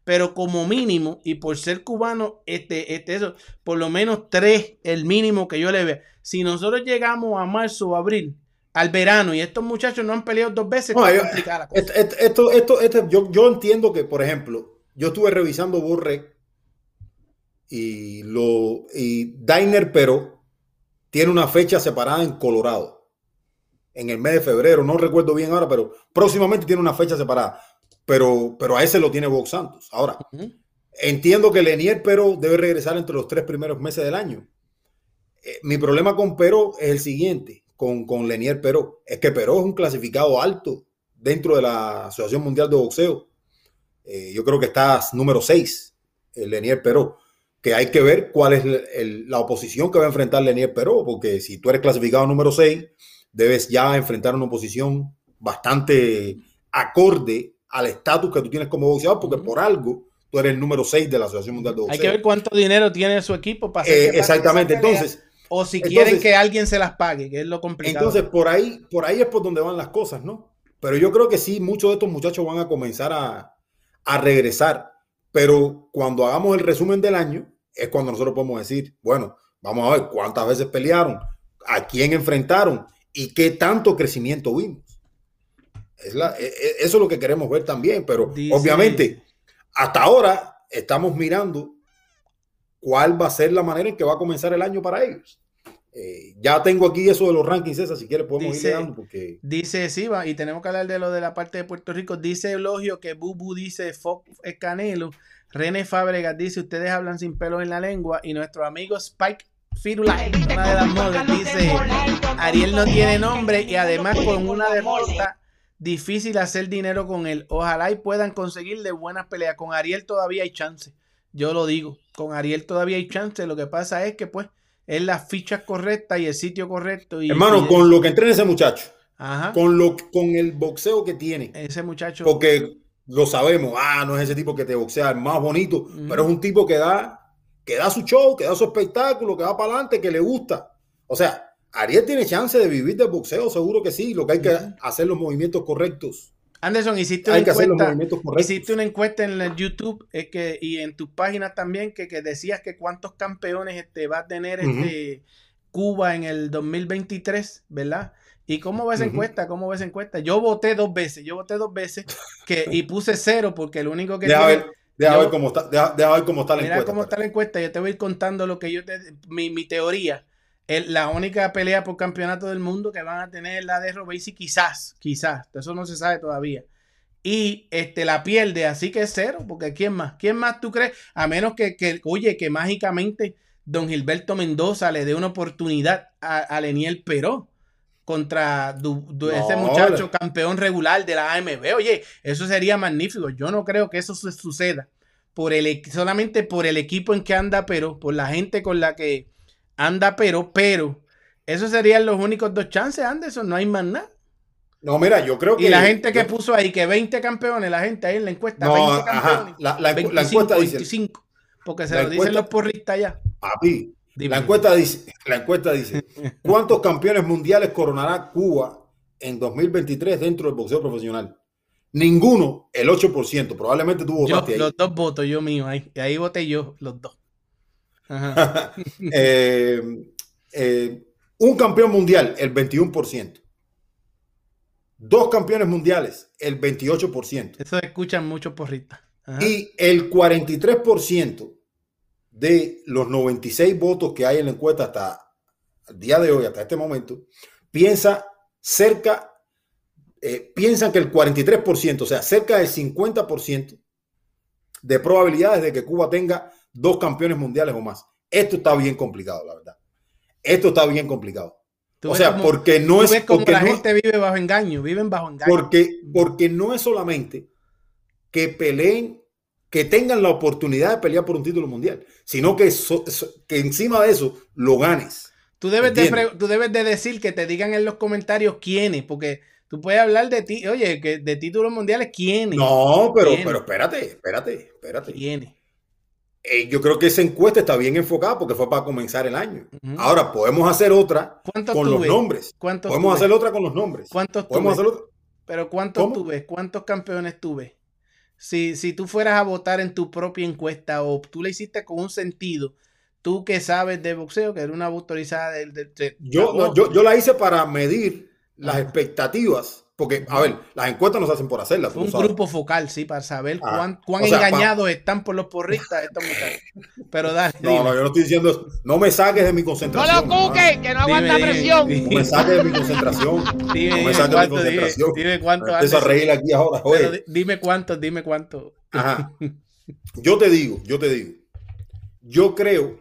Pero como mínimo, y por ser cubano, este, este, eso, por lo menos tres, el mínimo que yo le veo. Si nosotros llegamos a marzo o abril, al verano, y estos muchachos no han peleado dos veces, No, yo- complicada la cosa. Esto, esto, esto, esto- esto- yo, yo entiendo que, por ejemplo, yo estuve revisando Borrec y lo y Dainer pero tiene una fecha separada en Colorado en el mes de febrero, no recuerdo bien ahora, pero próximamente tiene una fecha separada. Pero, pero a ese lo tiene Box Santos. Ahora, entiendo que Lenier Pero debe regresar entre los tres primeros meses del año. Eh, mi problema con Pero es el siguiente, con, con Lenier Pero, es que Pero es un clasificado alto dentro de la Asociación Mundial de Boxeo. Eh, yo creo que está número 6, el Lenier Pero, que hay que ver cuál es el- el- la oposición que va a enfrentar Lenier Pero, porque si tú eres clasificado número 6, debes ya enfrentar una oposición bastante acorde al estatus que tú tienes como boxeador, porque por algo tú eres el número 6 de la Asociación Mundial de Boxeo. Hay que ver cuánto dinero tiene su equipo para hacer Eh, exactamente, entonces, o si entonces- quieren que alguien se las pague, que es lo complicado. entonces por ahí, por ahí es por donde van las cosas, ¿no? Pero yo creo que sí, muchos de estos muchachos van a comenzar a, a regresar. Pero cuando hagamos el resumen del año, es cuando nosotros podemos decir, bueno, vamos a ver cuántas veces pelearon, a quién enfrentaron y qué tanto crecimiento vimos. Es la- e- e- eso es lo que queremos ver también, pero Dice- obviamente hasta ahora estamos mirando cuál va a ser la manera en que va a comenzar el año para ellos. Eh, ya tengo aquí eso de los rankings, César, si quieres podemos Dice- ir llegando porque... Dice, sí, va, y tenemos que hablar de lo de la parte de Puerto Rico. Dice Elogio que Bubu dice Fox es Canelo. René Fábregas dice, ustedes hablan sin pelos en la lengua. Y nuestro amigo Spike Firulai, una de las modas, dice, Ariel no tiene nombre y además con una derrota difícil hacer dinero con él. Ojalá y puedan conseguirle buenas peleas. Con Ariel todavía hay chance. Yo lo digo, con Ariel todavía hay chance. Lo que pasa es que pues es las fichas correctas y el sitio correcto. Y, Hermano, y- con lo que entrena ese muchacho, Ajá. con, lo, con el boxeo que tiene, Ese muchacho. porque lo sabemos, ah, no es ese tipo que te boxea el más bonito, pero es un tipo que da, que da su show, que da su espectáculo, que va para adelante, que le gusta. O sea, Ariel tiene chance de vivir del boxeo, seguro que sí, lo que hay que hacer los movimientos correctos. Anderson, hiciste una hacer los encuesta. Hiciste una encuesta en el YouTube que, y en tus páginas también que, que decías que cuántos campeones este, va a tener este, Cuba en el 2023, ¿verdad? ¿Y cómo va esa encuesta? ¿Cómo va esa encuesta? Yo voté dos veces, yo voté dos veces que, y puse cero porque el único que Deja tiene- ver, deja yo- ver cómo está, deja, deja ver cómo está la Mira encuesta. cómo está la encuesta. Yo te voy a ir contando lo que yo te. Mi, mi teoría. El- la única pelea por campeonato del mundo que van a tener es la de Robesi, quizás, quizás. Eso no se sabe todavía. Y este la pierde, así que es cero, porque ¿quién más? ¿Quién más tú crees? A menos que, que oye, que mágicamente don Gilberto Mendoza le dé una oportunidad a, a Leniel Peró contra du- du- ese muchacho campeón regular de la AMB. Oye, eso sería magnífico. Yo no creo que eso su- suceda por el, equ- solamente por el equipo en que anda, pero por la gente con la que anda, pero, pero, esos serían los únicos dos chances, Anderson, no hay más nada. No, mira, yo creo que. Y la gente que yo- puso ahí que 20 campeones, la gente ahí en la encuesta, No, 20 ajá, campeones, la, la, encu- 25, la encuesta dice. 25, porque se lo dicen los porristas ya. Papi. La encuesta dice, la encuesta dice, ¿cuántos campeones mundiales coronará Cuba en 2023 dentro del boxeo profesional? Ninguno, el 8%. Probablemente tú Yo, votaste ahí. los dos votos, yo mío, ahí, ahí voté yo, los dos. Ajá. Eh, eh, un campeón mundial, el 21%. Dos campeones mundiales, el 28%. Eso escuchan muchos porristas. Ajá. Y el 43% de los 96 votos que hay en la encuesta hasta el día de hoy, hasta este momento, piensa cerca, eh, piensan que el 43%, o sea, cerca del 50% de probabilidades de que Cuba tenga dos campeones mundiales o más. Esto está bien complicado, la verdad. Esto está bien complicado. O sea, porque no es cómo porque la no- gente vive bajo engaño, viven bajo engaño. porque, porque no es solamente que peleen, que tengan la oportunidad de pelear por un título mundial, sino que, so- so- que encima de eso lo ganes. Tú debes, de, tú debes de decir que te digan en los comentarios quiénes, porque tú puedes hablar de ti, oye, que de títulos mundiales, quiénes. No, pero, pero espérate, espérate, espérate. ¿Quiénes? Eh, yo creo que esa encuesta está bien enfocada porque fue para comenzar el año. Ahora podemos hacer otra ¿Cuántos con los nombres. ¿Cuántos Podemos hacer otra con los nombres. ¿Cuántos tú Podemos hacer otra. Pero ¿cuántos ¿Cómo? tú ves? ¿Cuántos campeones tú ves? Si, si tú fueras a votar en tu propia encuesta o tú le hiciste con un sentido, tú que sabes de boxeo, que eres una autorizada del... de- Yo, no, yo, yo la hice para medir las Ajá. expectativas. Porque, a ver, las encuestas no se hacen por hacerlas. un sabes. grupo focal, sí, para saber Ah, cuán, cuán o sea, pa- engañados están por los porristas estos muchachos. Pero dale, No, dime. no, yo no estoy diciendo eso. No me saques de mi No concentración. lo cuques, que no aguanta Dime, presión. dime, No me saques de mi concentración. Dime, no me saques de mi cuánto, dime, concentración. dime cuánto. Empiezo a reír aquí ahora. Oye, di- dime cuántos, dime cuántos. Ajá. Yo te digo, yo te digo. Yo creo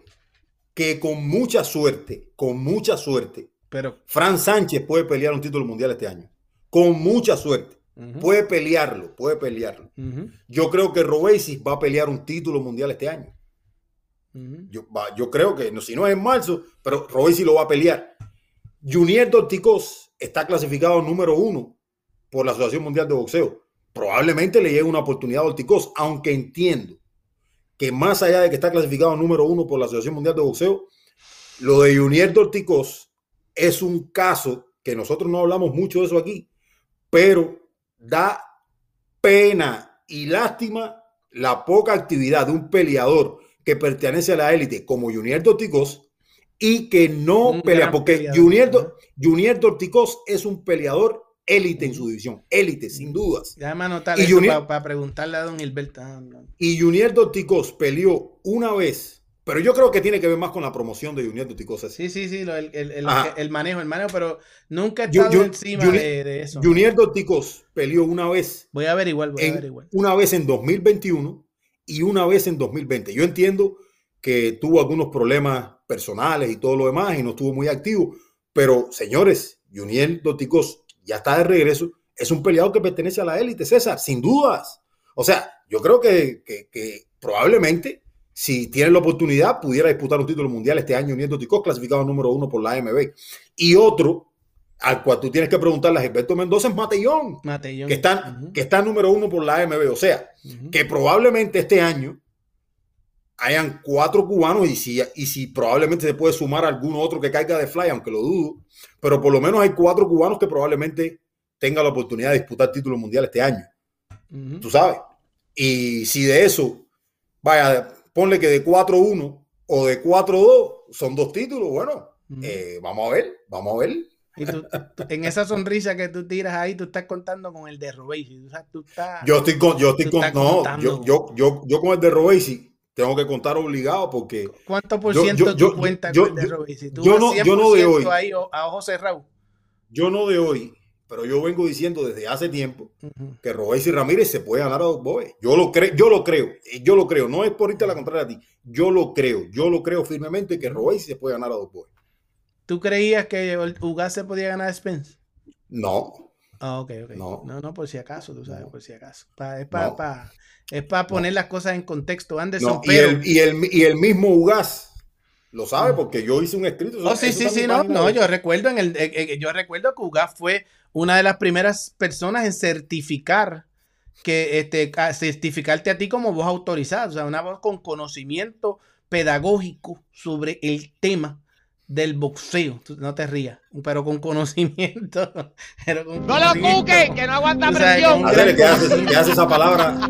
que con mucha suerte, con mucha suerte, Pero Fran Sánchez puede pelear un título mundial este año. Con mucha suerte. Puede pelearlo, puede pelearlo. Yo creo que Robesis va a pelear un título mundial este año. Yo, va- yo creo que, no, si no es en marzo, pero Robesis lo va a pelear. Junior Dorticos está clasificado número uno por la Asociación Mundial de Boxeo. Probablemente le llegue una oportunidad a Orticos, aunque entiendo que más allá de que está clasificado número uno por la Asociación Mundial de Boxeo, lo de Junior Dorticos es un caso que nosotros no hablamos mucho de eso aquí, pero da pena y lástima la poca actividad de un peleador que pertenece a la élite como Junior Dorticos y que no Un pelea, porque. Junior, Do- Junior Dorticos es un peleador élite en su división, élite, sin dudas. Déjame anotar Y Junior- para preguntarle a don Gilberto. Ah, no. Y Junior Dorticos peleó una vez, pero yo creo que tiene que ver más con la promoción de Junior así. Sí, sí, sí, lo- el, el- el- Ajá. el manejo, el manejo, pero nunca he estado yo- encima Junior- de, de eso. Junior Dorticos peleó una vez Voy a averiguar, voy a en- averiguar. una vez en 2021 y una vez en 2020. Yo entiendo que tuvo algunos problemas personales y todo lo demás y no estuvo muy activo, pero señores, Juniel Doticos ya está de regreso. Es un peleador que pertenece a la élite, César, sin dudas. O sea, yo creo que, que- que probablemente, si tiene la oportunidad, pudiera disputar un título mundial este año. Juniel Doticos, clasificado número uno por la AMB. Y otro, al cual tú tienes que preguntarle a Gilberto Mendoza, es Matellón Matellón. que está, que está número uno por la AMB. O sea, que probablemente este año hayan cuatro cubanos y si, y si probablemente se puede sumar algún otro que caiga de fly, aunque lo dudo, pero por lo menos hay cuatro cubanos que probablemente tengan la oportunidad de disputar título mundial este año, tú sabes. Y si de eso, vaya, ponle que de 4-1 o de 4-2 son dos títulos, bueno, eh, vamos a ver, vamos a ver. Y tú- en esa sonrisa que tú tiras ahí, tú estás contando con el de Robesi. Tú estás- Yo estoy con, yo estoy con, no, yo, yo, yo, yo con el de Robesi tengo que contar obligado porque ¿Cuánto por ciento yo- tú yo- cuentas con el de Robesi? Yo no- yo no de 100% hoy. ahí a ojos cerrados. yo no de hoy, pero yo vengo diciendo desde hace tiempo que Robesi Ramírez se puede ganar a dos boys. Yo lo creo, yo lo creo, yo lo creo, no es por irte a la contraria a ti. Yo lo creo, yo lo creo firmemente que Robesi se puede ganar a dos boys. ¿Tú creías que Ugas se podía ganar a Spence? No, Ah, ok, ok. No. No, no, por si acaso, tú sabes, No. por si acaso. Pa- es para No. para poner las cosas en contexto, Anderson. Y, el, y, el, y el mismo Ugas lo sabe porque yo hice un escrito. Oh, sí, sí, sí, no, no, yo recuerdo en el, eh, eh, yo recuerdo que Ugas fue una de las primeras personas en certificar que este a certificarte a ti como voz autorizada, o sea, una voz con conocimiento pedagógico sobre el tema del boxeo. Tú no te rías, pero con conocimiento. pero con No lo cuques, que no aguanta sabes, presión. Adele, ¿qué hace, qué hace esa palabra?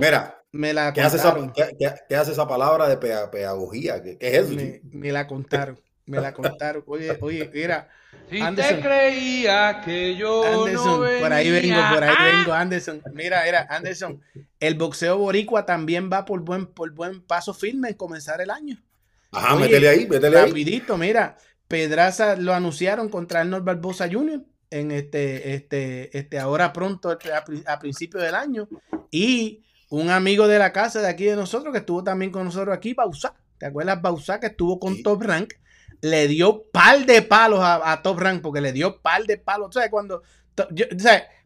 Mira, Me la ¿qué hace esa, qué- qué- qué hace esa palabra de peda- pedagogía? ¿Qué, qué es eso? Me, la contaron. Me la contaron. Oye, oye, mira, Si Anderson. te creía que yo Anderson, no por ahí vengo, por ahí ¡Ah! vengo, Anderson. Mira, mira, Anderson, el boxeo boricua también va por buen, por buen paso firme en comenzar el año. Ajá, Oye, métele ahí, métele ahí. Rapidito, mira, Pedraza lo anunciaron contra Arnold Barbosa Jr. en este, este, este, ahora pronto, a, a principio del año. Y un amigo de la casa de aquí de nosotros, que estuvo también con nosotros aquí, Bausá. ¿Te acuerdas, Bausá, que estuvo con Sí. Top Rank? Le dio par de palos a, a Top Rank, porque le dio par de palos. ¿Sabes? Cuando. to- yo-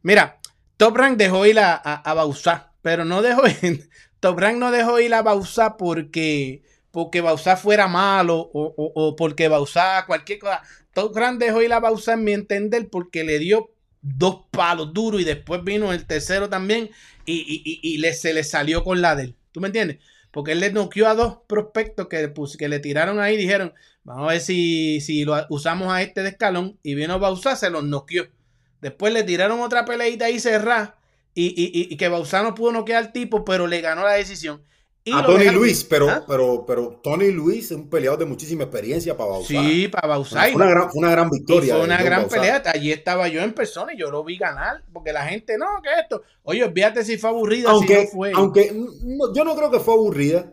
mira, Top Rank dejó ir a, a, a Bausá, pero no dejó ir. Top Rank no dejó ir a Bausá porque porque Bausá fuera malo o, o- o porque Bausá cualquier cosa. Top Rank dejó ir a Bausá en mi entender porque le dio dos palos duros y después vino el tercero también y, y- y- y le, se le salió con la de él. ¿Tú me entiendes? porque él le noqueó a dos prospectos que, pus- que le tiraron ahí dijeron, vamos a ver si, si lo usamos a este de escalón, y vino Bausá, se los noqueó. Después le tiraron otra peleita ahí cerrada, y, y que Bausá no pudo noquear al tipo, pero le ganó la decisión. Y a Tony dejaron- Luis, pero, ¿Ah? pero, pero Tony Luis es un peleador de muchísima experiencia para Bausá. Sí, para Bausá. fue, una gran, una gran Y victoria. fue una gran Bausá. pelea. Allí estaba yo en persona y yo lo vi ganar. Porque la gente, no, que esto. Oye, olvídate si fue aburrida, Aunque, si no fue. aunque no- yo no creo que fue aburrida,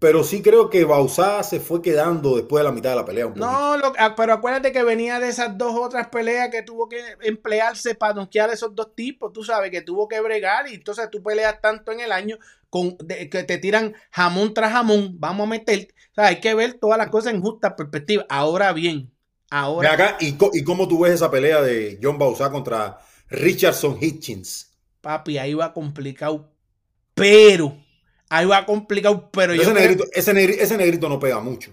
pero sí creo que Bausá se fue quedando después de la mitad de la pelea. Un no, lo- ah, pero acuérdate que venía de esas dos otras peleas que tuvo que emplearse para noquear a esos dos tipos. Tú sabes que tuvo que bregar y entonces tú peleas tanto en el año con de- que te tiran jamón tras jamón. Vamos a meter. O sea, hay que ver todas las cosas en justa perspectiva. Ahora bien, ahora. acá, ¿y, co- ¿y cómo tú ves esa pelea de John Bausá contra Richardson Hitchens? Papi, ahí va complicado. Pero. Ahí va complicado, pero yo Ese creo- negrito, ese, ese negrito no pega mucho.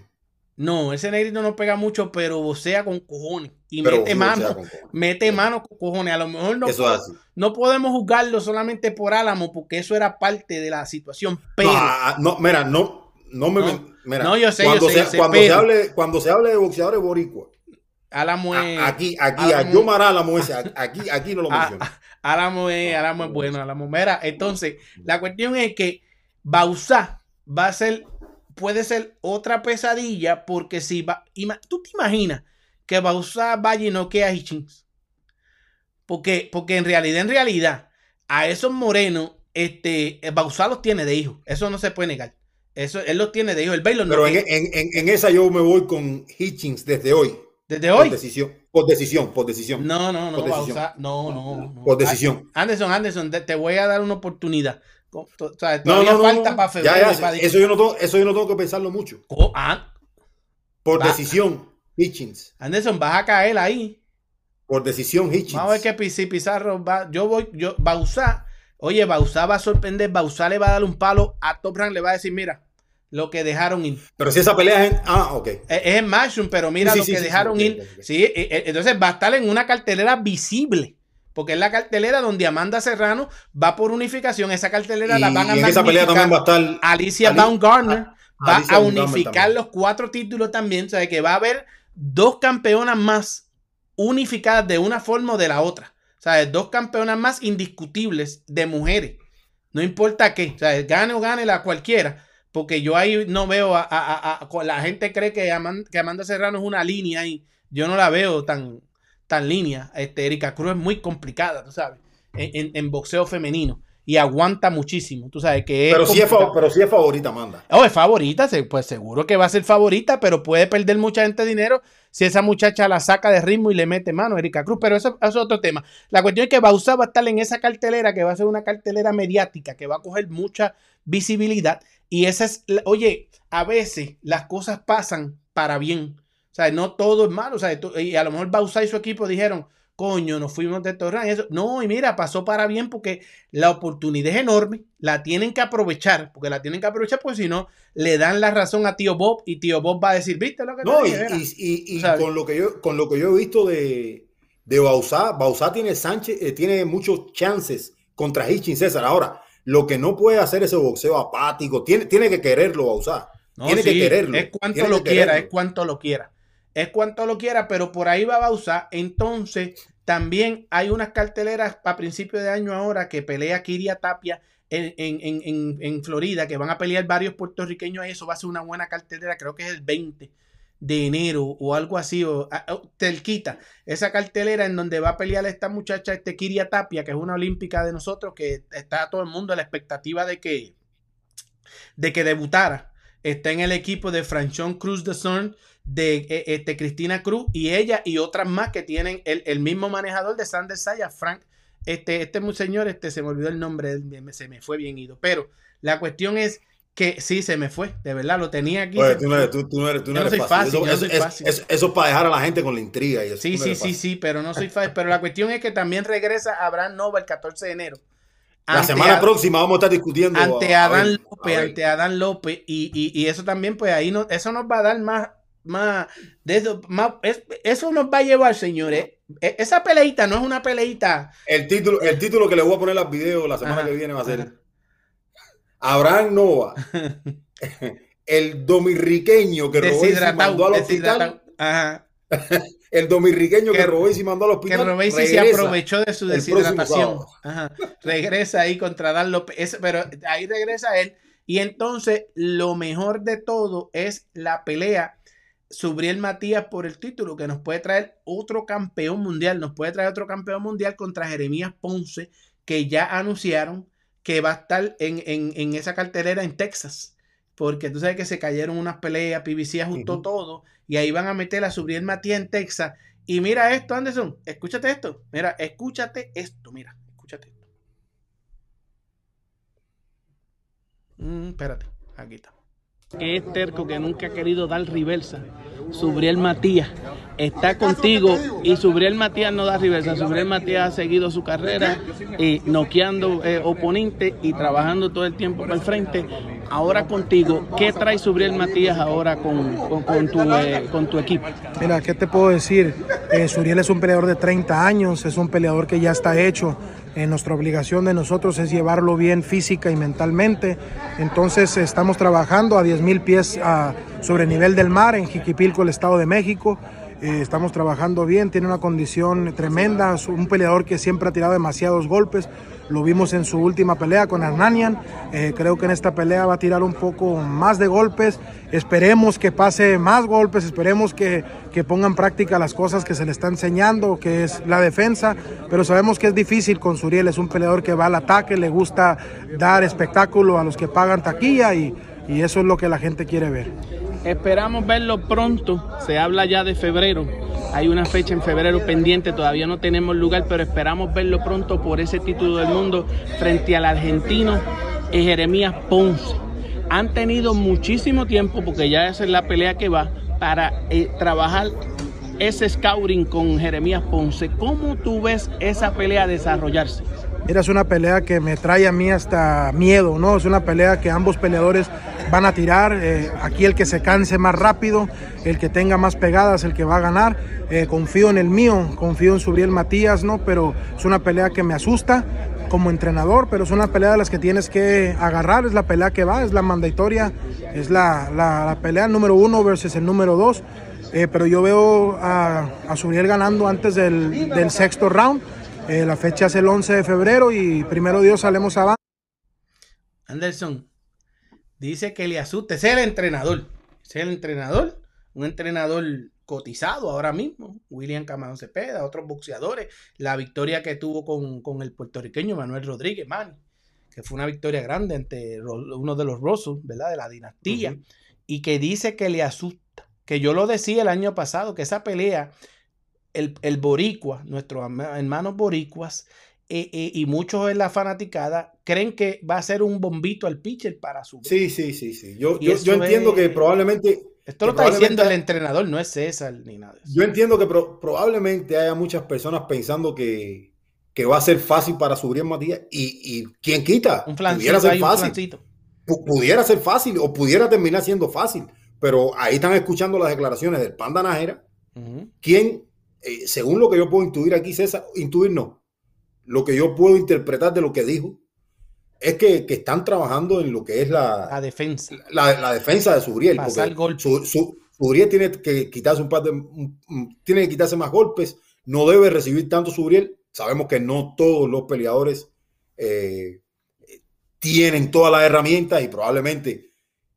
No, ese negrito no pega mucho, pero vocea con cojones. Y Pero mete mano. con. Mete mano con cojones. A lo mejor no, Eso po- es así. no podemos juzgarlo solamente por Álamo, porque eso era parte de la situación. Pero. No, ah, no, mira, no, no me. No. mira, No, yo sé, cuando yo sé, se, yo sé, cuando, se pero- hable, cuando se hable de boxeadores boricua, Álamo es. aquí, aquí, a Álamo- Yomar Álamo ese, aquí, aquí no lo Ah, menciono. Álamo es, Álamo es bueno, Álamo. Mira, entonces, la cuestión es que Bausá va a ser, puede ser otra pesadilla, porque si va, ima- tú te imaginas que Bausá vaya y no queda Hitchens. Porque, porque en realidad, en realidad, a esos morenos, este, Bausá los tiene de hijos. Eso no se puede negar. Eso, él los tiene de hijos. El Baylor no Pero en, en, en, esa yo me voy con Hitchens desde hoy. Desde Por hoy. decisión, por decisión, por decisión. No, no, no, Por decisión. Bausá, no, no, no. Por decisión. Anderson, Anderson, te, te voy a dar una oportunidad. O sea, todavía no, no, falta no. para febrero. Ya, y ya, para eso, yo no tengo, eso yo no tengo que pensarlo mucho. Ah, Por Va. decisión, Hitchens. Anderson, vas a caer ahí. Por decisión, Hitchens. Vamos a ver qué Pi- si Pizarro va. Yo voy, yo, Bausá. Oye, Bausá va a sorprender. Bausá le va a dar un palo a Top Rank. Le va a decir, mira, lo que dejaron ir. Pero si esa pelea es en. Ah, ok. Es, es en Matchroom, pero mira Sí, lo sí, que sí, dejaron ir. Sí, eh, eh, entonces va a estar en una cartelera visible. Porque es la cartelera donde Amanda Serrano va por unificación. Esa cartelera Y, la van a en esa pelea también va a estar. Alicia Ali- Baumgartner va Alicia a unificar los cuatro títulos también. O sea, que va a haber dos campeonas más unificadas de una forma o de la otra. O sea, dos campeonas más indiscutibles de mujeres. No importa qué. O sea, gane o gane la cualquiera. Porque yo ahí no veo a, a- a- a- la gente cree que Amanda, que Amanda Serrano es una línea y yo no la veo tan, tan línea. Este, Erika Cruz es muy complicada, tú sabes, en, en- en boxeo femenino. Y aguanta muchísimo. Tú sabes que es. Pero sí, es complicado. fa- pero sí es favorita, Amanda. Oh, es favorita, pues seguro que va a ser favorita, pero puede perder mucha gente dinero si esa muchacha la saca de ritmo y le mete mano, Erika Cruz. Pero eso, eso es otro tema. La cuestión es que Bausa va a estar en esa cartelera que va a ser una cartelera mediática, que va a coger mucha visibilidad. Y esa es, oye, a veces las cosas pasan para bien. O sea, no todo es malo. O sea, y a lo mejor Bausa y su equipo dijeron, coño, nos fuimos de Torran. Eso. No, y mira, pasó para bien porque la oportunidad es enorme. La tienen que aprovechar, porque la tienen que aprovechar, porque si no, le dan la razón a tío Bob y tío Bob va a decir, ¿viste lo que te No, y, dije? Era?". y- y- y con lo que yo, con lo que yo he visto de, de Bausá, Bausá tiene Sánchez, eh, tiene muchos chances contra Hitchins César. Ahora, lo que no puede hacer ese boxeo apático, tiene, tiene que quererlo, Bausá. No, tiene que quererlo. Es cuanto lo que quiera, quererlo. es cuanto lo quiera. Es cuanto lo quiera, pero por ahí va a usar. Entonces, también hay unas carteleras a principio de año ahora que pelea Kiria Tapia en, en- en- en- Florida, que van a pelear varios puertorriqueños. Eso va a ser una buena cartelera, creo que es el 20 de enero o algo así, o o Telquita, esa cartelera en donde va a pelear esta muchacha, este Kiria Tapia, que es una olímpica de nosotros, que está todo el mundo a la expectativa de que, de que debutara está en el equipo de Franchón Cruz de Son, de eh, este, Cristina Cruz y ella y otras más que tienen el, el mismo manejador de Sanders Saya, Frank. Este, este señor, este, se me olvidó el nombre, se me fue bien ido. Pero la cuestión es que sí, se me fue, de verdad, lo tenía aquí. Oye, tú no eres, tú, tú no eres, tú no Yo no eres soy fácil. fácil, Eso, yo no eso- soy eso- fácil. eso- eso es para dejar a la gente con la intriga. Y eso Sí, sí, eres sí, fácil. sí, pero no soy fácil. Pero la cuestión es que también regresa Abraham Nova el 14 de enero. La semana a- próxima vamos a estar discutiendo. ante a- a Adán ver, López, a ver. ante Adán López, y, y- y eso también, pues ahí no, eso nos va a dar más, más, de eso, más, es- eso nos va a llevar, señores. E- Esa peleita no es una peleita. El título, el título que le voy a poner al video la semana Ajá, que viene va a ser ajá. Abraham Nova, el dominiqueño que robó y se mandó al hospital. Ajá. El dominiqueño que, Que- robó y se mandó al Que hospital. Robesi se regresa. aprovechó de su deshidratación. Ajá. Regresa ahí contra Dan López. Pero ahí regresa él. Y entonces lo mejor de todo es la pelea Subriel Matías por el título, que nos puede traer otro campeón mundial. Nos puede traer otro campeón mundial contra Jeremías Ponce, que ya anunciaron que va a estar en, en- en esa cartelera en Texas. Porque tú sabes que se cayeron unas peleas, PBC ajustó todo y ahí van a meter a Subriel Matías en Texas. Y mira esto, Anderson, escúchate esto. Mira, escúchate esto, mira, escúchate esto. Mm, espérate, aquí está. Que es terco, que nunca ha querido dar reversa. Subriel Matías está contigo y Subriel Matías no da reversa. Subriel Matías ha seguido su carrera eh, noqueando eh, oponentes y trabajando todo el tiempo para el frente. Ahora contigo, ¿qué trae Subriel Matías ahora con, con- tu, eh, con tu equipo? Mira, ¿qué te puedo decir? Suriel es un peleador de 30 años, es un peleador que ya está hecho. Eh, nuestra obligación de nosotros es llevarlo bien física y mentalmente. Entonces estamos trabajando a 10.000 pies ah, sobre el nivel del mar en Jiquipilco, el Estado de México. Eh, estamos trabajando bien, tiene una condición tremenda, un peleador que siempre ha tirado demasiados golpes. Lo vimos en su última pelea con Hernanian. Eh, creo que en esta pelea va a tirar un poco más de golpes. Esperemos que pase más golpes, esperemos que, que ponga en práctica las cosas que se le está enseñando, que es la defensa. Pero sabemos que es difícil con Suriel, es un peleador que va al ataque, le gusta dar espectáculo a los que pagan taquilla y, y eso es lo que la gente quiere ver. Esperamos verlo pronto. Se habla ya de febrero. Hay una fecha en febrero pendiente. Todavía no tenemos lugar, pero esperamos verlo pronto por ese título del mundo frente al argentino eh, Jeremías Ponce. Han tenido muchísimo tiempo, porque ya esa es la pelea que va, para eh, trabajar ese scouting con Jeremías Ponce. ¿Cómo tú ves esa pelea desarrollarse? Mira, es una pelea que me trae a mí hasta miedo, ¿no? Es una pelea que ambos peleadores van a tirar. eh, aquí el que se canse más rápido, el que tenga más pegadas, el que va a ganar. Eh, confío en el mío, confío en Subriel Matías, ¿no? Pero es una pelea que me asusta como entrenador, pero es una pelea de las que tienes que agarrar. Es la pelea que va, es la mandatoria, es la, la- pelea número uno versus el número dos. Eh, pero yo veo a, a Suriel ganando antes del, del sexto round. La fecha es el 11 de febrero y primero Dios salemos abajo. Anderson dice que le asuste. Ese es el entrenador. Ese es el entrenador. Un entrenador cotizado ahora mismo. William Camarón Cepeda, otros boxeadores. La victoria que tuvo con, con el puertorriqueño Manuel Rodríguez, Manny, que fue una victoria grande ante uno de los Rosos, ¿verdad? De la dinastía. Y que dice que le asusta. Que yo lo decía el año pasado, que esa pelea, el, el boricua, nuestros hermanos boricuas, eh, eh, y muchos en la fanaticada creen que va a ser un bombito al pitcher para su. Sí, sí, sí, sí. Yo, yo, entiendo es- que probablemente, Esto lo está diciendo el entrenador, no es César ni nada yo entiendo que pro- probablemente haya muchas personas pensando que, que va a ser fácil para Subriel Matías y, y quién quita, Un pudiera flancito, ser hay un fácil, pudiera ser fácil o pudiera terminar siendo fácil, pero ahí están escuchando las declaraciones del Panda Najera, quien, eh, según lo que yo puedo intuir aquí, César, intuir no, lo que yo puedo interpretar de lo que dijo, es que, que están trabajando en lo que es La la, defensa. la, la defensa de. Pasar porque su, su- tiene que quitarse un par de, un- tiene que quitarse más golpes, no debe recibir tanto Subriel. Sabemos que no todos los peleadores eh, tienen todas las herramientas y probablemente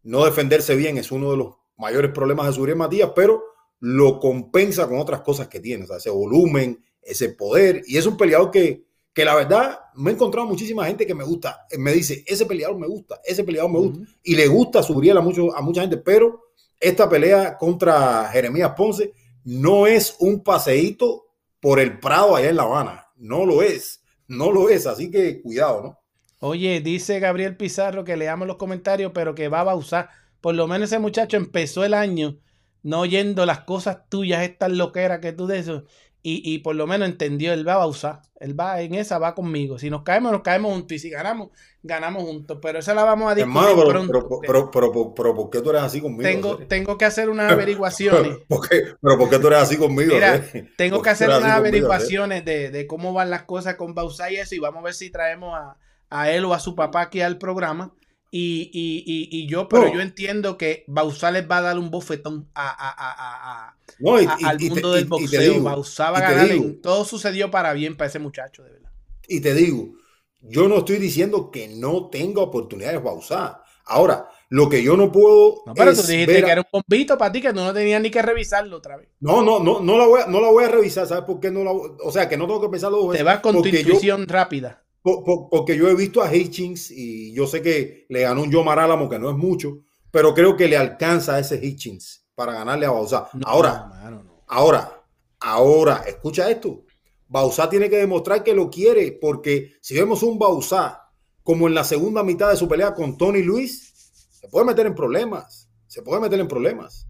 no defenderse bien es uno de los mayores problemas de Subriel Matías, pero lo compensa con otras cosas que tiene, o sea, ese volumen, ese poder, y es un peleador que, que la verdad me he encontrado muchísima gente que me gusta, me dice, ese peleador me gusta, ese peleador me gusta, y le gusta Subriel a, mucho, a mucha gente, pero esta pelea contra Jeremías Ponce no es un paseíto por el Prado allá en La Habana, no lo es, no lo es, así que cuidado, ¿no? Oye, dice Gabriel Pizarro que leamos los comentarios, pero que va a usar. Por lo menos ese muchacho empezó el año no oyendo las cosas tuyas, estas loqueras que tú de eso. Y, y por lo menos entendió, él va a usar. Él va en esa, va conmigo. Si nos caemos, nos caemos juntos. Y si ganamos, ganamos juntos. Pero esa la vamos a discutir Hermano, pero, pronto. pero, pero, pero, pero, ¿por qué tú eres así conmigo? tengo, tengo que hacer unas averiguaciones. ¿Por qué, pero ¿por qué tú eres así conmigo? Mira? Tengo ¿Por que hacer unas conmigo, averiguaciones de, de cómo van las cosas con Bausá y eso, y vamos a ver si traemos a, a él o a su papá aquí al programa Y, y, y, y yo, pero yo entiendo que Bausá les va a dar un bofetón a, a- a- No, al te- mundo del te boxeo. digo, Bausá va a te ganar. digo, en- todo sucedió para bien para ese muchacho, de verdad. Y te digo, yo no estoy diciendo que no tenga oportunidades Bausá. Ahora, lo que yo no puedo No, pero tú es dijiste ver a- que era un bombito para ti, que tú no tenías ni que revisarlo otra vez. No, no, no, no la voy a, no la voy a revisar, ¿sabes por qué no la voy- O sea, que no tengo que pensarlo dos Te veces. vas con tu yo- intuición rápida. Po- po- porque yo he visto a Hitchings y yo sé que le ganó un Yomar Álamo, que no es mucho, pero creo que le alcanza a ese Hitchings para ganarle a Bausá. No, ahora, mano, no. ahora, ahora, escucha esto. Bausá tiene que demostrar que lo quiere, porque si vemos un Bausá como en la segunda mitad de su pelea con Tony Luis, se puede meter en problemas. Se puede meter en problemas.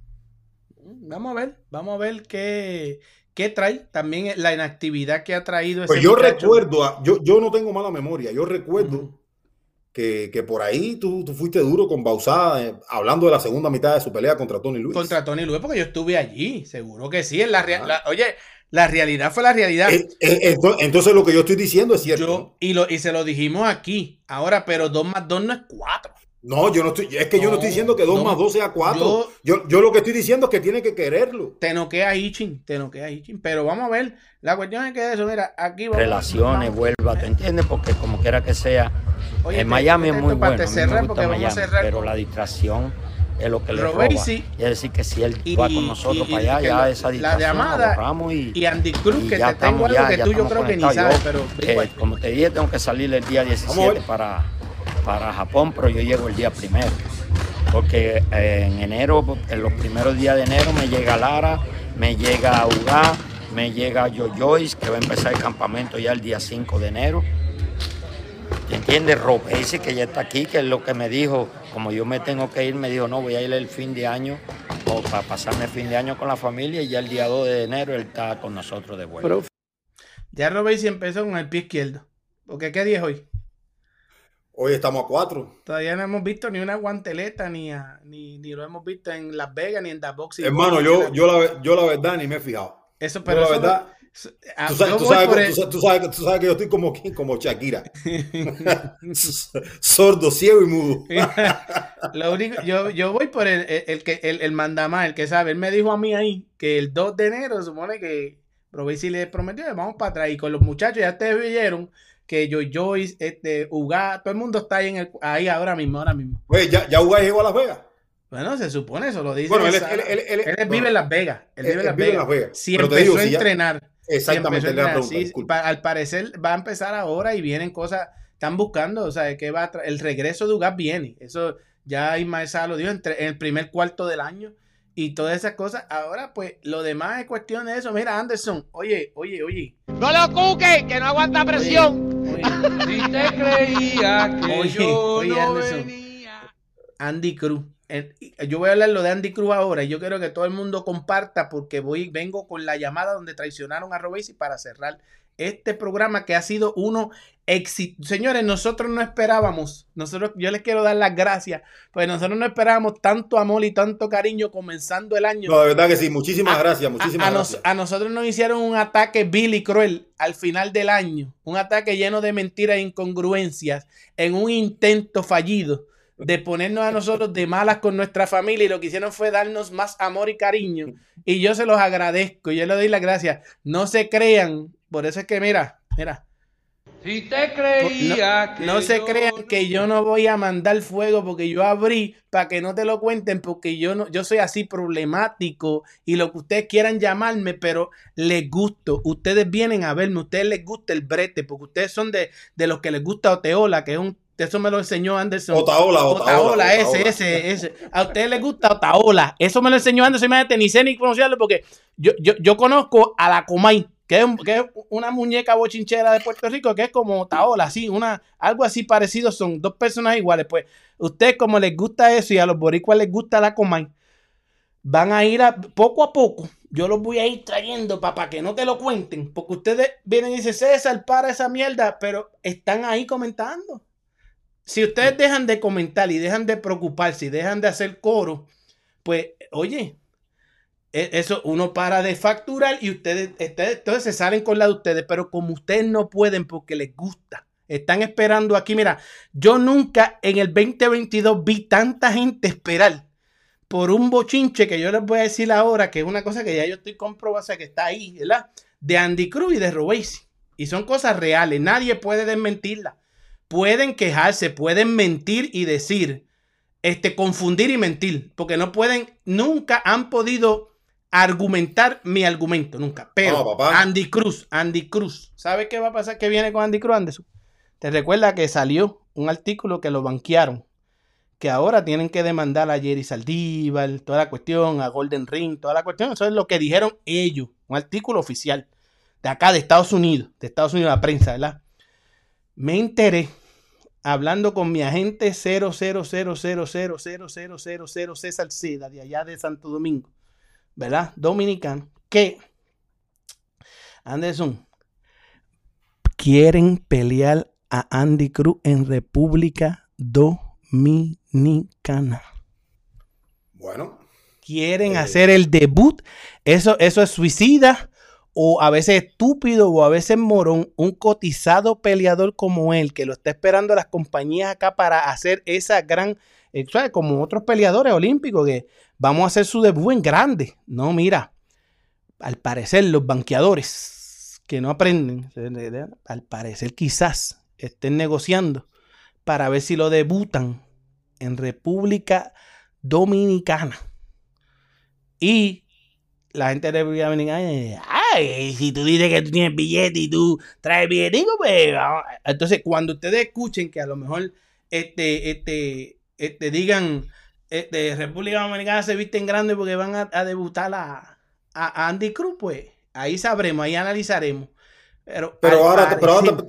Vamos a ver, vamos a ver qué, qué trae. También la inactividad que ha traído ese Pues yo muchacho. recuerdo, a- yo, yo no tengo mala memoria, yo recuerdo que, que por ahí tú, tú fuiste duro con Bausá, eh, hablando de la segunda mitad de su pelea contra Tony Luis. Contra Tony Luis, porque yo estuve allí, seguro que sí. En la, Ah. la- oye, la realidad fue la realidad. Eh, eh, ento- entonces, lo que yo estoy diciendo es cierto. Yo, y, lo, y se lo dijimos aquí. Ahora, pero 2 más 2 no es 4. No, yo no estoy, es que yo no estoy diciendo que 2 no. más 2 sea 4. Yo, yo, lo que estoy diciendo es que tiene que quererlo. Te noquea Ichin, te noquea Ichin. Pero vamos a ver, la cuestión es que eso, mira, aquí vamos. relaciones, vuelva, ¿te entiendes? Porque como quiera que sea, Oye, en Miami es muy bueno, cerrar, me porque gusta vamos a Miami, cerrar pero con- la distracción es lo que le roba. sí. Es decir, que si él Y- va con nosotros y- para y allá, ya lo- esa distracción la llamada y, Y Andy Cruz, y que ya te tengo algo ya, que tú yo creo que ni sabes, pero eh, como te dije, tengo que salir el día Vamos a 17 ver. para, para Japón, pero yo llego el día primero. Porque eh, en enero, en los primeros días de enero, me llega Lara, me llega Ugá, me llega Yo Joyce, que va a empezar el campamento ya el día 5 de enero. ¿Te entiendes? Robesi, que ya está aquí, que es lo que me dijo, como yo me tengo que ir, me dijo, no, voy a ir el fin de año, o para pasarme el fin de año con la familia, y ya el día 2 de enero él está con nosotros de vuelta. Ya Robesi empezó con el pie izquierdo. Porque ¿qué día es hoy? Hoy estamos a 4. Todavía no hemos visto ni una guanteleta, ni, a- ni, ni lo hemos visto en Las Vegas, ni en The Boxing. Hermano, yo, yo, la, yo la verdad ni me he fijado. Eso, Yo pero la eso- verdad, tú sabes, tú sabes tú sabes- tú sabes que- yo estoy como, como Shakira. Sordo, ciego y mudo. Lo único, yo, yo voy por el, el, el que el, el mandamás, el que sabe. Él me dijo a mí ahí que el 2 de enero se supone que Robesi le prometió vamos para atrás. Y con los muchachos, ya ustedes vieron que yo, Joyce, este, Uga, todo el mundo está ahí, en el, ahí ahora mismo, ahora mismo. Oye, ya, ya Uruguay llegó a Las Vegas. Bueno, se supone, eso lo dice. Bueno, él, él, él, él- bueno, vive en Las Vegas. Él, vive en Las vive en Vegas. Las Vegas. Si Pero empezó digo, a si entrenar. Exactamente, a entrenar, sí, al parecer va a empezar ahora y vienen cosas, están buscando, o sea, que va a el regreso de Ugas viene. Eso ya Ismael Sá lo dijo entre- en el primer cuarto del año y todas esas cosas. Ahora, pues, lo demás es cuestión de eso. Mira, Anderson, oye, oye, oye. No lo cuque, que no aguanta presión. Oye, Si te creía que Oye, yo oye, no Anderson. venía. Andy Cruz. Yo voy a hablar lo de Andy Cruz ahora y yo quiero que todo el mundo comparta porque voy, vengo con la llamada donde traicionaron a Robesi para cerrar este programa que ha sido uno éxito. Señores, nosotros no esperábamos, nosotros, yo les quiero dar las gracias, pues nosotros no esperábamos tanto amor y tanto cariño comenzando el año. No, de verdad que sí. Muchísimas A- gracias, muchísimas a, gracias. a nosotros nos hicieron un ataque vil y cruel al final del año, un ataque lleno de mentiras e incongruencias, en un intento fallido de ponernos a nosotros de malas con nuestra familia y lo que hicieron fue darnos más amor y cariño y yo se los agradezco, yo les doy las gracias, no se crean, por eso es que mira, mira, Si te creía que no se yo crean que yo no voy a mandar fuego porque yo abrí para que no te lo cuenten porque yo no yo soy así problemático y lo que ustedes quieran llamarme, pero les gusto. Ustedes vienen a verme, ustedes les gusta el brete porque ustedes son de, de los que les gusta Oteola, que es un eso me lo enseñó Anderson. Otaola, Otaola, Otaola, ese, Otaola. ese, ese. A ustedes les gusta Otaola. Eso me lo enseñó Anderson. Imagínate, ni sé ni conocerlo porque yo, yo, yo conozco a la Comay, que es, una muñeca bochinchera de Puerto Rico, que es como Otaola, así, una, algo así parecido. Son dos personas iguales. Pues ustedes, como les gusta eso y a los boricuas les gusta la Comay, van a ir a, poco a poco. Yo los voy a ir trayendo para que no te lo cuenten. Porque ustedes vienen y dicen, César, para esa mierda, pero están ahí comentando si ustedes dejan de comentar y dejan de preocuparse y dejan de hacer coro, pues, oye, eso uno para de facturar y ustedes, entonces se salen con la de ustedes, pero como ustedes no pueden porque les gusta Están esperando aquí. Mira, yo nunca en el 2022 vi tanta gente esperar por un bochinche que yo les voy a decir ahora, que es una cosa que ya yo estoy comprobando, que está ahí, ¿verdad? De Andy Cruz y de Robesi. Y son cosas reales, nadie puede desmentirlas. Pueden quejarse, pueden mentir y decir, este, confundir y mentir, porque no pueden, nunca han podido argumentar mi argumento, nunca. Pero Andy Cruz, Andy Cruz, ¿sabe qué va a pasar? ¿Qué viene con Andy Cruz, Anderson? Te recuerda que salió un artículo que lo banquearon que ahora tienen que demandar a Jerry Saldívar, toda la cuestión, a Golden Ring, toda la cuestión. Eso es lo que dijeron ellos, un artículo oficial de acá de Estados Unidos, de Estados Unidos, la prensa, ¿verdad? Me enteré hablando con mi agente 000000000 César Seda, de allá de Santo Domingo, ¿verdad? Dominicano, que Anderson quieren pelear a Andy Cruz en República Dominicana. Bueno. Quieren eh, hacer el debut. Eso, eso es suicida o a veces estúpido o a veces morón, un cotizado peleador como él, que lo está esperando las compañías acá para hacer esa gran, eh, como otros peleadores olímpicos, que vamos a hacer su debut en grande. No, mira, al parecer los banqueadores que no aprenden, al parecer quizás estén negociando para ver si lo debutan en República Dominicana. Y la gente de República Dominicana, ay, si tú dices que tú tienes billete y tú traes billete, pues Entonces, cuando ustedes escuchen que a lo mejor este, este, este digan, este, República Dominicana se viste en grande porque van a, debutar a, a, Andy Cruz, pues ahí sabremos, ahí analizaremos. Pero, pero, ahora, te, pero, ahora, te,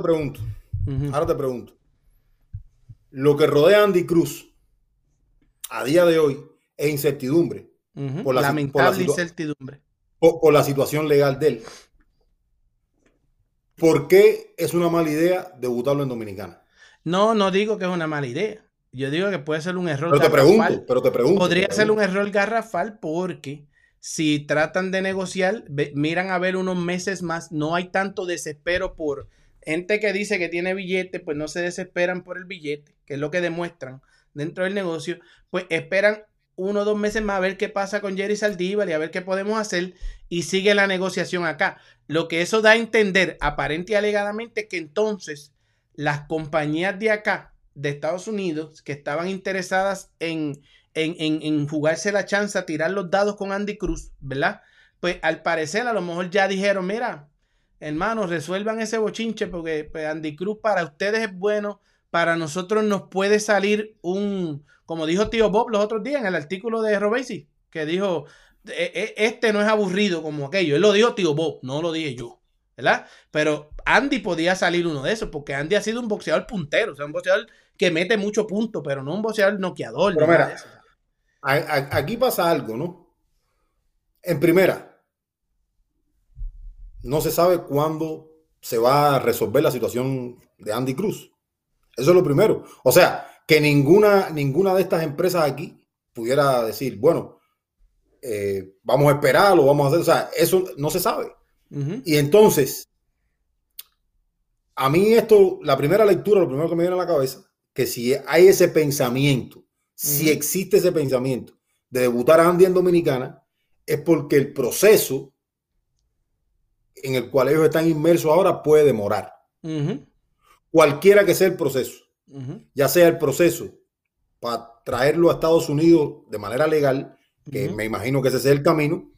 pregunto, ahora te pregunto, lo que rodea a Andy Cruz a día de hoy es incertidumbre. por la, Lamentable incertidumbre. Por, la situación legal de él. ¿Por qué es una mala idea debutarlo en Dominicana? No, no digo que es una mala idea. Yo digo que puede ser un error. Pero te pregunto, pero te pregunto. Podría ser un error garrafal porque si tratan de negociar, miran a ver unos meses más, no hay tanto desespero por gente que dice que tiene billete, pues no se desesperan por el billete, que es lo que demuestran dentro del negocio, pues esperan uno o dos meses más a ver qué pasa con Jerry Saldívar y a ver qué podemos hacer y sigue la negociación acá. Lo que eso da a entender aparente y alegadamente que entonces las compañías de acá, de Estados Unidos, que estaban interesadas en, en, en, en jugarse la chance a tirar los dados con Andy Cruz, ¿verdad? Pues al parecer a lo mejor ya dijeron, mira, hermanos, resuelvan ese bochinche porque pues, Andy Cruz para ustedes es bueno, para nosotros nos puede salir un, como dijo tío Bob los otros días en el artículo de Robesi, que dijo, e, e, este no es aburrido como aquello. Él lo dijo tío Bob, no lo dije yo, ¿verdad? Pero Andy podía salir uno de esos, porque Andy ha sido un boxeador puntero, o sea, un boxeador que mete mucho punto, pero no un boxeador noqueador. Pero mira, aquí pasa algo, ¿no? En primera, no se sabe cuándo se va a resolver la situación de Andy Cruz. Eso es lo primero. O sea, que ninguna, ninguna de estas empresas aquí pudiera decir, bueno, eh, vamos a esperar o vamos a hacer. O sea, eso no se sabe. Y entonces, a mí esto, la primera lectura, lo primero que me viene a la cabeza, que si hay ese pensamiento, si existe ese pensamiento de debutar a Andy en Dominicana, es porque el proceso en el cual ellos están inmersos ahora puede demorar. Cualquiera que sea el proceso, ya sea el proceso para traerlo a Estados Unidos de manera legal, que me imagino que ese sea el camino,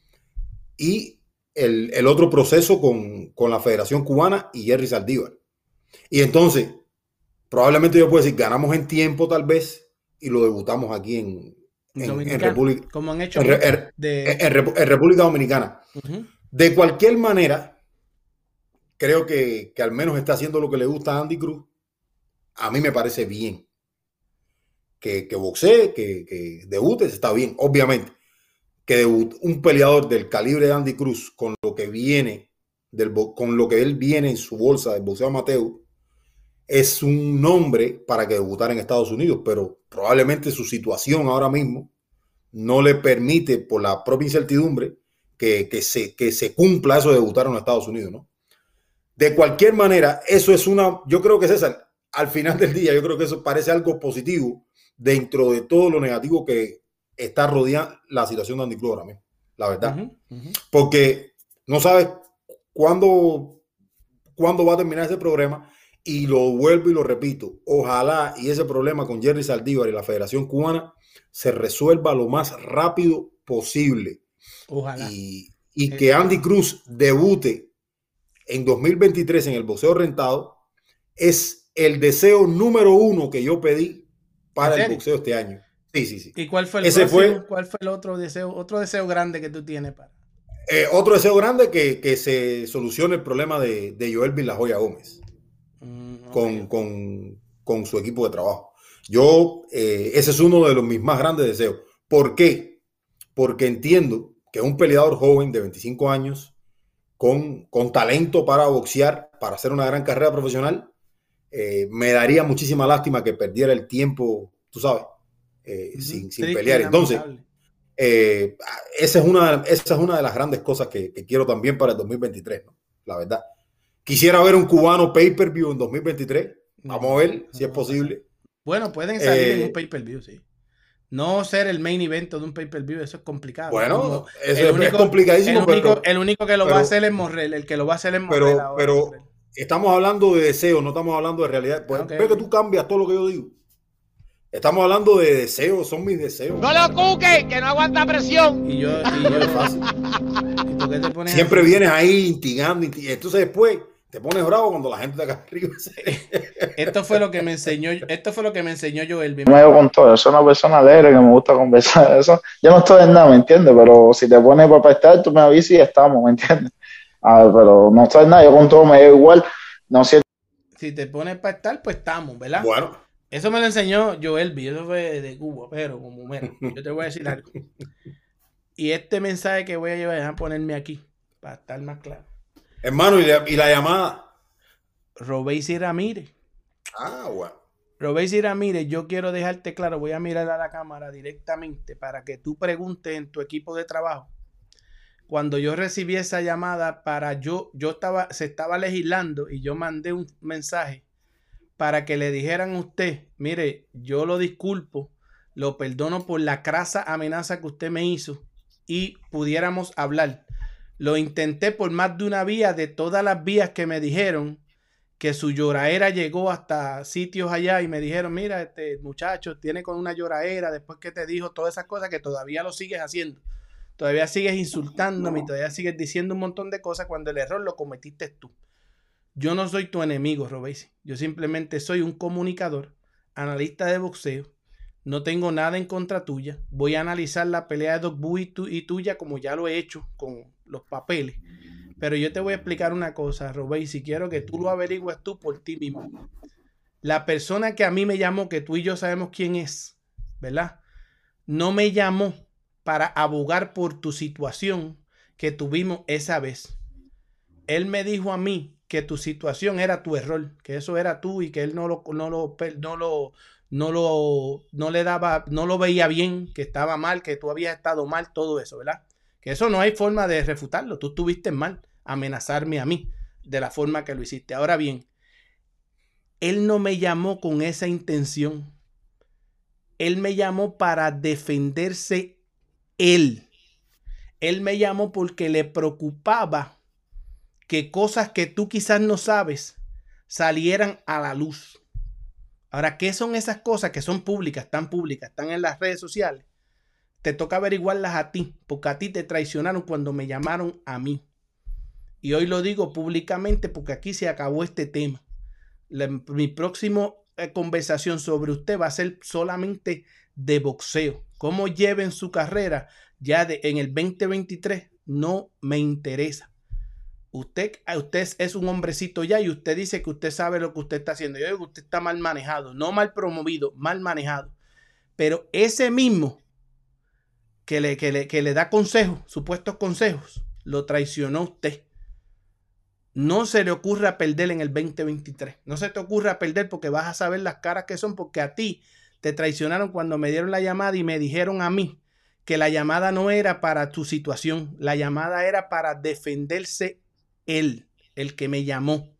y el, otro proceso con, la Federación Cubana y Jerry Saldívar. Y entonces, probablemente yo puedo decir, ganamos en tiempo tal vez y lo debutamos aquí en, en, República. Como han hecho en, República Dominicana. De cualquier manera, creo que, al menos está haciendo lo que le gusta a Andy Cruz. A mí me parece bien. Que, que boxee, que, que debute, está bien, obviamente. Que debute un peleador del calibre de Andy Cruz con lo que viene, del, con lo que él viene en su bolsa del boxeo amateur, es un nombre para que debutara en Estados Unidos, pero probablemente su situación ahora mismo no le permite, por la propia incertidumbre, que, se, que se cumpla eso de debutar en Estados Unidos, ¿no? De cualquier manera, eso es una, yo creo que César, al final del día, yo creo que eso parece algo positivo dentro de todo lo negativo que está rodeando la situación de Andy ahora mismo, la verdad. Porque no sabes cuándo, cuándo va a terminar ese programa y lo vuelvo y lo repito. Ojalá y ese problema con Jerry Saldívar y la Federación Cubana se resuelva lo más rápido posible. Ojalá. Y, y que Andy Cruz debute en 2023 en el boxeo rentado es el deseo número uno que yo pedí para el boxeo este año. Sí, sí, sí. ¿Y cuál fue el, Ese próximo? cuál fue el otro deseo, otro deseo grande que tú tienes para? Eh, otro deseo grande que, que se solucione el problema de, de Joel Villajoya Gómez Con, con, con, su equipo de trabajo. Yo, eh, ese es uno de los mis más grandes deseos. ¿Por qué? Porque entiendo que un peleador joven de 25 años, con, con talento para boxear, para hacer una gran carrera profesional, eh, me daría muchísima lástima que perdiera el tiempo, tú sabes, eh, sin, sin pelear. Entonces, eh, esa, es una, esa es una de las grandes cosas que, que quiero también para el 2023, ¿no? la verdad. Quisiera ver un cubano pay-per-view en 2023. Vamos a ver si es posible. Bueno, pueden salir en un pay-per-view, sí. No ser el main event de un pay-per-view, eso es complicado. Bueno, eso es complicadísimo. El único, el único que lo va a hacer es Morrell, el que lo va a hacer es Morrell. Pero, pero estamos hablando de deseo, no estamos hablando de realidad. Pues, okay. Ve que tú cambias todo lo que yo digo. Estamos hablando de deseos, son mis deseos. No lo cuque, que no aguanta presión. Y yo, y yo es fácil. Siempre así? vienes ahí instigando, instigando, entonces después te pones bravo cuando la gente te acá arriba. esto fue lo que me enseñó, esto fue lo que me enseñó yo el Me con todo, soy una persona alegre que me gusta conversar. Eso, yo no estoy en nada, ¿me entiendes? Pero si te pones para estar, tú me avisas y estamos, ¿me entiendes? A ver, pero no estoy en nada, yo con todo me da igual. No sé. Si te pones para estar, pues estamos, ¿verdad? Bueno. Eso me lo enseñó Joelby, eso fue de Cuba, pero como mira, yo te voy a decir algo. Y este mensaje que voy a llevar a ponerme aquí, para estar más claro. Hermano, ¿y la, y la llamada? Robéis y Ramírez. Ah, bueno. Robéis y Ramírez, yo quiero dejarte claro, voy a mirar a la cámara directamente para que tú preguntes en tu equipo de trabajo. Cuando yo recibí esa llamada para yo, yo estaba, se estaba legislando y yo mandé un mensaje para que le dijeran a usted, mire, yo lo disculpo, lo perdono por la crasa amenaza que usted me hizo y pudiéramos hablar. Lo intenté por más de una vía de todas las vías que me dijeron que su lloraera llegó hasta sitios allá y me dijeron, mira, este muchacho tiene con una lloraera después que te dijo todas esas cosas que todavía lo sigues haciendo. Todavía sigues insultándome, todavía sigues diciendo un montón de cosas cuando el error lo cometiste tú. Yo no soy tu enemigo, Robesi. Yo simplemente soy un comunicador, analista de boxeo. No tengo nada en contra tuya. Voy a analizar la pelea de Doc y, y, tuya como ya lo he hecho con los papeles. Pero yo te voy a explicar una cosa, Robey, si quiero que tú lo averigües tú por ti mismo. La persona que a mí me llamó, que tú y yo sabemos quién es, ¿verdad? No me llamó para abogar por tu situación que tuvimos esa vez. Él me dijo a mí que tu situación era tu error, que eso era tú y que él no lo, no lo, no lo, no lo, no le daba, no lo veía bien, que estaba mal, que tú habías estado mal, todo eso, ¿verdad? Eso no hay forma de refutarlo. Tú estuviste mal, amenazarme a mí de la forma que lo hiciste. Ahora bien, él no me llamó con esa intención. Él me llamó para defenderse él. Él me llamó porque le preocupaba que cosas que tú quizás no sabes salieran a la luz. Ahora, ¿qué son esas cosas que son públicas, están públicas, están en las redes sociales? Te toca averiguarlas a ti, porque a ti te traicionaron cuando me llamaron a mí. Y hoy lo digo públicamente porque aquí se acabó este tema. mi próxima eh, conversación sobre usted va a ser solamente de boxeo. Cómo lleven su carrera ya en el 2023 no me interesa. Usted, usted es un hombrecito ya y usted dice que usted sabe lo que usted está haciendo. Yo digo que usted está mal manejado, no mal promovido, mal manejado. Pero ese mismo que le, que le, que le da consejos, supuestos consejos, lo traicionó usted. No se le ocurra perder en el 2023. No se te ocurra perder porque vas a saber las caras que son, porque a ti te traicionaron cuando me dieron la llamada y me dijeron a mí que la llamada no era para tu situación, la llamada era para defenderse él. el que me llamó.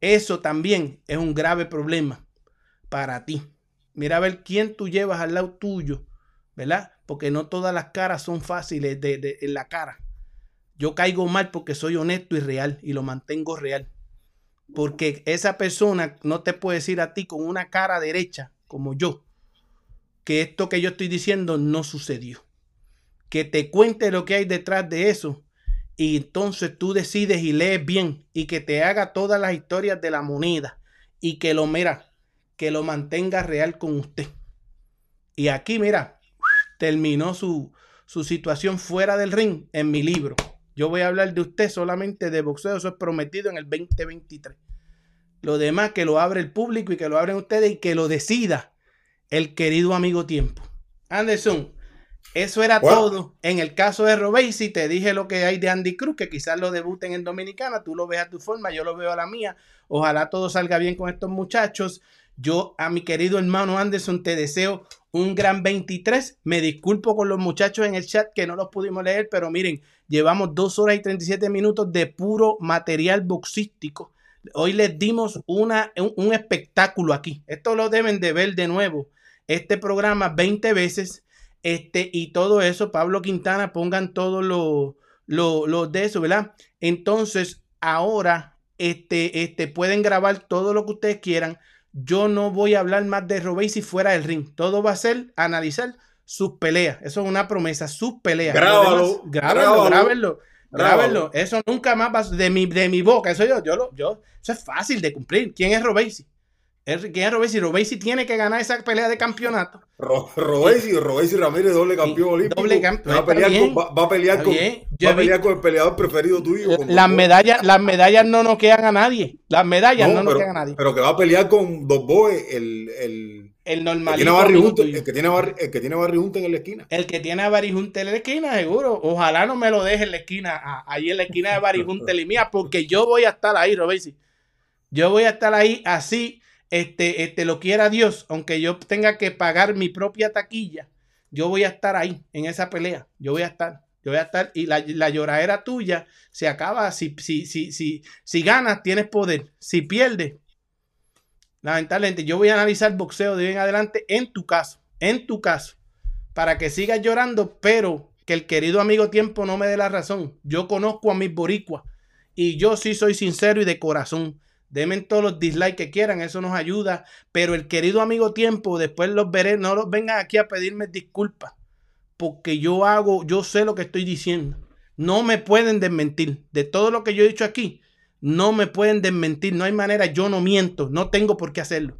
Eso también es un grave problema para ti. Mira a ver quién tú llevas al lado tuyo, ¿verdad? Porque no todas las caras son fáciles de, en la cara. Yo caigo mal porque soy honesto y real y lo mantengo real. Porque esa persona no te puede decir a ti con una cara derecha como yo que esto que yo estoy diciendo no sucedió. Que te cuente lo que hay detrás de eso y entonces tú decides y lees bien y que te haga todas las historias de la moneda y que lo mira, que lo mantenga real con usted. Y aquí, mira, terminó su, su situación fuera del ring en mi libro. Yo voy a hablar de usted solamente de boxeo, eso es prometido en el 2023. Lo demás que lo abre el público y que lo abren ustedes y que lo decida el querido amigo tiempo. Anderson, eso era todo. En el caso de si te dije lo que hay de Andy Cruz, que quizás lo debuten en Dominicana, tú lo ves a tu forma, yo lo veo a la mía. Ojalá todo salga bien con estos muchachos. Yo a mi querido hermano Anderson te deseo un gran 23. Me disculpo con los muchachos en el chat que no los pudimos leer, pero miren, llevamos dos horas y 37 minutos de puro material boxístico. Hoy les dimos una, un, un espectáculo aquí. Esto lo deben de ver de nuevo. Este programa 20 veces este, y todo eso, Pablo Quintana, pongan todo lo, lo, de eso, ¿verdad? Entonces, ahora, este, este, pueden grabar todo lo que ustedes quieran. Yo no voy a hablar más de Robey si fuera del ring. Todo va a ser analizar sus peleas. Eso es una promesa, sus peleas. Grábalo, grábalo, grábalo, grábalo. Eso nunca más va de mi, de mi boca. Eso yo, yo, yo, eso es fácil de cumplir. ¿Quién es Robesi? ¿Quién es Robesi? Robesi tiene que ganar esa pelea de campeonato. Robesi, Robesi Ramírez, doble campeón olímpico. Doble campeón. Va a pelear, con, va, a pelear, con, va a pelear con el peleador preferido tuyo. Las medallas, las medallas no nos quedan a nadie. Las medallas no, nos quedan a nadie. Pero que va a pelear con Dos Boes, el, el, el normal. El que tiene a Barry, el que tiene a Barry Junta en la esquina. El que tiene a Barry Junta en la esquina, seguro. Ojalá no me lo deje en la esquina, ahí en la esquina de Barry Junta y mía, porque yo voy a estar ahí, Robesi. Yo voy a estar ahí así este, este, lo quiera Dios, aunque yo tenga que pagar mi propia taquilla, yo voy a estar ahí en esa pelea. Yo voy a estar, yo voy a estar. Y la, la lloradera tuya se acaba. Si, si, si, si, si ganas, tienes poder. Si pierdes, lamentablemente, yo voy a analizar boxeo de hoy en adelante en tu caso, en tu caso, para que sigas llorando, pero que el querido amigo tiempo no me dé la razón. Yo conozco a mis boricuas y yo sí soy sincero y de corazón. Denme todos los dislikes que quieran, eso nos ayuda. Pero el querido amigo tiempo, después los veré, no los vengan aquí a pedirme disculpas. Porque yo hago, yo sé lo que estoy diciendo. No me pueden desmentir. De todo lo que yo he dicho aquí, no me pueden desmentir. No hay manera, yo no miento, no tengo por qué hacerlo.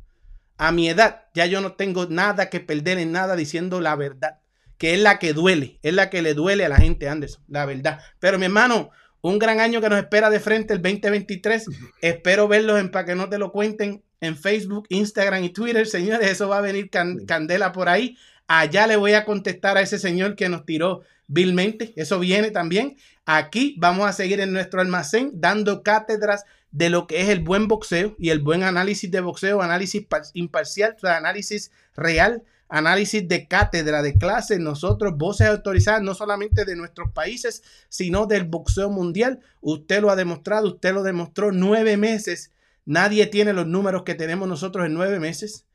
A mi edad, ya yo no tengo nada que perder en nada diciendo la verdad. Que es la que duele, es la que le duele a la gente, Anderson, la verdad. Pero mi hermano, un gran año que nos espera de frente el 2023. Espero verlos en para que no te lo cuenten en Facebook, Instagram y Twitter. Señores, eso va a venir candela por ahí. Allá le voy a contestar a ese señor que nos tiró vilmente. Eso viene también. Aquí vamos a seguir en nuestro almacén dando cátedras de lo que es el buen boxeo y el buen análisis de boxeo, análisis imparcial, análisis real análisis de cátedra, de clase, nosotros, voces autorizadas no solamente de nuestros países, sino del boxeo mundial. Usted lo ha demostrado, usted lo demostró nueve meses. Nadie tiene los números que tenemos nosotros en nueve meses.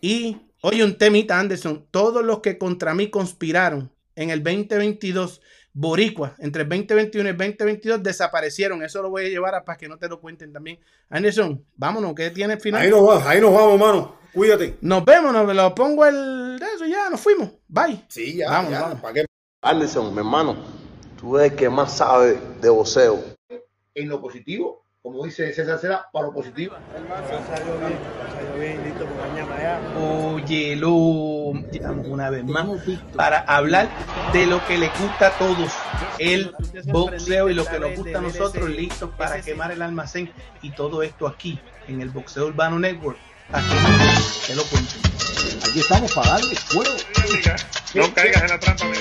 Y, oye, un temita, Anderson, todos los que contra mí conspiraron en el 2022 Boricua, entre el 2021 y el 2022 desaparecieron. Eso lo voy a llevar a para que no te lo cuenten también. Anderson, vámonos, ¿qué tiene el final? Ahí nos, va, ahí nos vamos, mano. Cuídate. Nos vemos, nos lo pongo el. Eso ya, nos fuimos. Bye. Sí, ya. Vamos, ya, ¿para qué? Anderson, mi hermano, tú eres el que más sabe de voceo. En lo positivo como dice César Cera, para lo positivo. Oye, lo una vez más para hablar de lo que le gusta a todos, el boxeo y lo que nos gusta a nosotros, listos para quemar el almacén y todo esto aquí en el Boxeo Urbano Network. Aquí te lo. Aquí estamos para darle fuego. No caigas en la trampa, mi